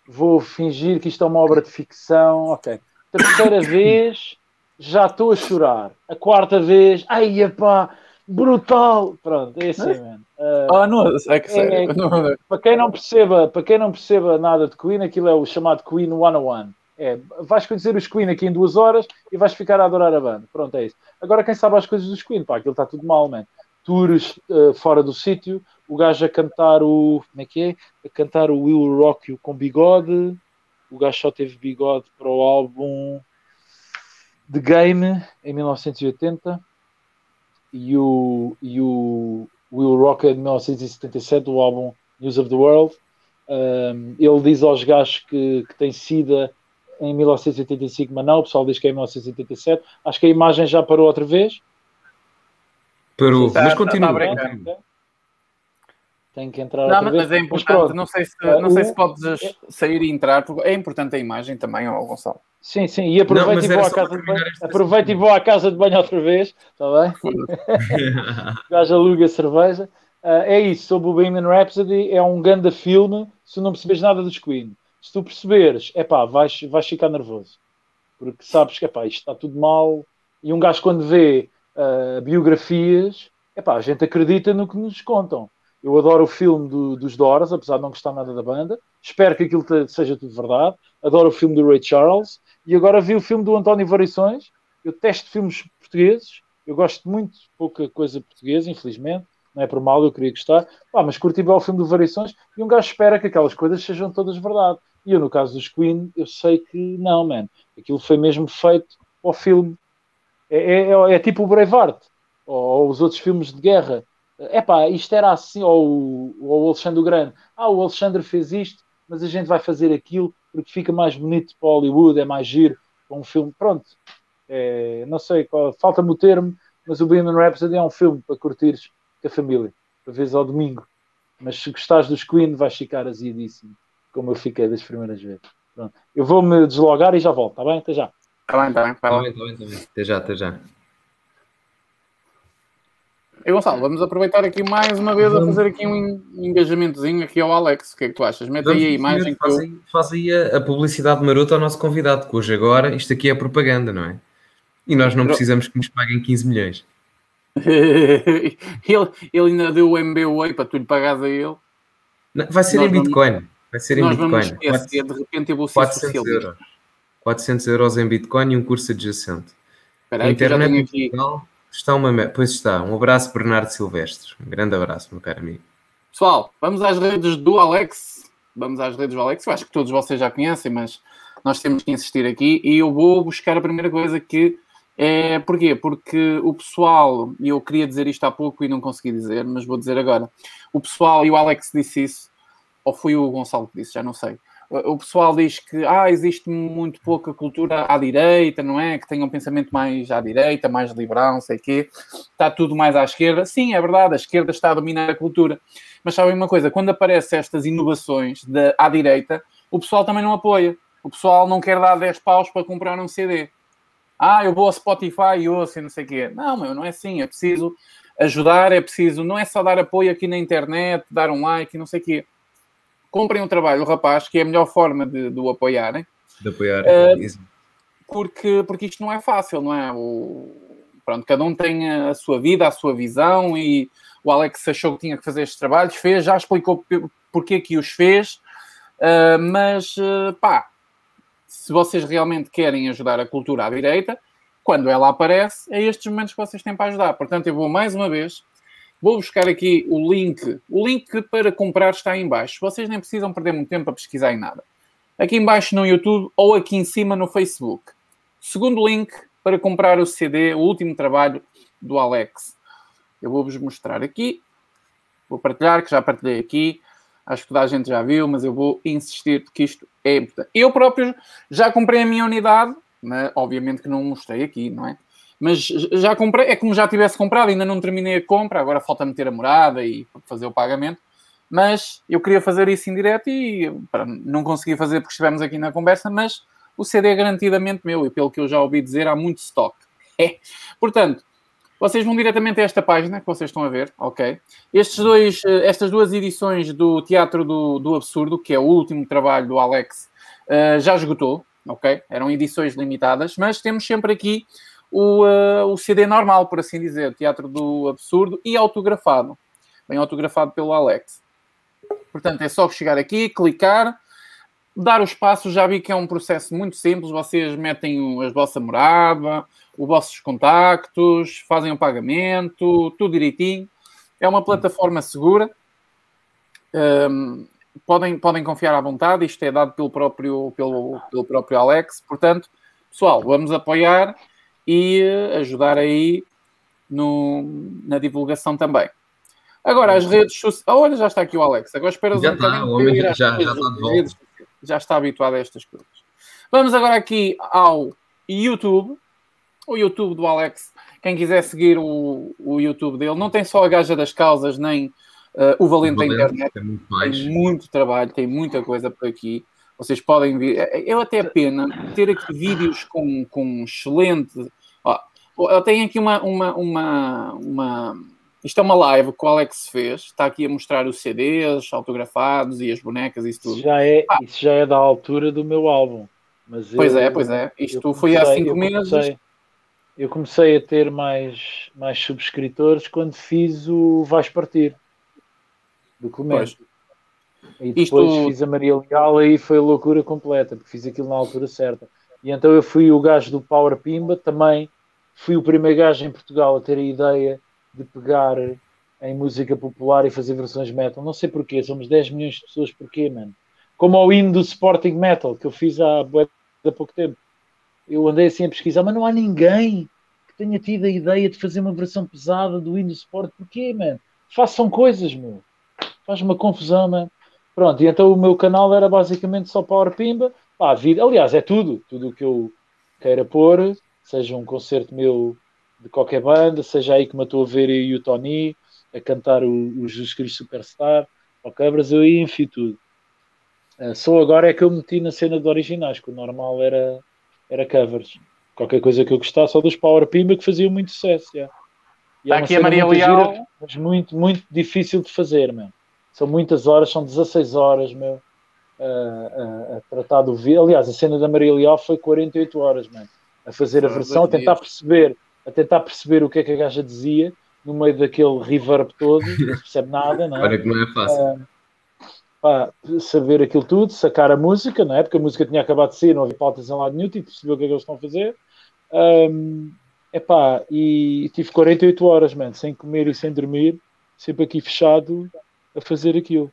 vou fingir que isto é uma obra de ficção, ok. Terceira vez, já estou a chorar. A quarta vez, ai pá, brutal. Pronto, é assim, mano. Uh, ah, não, é que sério. É, para quem não perceba, para quem não perceba nada de Queen, aquilo é o chamado Queen 101. É, vais conhecer os Queen aqui em duas horas e vais ficar a adorar a banda. Pronto, é isso. Agora, quem sabe as coisas dos Queen, pá, aquilo está tudo mal, man. Tours uh, fora do sítio, o gajo a cantar o. Como é que é? A cantar o Will Rock You com bigode. O gajo só teve bigode para o álbum The Game em 1980 e o, e o Will Rock é de 1977, o álbum News of the World. Um, ele diz aos gajos que, que tem sida em 1985, mas não, o pessoal diz que é em 1987. Acho que a imagem já parou outra vez. Parou, mas continua. Tá, tem que entrar não, outra mas vez. é importante, não sei se, não sei se podes sair e entrar, porque é importante a imagem também, ó, Gonçalo. Sim, sim, e aproveita, não, e, vou à casa de banho, aproveita e vou à casa de banho outra vez, está bem? o gajo aluga cerveja. Uh, é isso, sobre o Bohemian Rhapsody, é um grande filme, se não percebes nada dos Queen se tu perceberes, é pá, vais, vais ficar nervoso. Porque sabes que é pá, isto está tudo mal. E um gajo, quando vê uh, biografias, é pá, a gente acredita no que nos contam. Eu adoro o filme do, dos Doors, apesar de não gostar nada da banda. Espero que aquilo seja tudo verdade. Adoro o filme do Ray Charles. E agora vi o filme do António Variações. Eu testo filmes portugueses. Eu gosto muito pouca coisa portuguesa, infelizmente não é por mal, eu queria gostar, ah, mas curti bem o filme do Variações e um gajo espera que aquelas coisas sejam todas verdade. E eu, no caso dos Queen, eu sei que não, man. Aquilo foi mesmo feito ao filme. É, é, é tipo o Braveheart, ou, ou, os outros filmes de guerra. É pá, isto era assim, ou, ou o Alexandre o Grande. Ah, o Alexandre fez isto, mas a gente vai fazer aquilo porque fica mais bonito para Hollywood, é mais giro para um filme. Pronto, é, não sei, falta-me o termo, mas o Bohemian Rhapsody é um filme para curtires com a família, para ao domingo. Mas se gostares dos Queen, vais ficar aziadíssimo, como eu fiquei das primeiras vezes. Pronto. Eu vou-me deslogar e já volto, está bem? Até já. Está bem, está bem. Tá bem, tá bem, tá bem. Até já, até já. E Gonçalo, vamos aproveitar aqui mais uma vez vamos. a fazer aqui um engajamentozinho aqui ao Alex. O que é que tu achas? Mete aí a imagem faz, que eu... aí, faz aí a, a, publicidade marota ao nosso convidado, que hoje agora isto aqui é propaganda, não é? E nós não precisamos que nos paguem 15 milhões. ele, ele ainda deu o MBWay para tu lhe pagares a ele. Não, vai ser nós em Bitcoin. Vamos, vai ser em Bitcoin. Esquecer, de repente eu vou ser 400 euros. 400 euros em Bitcoin e um curso adjacente. Espera aí, internet aqui... Portugal Está uma. Pois está. Um abraço, Bernardo Silvestre. Um grande abraço, meu caro amigo. Pessoal, vamos às redes do Alex. Vamos às redes do Alex. Eu acho que todos vocês já conhecem, mas nós temos que insistir aqui. E eu vou buscar a primeira coisa que é. Porquê? Porque o pessoal, e eu queria dizer isto há pouco e não consegui dizer, mas vou dizer agora. O pessoal, e o Alex disse isso, ou foi o Gonçalo que disse, já não sei o pessoal diz que ah, existe muito pouca cultura à direita, não é? Que tenha um pensamento mais à direita, mais liberal, não sei o quê. Está tudo mais à esquerda. Sim, é verdade, a esquerda está a dominar a cultura. Mas sabem uma coisa, quando aparecem estas inovações de, à direita, o pessoal também não apoia. O pessoal não quer dar 10 paus para comprar um CD. Ah, eu vou ao Spotify e ouço e não sei o quê. Não, meu, não é assim. É preciso ajudar, é preciso... Não é só dar apoio aqui na internet, dar um like e não sei o quê comprem o trabalho do rapaz, que é a melhor forma de, de o apoiarem. De apoiar, uh, porque, porque isto não é fácil, não é? O, pronto, cada um tem a sua vida, a sua visão e o Alex achou que tinha que fazer estes trabalhos, fez, já explicou porque que os fez, uh, mas uh, pá, se vocês realmente querem ajudar a cultura à direita, quando ela aparece, é estes momentos que vocês têm para ajudar. Portanto, eu vou mais uma vez Vou buscar aqui o link. O link para comprar está em baixo. Vocês nem precisam perder muito tempo a pesquisar em nada. Aqui em baixo no YouTube ou aqui em cima no Facebook. Segundo link para comprar o CD, o último trabalho do Alex. Eu vou-vos mostrar aqui. Vou partilhar, que já partilhei aqui. Acho que toda a gente já viu, mas eu vou insistir que isto é importante. Eu próprio já comprei a minha unidade, mas obviamente que não mostrei aqui, não é? Mas já comprei, é como já tivesse comprado, ainda não terminei a compra, agora falta meter a morada e fazer o pagamento. Mas eu queria fazer isso em direto e não consegui fazer porque estivemos aqui na conversa, mas o CD é garantidamente meu e pelo que eu já ouvi dizer, há muito stock. É. Portanto, vocês vão diretamente a esta página que vocês estão a ver, ok? Estes dois, eh, estas duas edições do Teatro do, do Absurdo, que é o último trabalho do Alex, uh, já esgotou, ok? Eram edições limitadas, mas temos sempre aqui o, uh, o CD normal, por assim dizer, Teatro do Absurdo, e autografado. Bem autografado pelo Alex. Portanto, é só chegar aqui, clicar, dar os passos. Já vi que é um processo muito simples. Vocês metem a vossa morada, os vossos contactos, fazem o pagamento, tudo direitinho. É uma plataforma segura. Um, podem, podem confiar à vontade. Isto é dado pelo próprio, pelo, pelo próprio Alex. Portanto, pessoal, vamos apoiar e ajudar aí no, na divulgação também. Agora, as redes sociais. Oh, olha, já está aqui o Alex. Agora esperas já um está, homem, já, já, está de volta. Já está habituado a estas coisas. Vamos agora aqui ao YouTube. O YouTube do Alex. Quem quiser seguir o, o YouTube dele, não tem só a gaja das causas, nem uh, o Valente, o Valente da internet. Tem muito, tem muito trabalho, tem muita coisa por aqui. Vocês podem ver. Eu até pena ter aqui vídeos com, com excelente eu tenho aqui uma, uma, uma, uma, Isto é uma live que o Alex fez. Está aqui a mostrar os CDs autografados e as bonecas e isso tudo. Isso já é, ah. isso já é da altura do meu álbum. Mas pois eu, é, pois é. Isto comecei, foi há cinco meses. Comecei, eu comecei a ter mais, mais subscritores quando fiz o Vais Partir do Clemente. E depois Isto... fiz a Maria Leal aí foi loucura completa, porque fiz aquilo na altura certa. E então eu fui o gajo do Power Pimba também fui o primeiro gajo em Portugal a ter a ideia de pegar em música popular e fazer versões metal. Não sei porquê, somos 10 milhões de pessoas, porquê, mano? Como ao hino do Sporting Metal, que eu fiz há, há pouco tempo. Eu andei assim a pesquisar, mas não há ninguém que tenha tido a ideia de fazer uma versão pesada do hino do Sport. Porquê, mano? Façam coisas, meu. Faz uma confusão, mano. Pronto, e então o meu canal era basicamente só Power Pimba. Pá, vida, aliás, é tudo. Tudo o que eu queira pôr seja um concerto meu de qualquer banda, seja aí que me estou a ver e o Tony a cantar o, o Jesus Cristo Superstar, ou Cabras, eu aí enfio tudo. Uh, só agora é que eu meti na cena de originais, que o normal era, era covers. Qualquer coisa que eu gostasse, só dos Power Pimba que faziam muito sucesso. Yeah. E Está é aqui a Maria Leal. Gira, mas muito, muito difícil de fazer, meu. São muitas horas, são 16 horas, meu, a, a, a tratar do vídeo. Aliás, a cena da Maria Leal foi 48 horas, meu, a fazer a versão, a tentar perceber, a tentar perceber o que é que a gaja dizia no meio daquele reverb todo, não se percebe nada, não é? Olha que não é fácil. Uh, pá, saber aquilo tudo, sacar a música, não é? Porque a música tinha acabado de sair, não havia pautas em lado nenhum, tive perceber o que é que eles estão a fazer. Um, epá, e tive 48 horas, man, sem comer e sem dormir, sempre aqui fechado a fazer aquilo.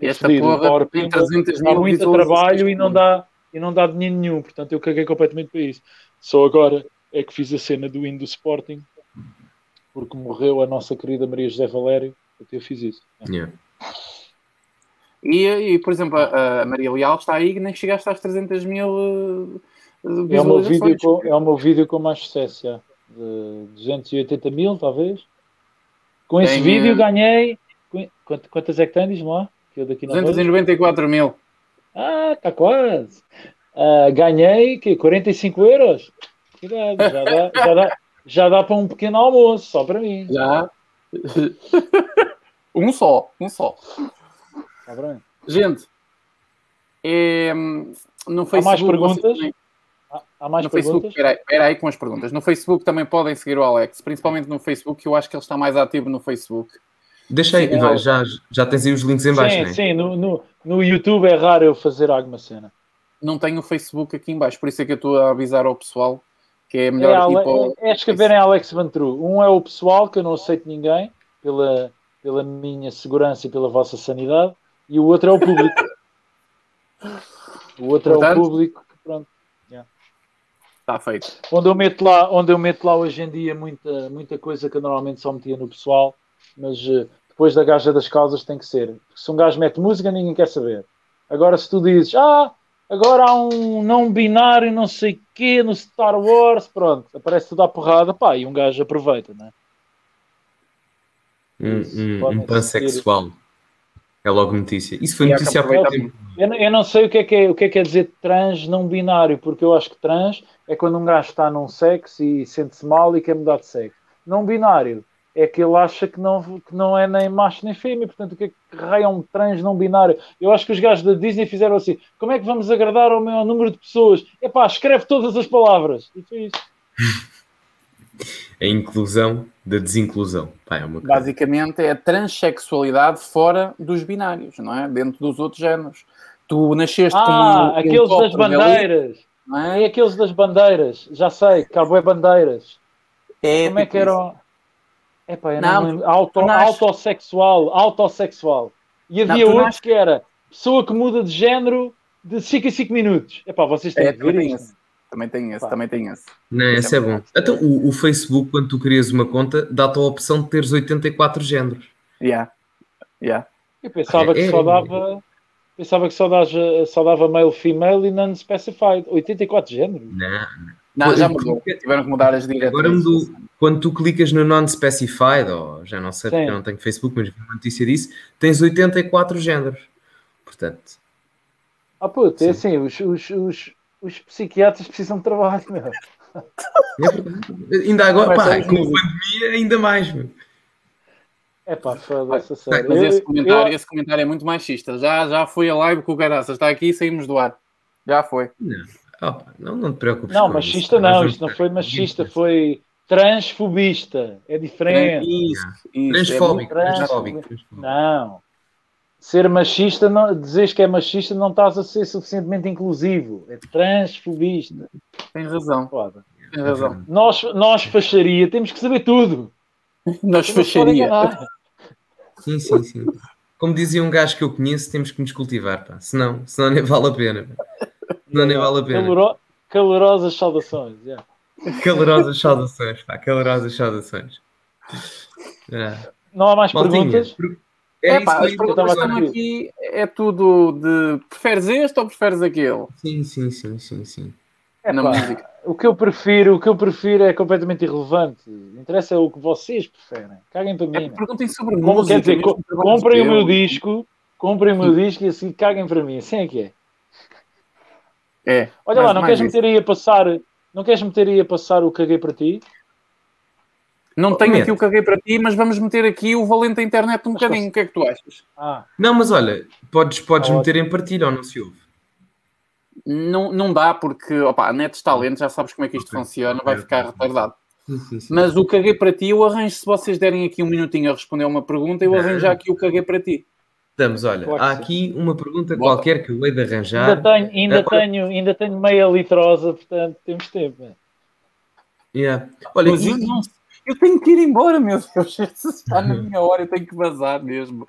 E esta porra tem 300 mil muito trabalho e não, dá, e não dá dinheiro nenhum, portanto eu caguei completamente para isso. Só agora é que fiz a cena do hino do Sporting, porque morreu a nossa querida Maria José Valério, até eu fiz isso. Yeah. E, e, por exemplo, a, a, Maria Leal está aí e nem chegaste às 300 mil uh, é o, meu vídeo com, é o meu vídeo com mais sucesso, já. de 280 mil, talvez. Com esse tem, vídeo ganhei. Quantas é que tem? Diz-me lá. Que eu daqui 294 mil. Ah, está quase. Uh, ganhei que 45 euros. Cuidado, já dá, já, dá, já dá para um pequeno almoço, só para mim. Já. um só, um só. Tá bem. Gente, é, no Facebook. Há mais perguntas? Há mais no perguntas? Facebook, espera aí, com as perguntas. No Facebook também podem seguir o Alex, principalmente no Facebook, que eu acho que ele está mais ativo no Facebook. Deixa aí, já, já tens aí os links em baixo, Sim, né? sim, no, no, no YouTube é raro eu fazer alguma cena. Não tenho o Facebook aqui em baixo, por isso é que eu estou a avisar ao pessoal que é melhor é, ir para o... é, é escreverem Alex Vantru. Um é o pessoal, que eu não aceito ninguém, pela, pela minha segurança e pela vossa sanidade, e o outro é o público. o outro Portanto, é o público que, pronto, Está feito. Onde eu meto lá, onde eu meto lá hoje em dia muita, muita coisa que eu normalmente só metia no pessoal, mas uh, depois da gaja das causas tem que ser. se um gajo mete música, ninguém quer saber. Agora, se tu dizes, ah, agora há um não binário, não sei quê, no Star Wars, pronto, aparece tudo à porrada, pá, e um gajo aproveita, né? Um, um, um pansexual. É logo notícia. Isso foi notícia há tempo. Eu, eu, não sei o que, é que é, o que é que é dizer trans não binário, porque eu acho que trans é quando um gajo está num sexo e sente-se mal e quer mudar de sexo. Não binário é que ele acha que não, que não é nem macho nem fêmea, portanto, o que é que raio é um trans não binário? Eu acho que os gajos da Disney fizeram assim: como é que vamos agradar ao maior número de pessoas? É pá, escreve todas as palavras. E foi isso. a inclusão da desinclusão. Pá, é Basicamente é a transexualidade fora dos binários, não é? Dentro dos outros géneros. Tu nasceste ah, como um, aqueles das bandeiras. Não é? é aqueles das bandeiras. Já sei, cabo é bandeiras. É, como é que era? Epá, eu não, não Auto, autossexual, autossexual. E havia não, outros nasce... que era pessoa que muda de género de 5 a 5 minutos. Epá, vocês têm é, que ver isso. Também tem esse, Pá. também tem esse. Não, esse é bom. Então, o, o, Facebook, quando tu crias uma conta, dá-te a opção de teres 84 géneros. Yeah. Yeah. Eu pensava é, que é, só dava. Pensava que só, dava, só dava male, female e non-specified. 84 géneros? Não, não. já mudou. Tiveram que mudar as diretrizes. Agora mudou. Quando tu clicas no non-specified, ou já não sei Sim. porque eu não tenho Facebook, mas vi uma notícia disso, tens 84 géneros. Portanto. Ah, puto, é assim, os, os, os, os psiquiatras precisam de trabalho, meu. É ainda agora, pá, com a pandemia, ainda mais, meu. É pá, foda-se, sério. Mas esse comentário, eu... esse comentário é muito machista. Já, já foi a live com o Garaças. Está aqui e saímos do ar. Já foi. Não, opa, não, não te preocupes. Não, machista isso. não. Isto não foi machista, foi transfobista. É diferente. Isso, isso. Transfóbico. É transfóbico. transfóbico. Não ser machista, não, dizeres que é machista, não estás a ser suficientemente inclusivo. É transfobista. Tem razão. Foda. Tem razão. Nós, nós facharia, temos que saber tudo. nós facharia. Sim, sim, sim. Como dizia um gajo que eu conheço, temos que nos cultivar, pá. Senão, senão nem vale a pena. Senão nem vale a pena. Caloro... Calorosas saudações. Yeah. Calorosas saudações, pá. Calorosas saudações. É. Não há mais Maltinha, perguntas? É, é pá, as perguntas estão aqui, é tudo de preferes este ou preferes aquele? Sim, sim, sim, sim, sim. É pá, o que eu prefiro, o que eu prefiro é completamente irrelevante. Interessa é o que vocês preferem. Caguem para mim. É, perguntem sobre Como, música. Quer dizer, comprem o meu disco, comprem-me o disco e assim caguem para mim. Assim é que é. É. Olha lá, não queres meter aí a passar. Não queres meter aí a passar o caguei para ti? Não tenho Mete. aqui o caguei para ti, mas vamos meter aqui o valente da internet um Mas bocadinho. O que é que tu achas? Ah, Não, mas olha, podes, podes Ótimo. meter em partilha ou não se ouve. Não, não dá porque, opa, a net está lento, já sabes como é que isto Ok. funciona, vai ficar retardado. Mas o caguei para ti, eu arranjo, se vocês derem aqui um minutinho a responder a uma pergunta, eu arranjo já aqui o caguei para ti. Estamos, olha, Claro há que aqui uma pergunta Bota. qualquer que eu hei de arranjar. ainda, tenho, ainda, Agora- tenho, ainda tenho meia litrosa, portanto temos tempo. Yeah. Olha, Mas eu, não- eu tenho que ir embora, meu Deus. Se está na minha hora, eu tenho que vazar mesmo.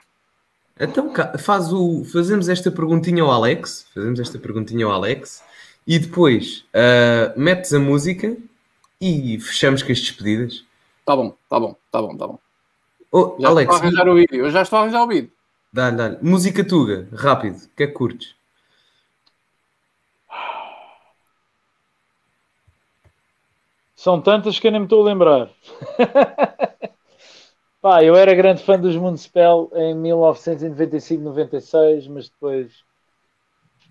Então faz o, fazemos esta perguntinha ao Alex, fazemos esta perguntinha ao Alex e depois ah, metes a música e fechamos com as despedidas. Tá bom, tá bom, tá bom, tá bom. Oh, Já Alex, estou a arranjar o vídeo. Eu já estou a arranjar o vídeo. Dá-lhe, dá-lhe. Música tuga, rápido, que é que curtes? São tantas que eu nem me estou a lembrar. Pá, eu era grande fã dos Municipal em 1995-96, mas depois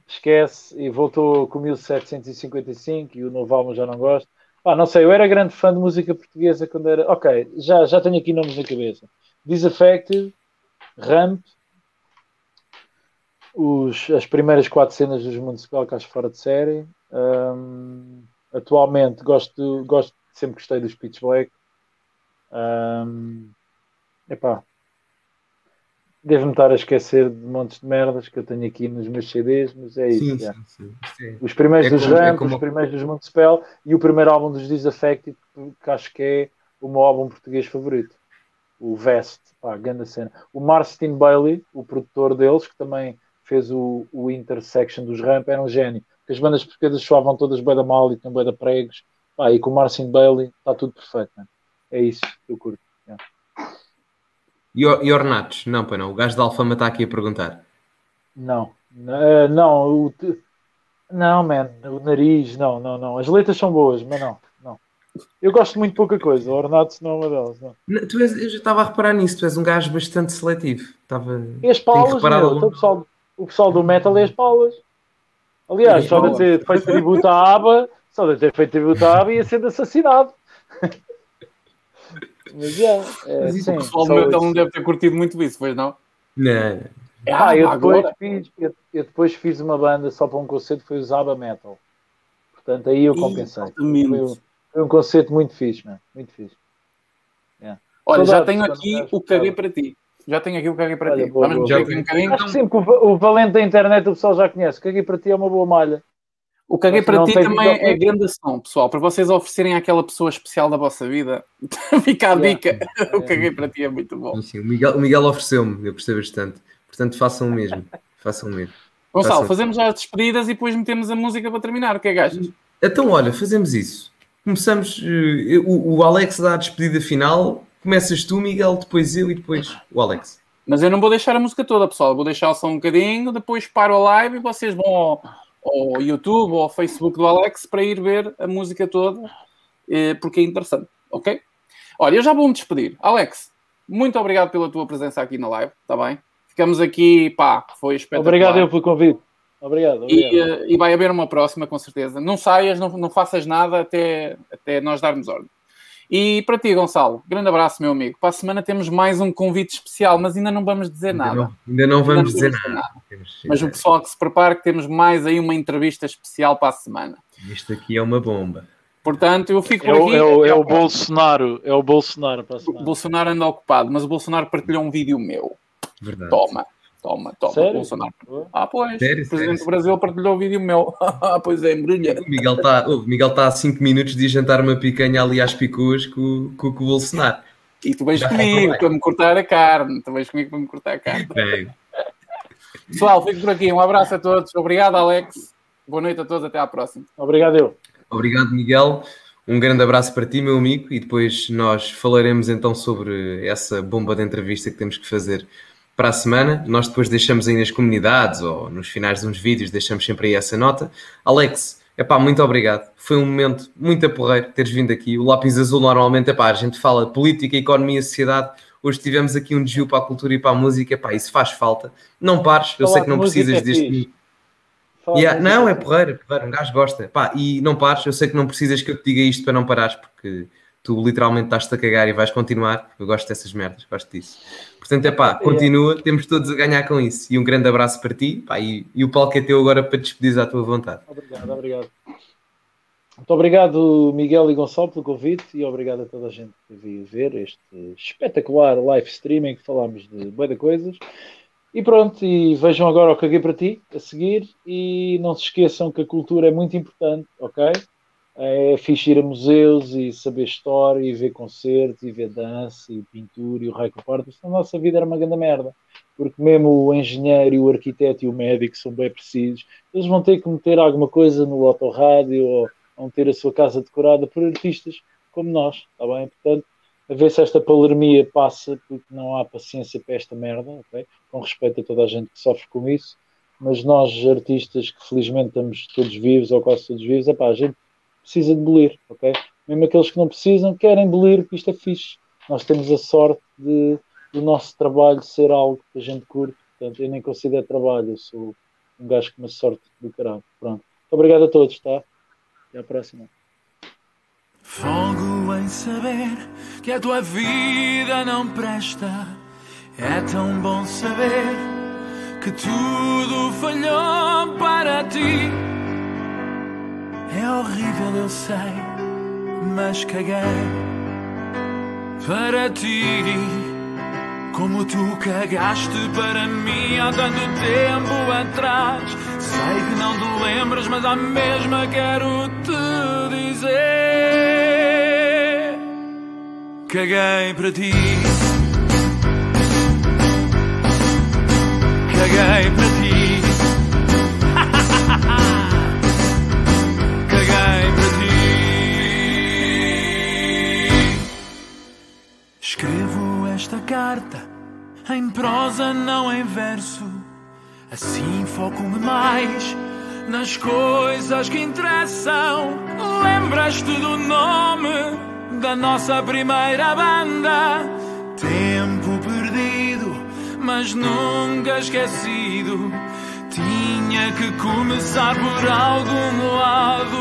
esquece e voltou com 1755 e o novo álbum já não gosto. Pá, não sei, eu era grande fã de música portuguesa quando era. Ok, já, já tenho aqui nomes na cabeça: Disaffected, Ramp, os, as primeiras quatro cenas dos Municipal que acho fora de série. Hum, atualmente gosto, gosto, sempre gostei dos Pitch Black. Hum, epá, devo-me estar a esquecer de montes de merdas que eu tenho aqui nos meus CDs, mas é isso. sim, sim, sim. Sim. Os primeiros É dos como- é Ramp, como- os primeiros dos Montespel e o primeiro álbum dos Disaffected, que acho que é o meu álbum português favorito. O Vest, pá, grande cena. O Martin Bailey, o produtor deles, que também fez o, o Intersection dos Ramp, era um gênio. Porque as bandas portuguesas soavam todas bem da mal e tinham bem da pregos. Pá, e com o Martin Bailey está tudo perfeito. né? É isso que eu curto. E, o- e Ornatos? Não, pá, não. O gajo da Alfama está aqui a perguntar. Não, N- não, o, não, man, o nariz, não, não, não. As letras são boas, mas não, não. Eu gosto de muito pouca coisa, o Ornatos não é uma delas, não. Não, tu és- eu já estava a reparar nisso, tu és um gajo bastante seletivo. Estava... E as reparar meu, pessoal, o pessoal do metal é as paulas. Aliás, As só de ter feito tributo à aba, só de ter feito tributo à aba ia ser assassinado. Mas já, é, Mas isso sim, O pessoal do metal isso. não deve ter curtido muito isso, pois não? Não, não. Ah, eu depois, agora. fiz, eu, eu depois fiz uma banda só para um concerto, foi o Zaba Metal. Portanto, aí eu compensei. Foi, um- foi um concerto muito fixe, man. muito fixe. Olha, já Saudades tenho aqui o caguei para ti. Já tenho aqui o caguei para Olha, ti. boa, Vamos boa, boa. um bocadinho. Acho que sempre que o, o valente da internet o pessoal já conhece. O que aqui para ti é uma boa malha. O caguei para ti também é grande ação, pessoal. Para vocês oferecerem àquela pessoa especial da vossa vida. Fica a Yeah. dica. O caguei para ti é muito bom. Sim. O Miguel, o Miguel ofereceu-me, eu gostei bastante. Portanto, façam o mesmo. Façam o mesmo. Gonçalo, Façam. fazemos já as despedidas e depois metemos a música para terminar. O que é que achas? Então, olha, fazemos isso. Começamos. eh, o, o Alex dá a despedida final. Começas tu, Miguel, depois eu e depois o Alex. Mas eu não vou deixar a música toda, pessoal. Vou deixar só um bocadinho, depois paro a live e vocês vão ao, ao YouTube ou ao Facebook do Alex para ir ver a música toda, eh, porque é interessante, ok? Olha, eu já vou me despedir. Alex, muito obrigado pela tua presença aqui na live, está bem? Ficamos aqui, pá, foi espetacular. Obrigado eu pelo convite. Obrigado. obrigado. E, eh, e vai haver uma próxima, com certeza. Não saias, não, não faças nada até, até nós darmos ordem. E para ti, Gonçalo, grande abraço, meu amigo. Para a semana temos mais um convite especial, mas ainda não vamos dizer Ainda nada. não, ainda não vamos Ainda dizer nada. Temos- Mas o pessoal que se prepara que temos mais aí uma entrevista especial para a semana. Isto aqui é uma bomba. Portanto, eu fico É por o, aqui. é, o, é o. Bolsonaro. É o Bolsonaro para a O semana. Bolsonaro anda ocupado, mas o Bolsonaro partilhou um vídeo meu. Verdade. Toma, toma, toma. Sério? Bolsonaro. Ah, pois. Sério, o Presidente sério, do Brasil partilhou o vídeo meu. Ah, pois é, embrulha. O Miguel está oh, tá a 5 minutos de jantar uma picanha ali às picuas com, com, com o Bolsonaro. E tu vens Já comigo para me cortar a carne. Tu vens comigo para me cortar a carne. Bem, Pessoal, fico por aqui. Um abraço a todos. Obrigado, Alex. Boa noite a todos. Até à próxima. Obrigado eu. Obrigado, Miguel. Um grande abraço para ti, meu amigo, e depois nós falaremos então sobre essa bomba de entrevista que temos que fazer para a semana. Nós depois deixamos aí nas comunidades ou nos finais de uns vídeos, deixamos sempre aí essa nota. Alex, epá, muito obrigado. Foi um momento muito aporreiro teres vindo aqui. O Lápis Azul normalmente, epá, a gente fala política, economia, sociedade. Hoje tivemos aqui um desvio para a cultura e para a música. Pá, isso faz falta. Não pares, eu Falar sei que não precisas é deste. Yeah, não, é fixe. porreiro, é porreiro, um gajo gosta. Pá, e não pares, eu sei que não precisas que eu te diga isto para não parares, porque tu literalmente estás-te a cagar e vais continuar. Eu gosto dessas merdas, gosto disso. Portanto, é pá, continua, temos todos a ganhar com isso. E um grande abraço para ti, pá, e, e o palco é teu agora para despedir à tua vontade. Obrigado, obrigado. Muito obrigado, Miguel e Gonçalo, pelo convite e obrigado a toda a gente que veio ver este espetacular live streaming que falámos de boa de coisas. E pronto, e vejam agora o Caguei para Ti a seguir e não se esqueçam que a cultura é muito importante, ok? É fixe ir a museus e saber história e ver concertos e ver dança e pintura e o raio que. Senão a nossa vida era uma grande merda. Porque mesmo o engenheiro e o arquiteto e o médico são bem precisos. Eles vão ter que meter alguma coisa no autorrádio ou vão ter a sua casa decorada por artistas como nós, está bem? Portanto, a ver se esta palermia passa, porque não há paciência para esta merda, ok? Com respeito a toda a gente que sofre com isso, mas nós, artistas, que felizmente estamos todos vivos, ou quase todos vivos, epá, a gente precisa de bolir, ok? Mesmo aqueles que não precisam, querem bolir, porque isto é fixe. Nós temos a sorte de, do nosso trabalho ser algo que a gente curte, portanto, eu nem considero trabalho, eu sou um gajo com uma sorte do caralho. Pronto. Muito obrigado a todos, tá? Até à próxima. Fogo em saber que a tua vida não presta. É tão bom saber que tudo falhou para ti. É horrível, eu sei, mas caguei para ti. Como tu cagaste para mim há tanto tempo atrás. Sei que não te lembras, mas à mesma quero te dizer: Caguei para ti. Caguei para ti. Carta em prosa, não em verso. Assim foco-me mais nas coisas que interessam. Lembras-te do nome da nossa primeira banda? Tempo perdido, mas nunca esquecido. Tinha que começar por algum lado.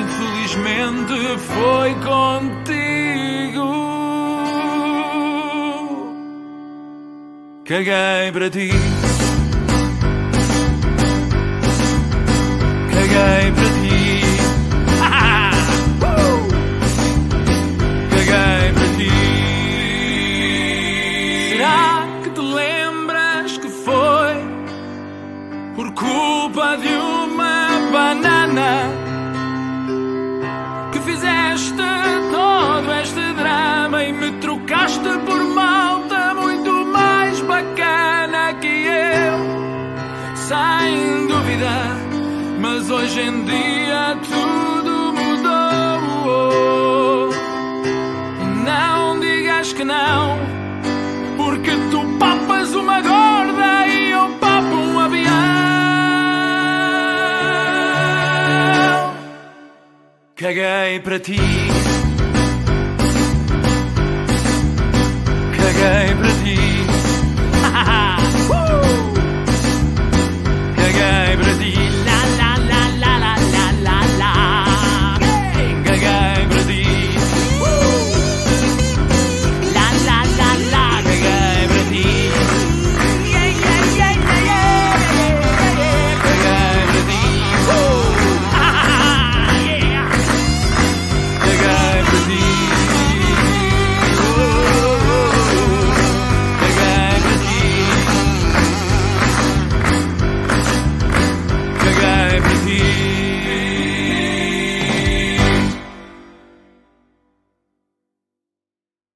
Infelizmente foi contigo. Caguei para ti. Caguei para ti. Caguei para ti. Será que te lembras que foi por culpa de uma banana que fizeste todo este drama e me trocaste por Hoje em dia tudo mudou. Não digas que não, porque tu papas uma gorda e eu papo um avião. Caguei para ti. Caguei para ti. Uh! Caguei para ti.